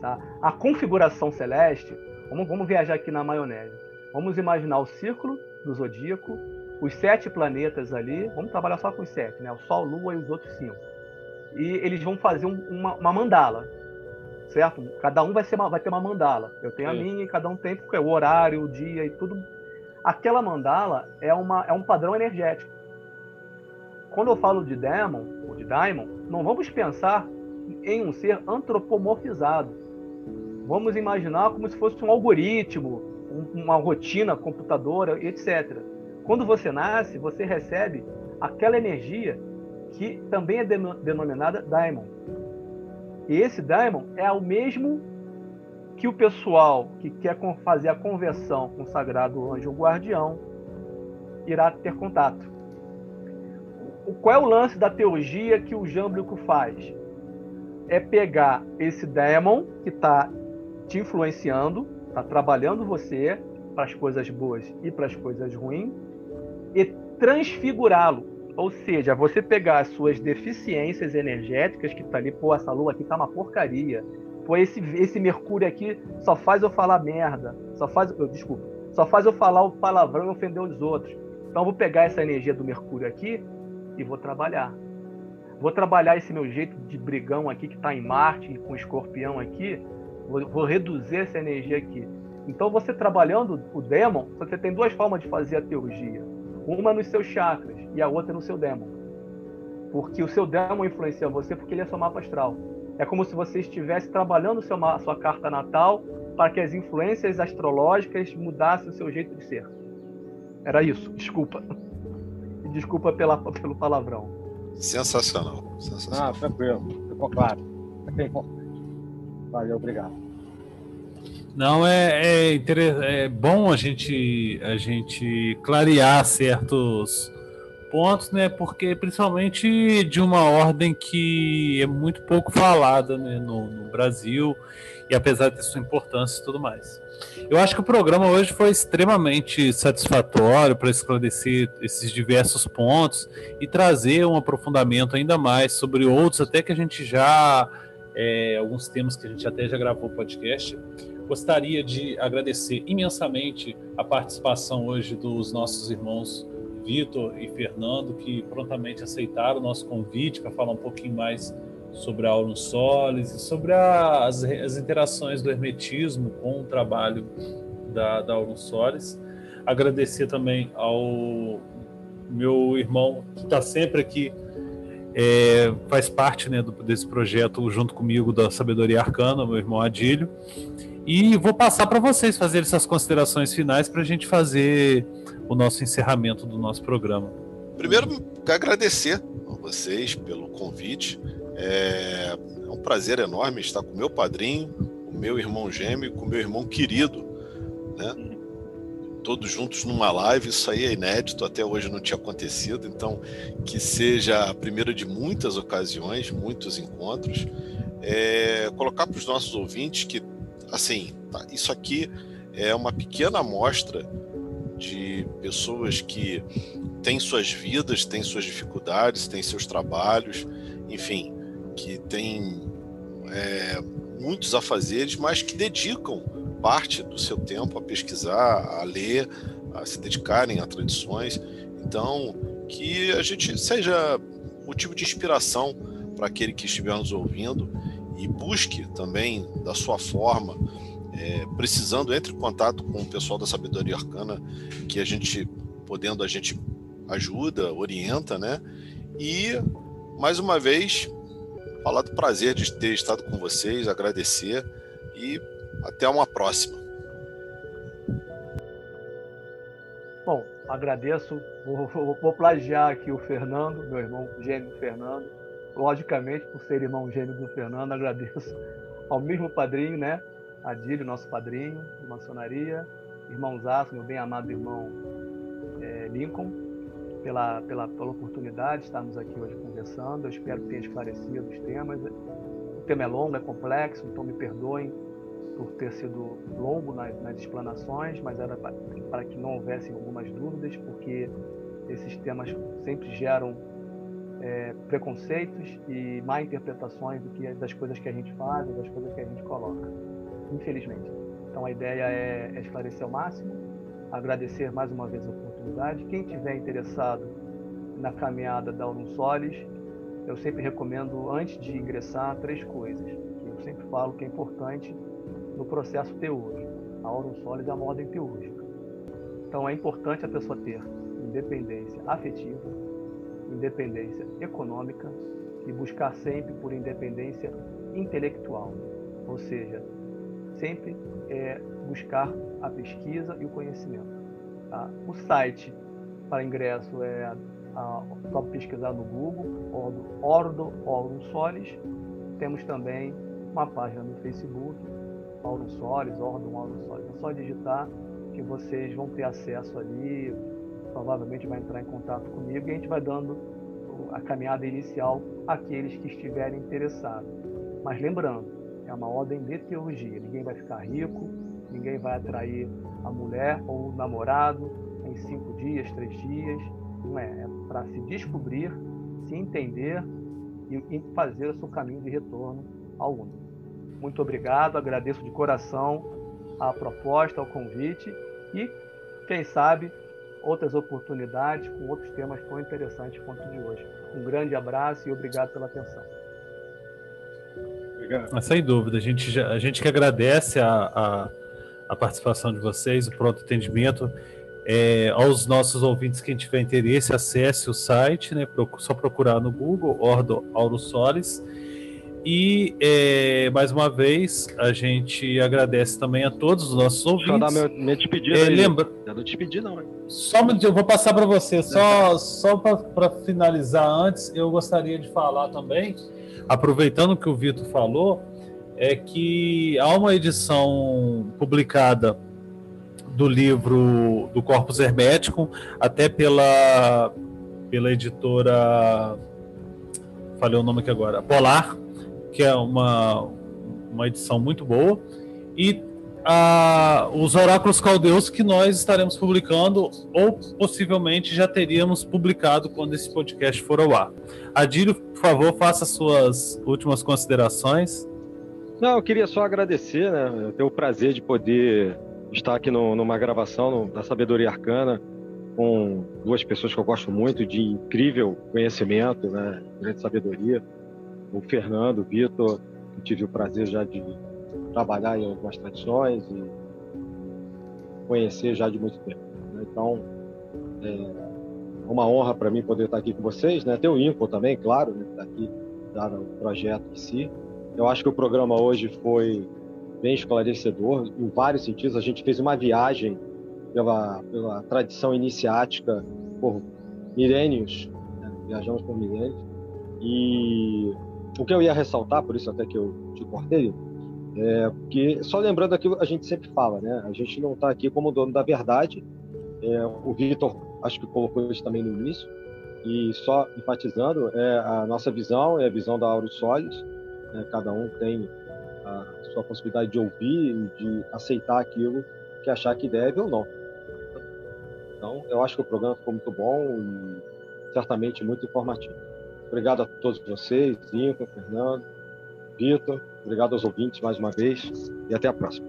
Tá? A configuração celeste, vamos, vamos viajar aqui na maionese. Vamos imaginar o círculo do zodíaco, os sete planetas ali, vamos trabalhar só com os sete, né? O Sol, Lua e os outros cinco. E eles vão fazer um, uma, uma, mandala, certo? Cada um vai, ser uma, vai ter uma mandala. Eu tenho Sim. a minha e cada um tem porque é o horário, o dia e tudo. Aquela mandala é, uma, é um padrão energético. Quando eu falo de demon ou de daimon, não vamos pensar em um ser antropomorfizado Vamos imaginar como se fosse um algoritmo, uma rotina computadora, etc. Quando você nasce, você recebe aquela energia que também é denominada daimon. E esse daimon é o mesmo que o pessoal que quer fazer a conversão com o sagrado anjo guardião irá ter contato. Qual é o lance da teologia que o Jâmblico faz? É pegar esse daemon que está te influenciando, está trabalhando você para as coisas boas e para as coisas ruins, e transfigurá-lo. Ou seja, você pegar as suas deficiências energéticas que está ali, pô, essa lua aqui tá uma porcaria. Pô, esse, esse Mercúrio aqui só faz eu falar merda. Só faz. Eu, desculpa. Só faz eu falar o palavrão e ofender os outros. Então eu vou pegar essa energia do Mercúrio aqui e vou trabalhar. Vou trabalhar esse meu jeito de brigão aqui que está em Marte, com escorpião aqui, Vou, vou reduzir essa energia aqui. Então, você trabalhando o demon, você tem duas formas de fazer a teurgia. Uma nos seus chakras e a outra no seu demon. Porque o seu demon influencia você porque ele é seu mapa astral. É como se você estivesse trabalhando seu, a sua carta natal para que as influências astrológicas mudassem o seu jeito de ser. Era isso, desculpa. E desculpa pela, pelo palavrão. Sensacional. Sensacional. Ah, tranquilo. Ficou claro. Valeu, obrigado. Não, é, é, é bom a gente, a gente clarear certos pontos, né? Porque principalmente de uma ordem que é muito pouco falada né, no, no, Brasil, e apesar de sua importância e tudo mais. Eu acho que o programa hoje foi extremamente satisfatório para esclarecer esses diversos pontos e trazer um aprofundamento ainda mais sobre outros, até que a gente já é, alguns temas que a gente até já gravou podcast. Gostaria de agradecer imensamente a participação hoje dos nossos irmãos Vitor e Fernando, que prontamente aceitaram o nosso convite para falar um pouquinho mais sobre a Aurum Solis e sobre a, as, as, interações do hermetismo com o trabalho da, da Aurum Solis. Agradecer também ao meu irmão, que está sempre aqui é, faz parte né, do, desse projeto junto comigo da Sabedoria Arcana, meu irmão Adílio. E vou passar para vocês fazer essas considerações finais para a gente fazer o nosso encerramento do nosso programa. Primeiro, agradecer a vocês pelo convite. É, é um prazer enorme estar com meu padrinho, o meu irmão gêmeo, com meu irmão querido, né? Todos juntos numa live, isso aí é inédito, até hoje não tinha acontecido, então que seja a primeira de muitas ocasiões, muitos encontros. É, colocar para os nossos ouvintes que, assim, tá, isso aqui é uma pequena amostra de pessoas que têm suas vidas, têm suas dificuldades, têm seus trabalhos, enfim, que têm é, muitos afazeres, mas que dedicam parte do seu tempo a pesquisar, a ler, a se dedicarem a tradições. Então, que a gente seja motivo de inspiração para aquele que estiver nos ouvindo e busque também da sua forma, é, precisando, entre em contato com o pessoal da Sabedoria Arcana, que a gente, podendo, a gente ajuda, orienta, né? E, mais uma vez, falar do prazer de ter estado com vocês, agradecer e até uma próxima. Bom, agradeço. Vou, vou, vou, plagiar aqui o Fernando, meu irmão gêmeo Fernando. Logicamente, por ser irmão gêmeo do Fernando, agradeço ao mesmo padrinho, né? Adílio, nosso padrinho de maçonaria, irmão Zaço, meu bem amado irmão é, Lincoln, pela, pela, pela oportunidade de estarmos aqui hoje conversando. Eu espero que tenha esclarecido os temas. O tema é longo, é complexo, então me perdoem por ter sido longo nas, nas explanações, mas era para, que não houvessem algumas dúvidas, porque esses temas sempre geram é, preconceitos e má interpretações do que das coisas que a gente faz, das coisas que a gente coloca, infelizmente. Então a ideia é, é esclarecer ao máximo, agradecer mais uma vez a oportunidade. Quem tiver interessado na caminhada da Aurum Solis, eu sempre recomendo antes de ingressar três coisas que eu sempre falo que é importante no processo teúrgico. A Aurum Solis é uma ordem teúrgica. Então é importante a pessoa ter independência afetiva, independência econômica e buscar sempre por independência intelectual, ou seja, sempre é, buscar a pesquisa e o conhecimento. Tá? O site para ingresso é a, a, só pesquisar no Google, Ordo, Ordo Aurum Solis. Temos também uma página no Facebook, Aurum Solis, Ordem Aurum Solis. É só digitar que vocês vão ter acesso ali, provavelmente vai entrar em contato comigo e a gente vai dando a caminhada inicial àqueles que estiverem interessados. Mas lembrando, é uma ordem de teologia, ninguém vai ficar rico, ninguém vai atrair a mulher ou o namorado em cinco dias, três dias, não é, é para se descobrir, se entender e fazer o seu caminho de retorno ao mundo. Muito obrigado, agradeço de coração a proposta, o convite e, quem sabe, outras oportunidades com outros temas tão interessantes quanto o de hoje. Um grande abraço e obrigado pela atenção. Obrigado. Sem dúvida, a gente, a gente que agradece a, a, a participação de vocês, o pronto atendimento. É, aos nossos ouvintes, quem tiver interesse, acesse o site, né? Só procurar no Google, Ordo Auro Solis e é, mais uma vez a gente agradece também a todos os nossos ouvintes. Deixa eu dar meu, minha despedida. É, lembra... Eu não despedi, não. Hein? Só eu vou passar para você. Só, só para finalizar antes, eu gostaria de falar também, aproveitando que o Vitor falou, é que há uma edição publicada do livro do Corpus Hermético, até pela, pela editora. Falei o nome aqui agora, Polar que é uma, uma edição muito boa, e a, os oráculos caldeus que nós estaremos publicando, ou possivelmente já teríamos publicado quando esse podcast for ao ar. Adílio, por favor, faça suas últimas considerações. Não, eu queria só agradecer, né? Eu tenho o prazer de poder estar aqui no, numa gravação no, da Sabedoria Arcana com duas pessoas que eu gosto muito, de incrível conhecimento, né? Grande sabedoria o Fernando, o Vitor, que tive o prazer já de trabalhar em algumas tradições e conhecer já de muito tempo. Né? Então, é uma honra para mim poder estar aqui com vocês. Né? Tem o Inco também, claro, né? está aqui já no projeto em si. Eu acho que o programa hoje foi bem esclarecedor, em vários sentidos. A gente fez uma viagem pela, pela tradição iniciática por milênios, né? viajamos por milênios, e o que eu ia ressaltar, por isso até que eu te cortei, é que, só lembrando aquilo que a gente sempre fala, né? A gente não está aqui como dono da verdade. É, o Vitor, acho que colocou isso também no início. E só enfatizando, é a nossa visão, é a visão da Auro Solis. Né? Cada um tem a sua possibilidade de ouvir e de aceitar aquilo que achar que deve ou não. Então, eu acho que o programa ficou muito bom e certamente muito informativo. Obrigado a todos vocês, Inca, Fernando, Vitor. Obrigado aos ouvintes mais uma vez e até a próxima.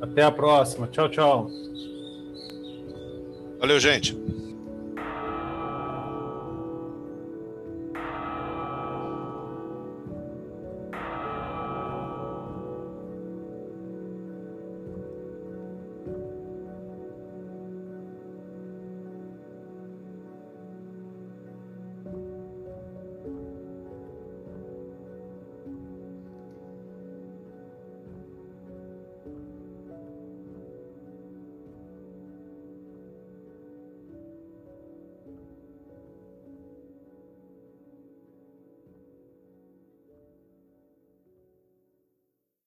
Até a próxima. Tchau, tchau. Valeu, gente.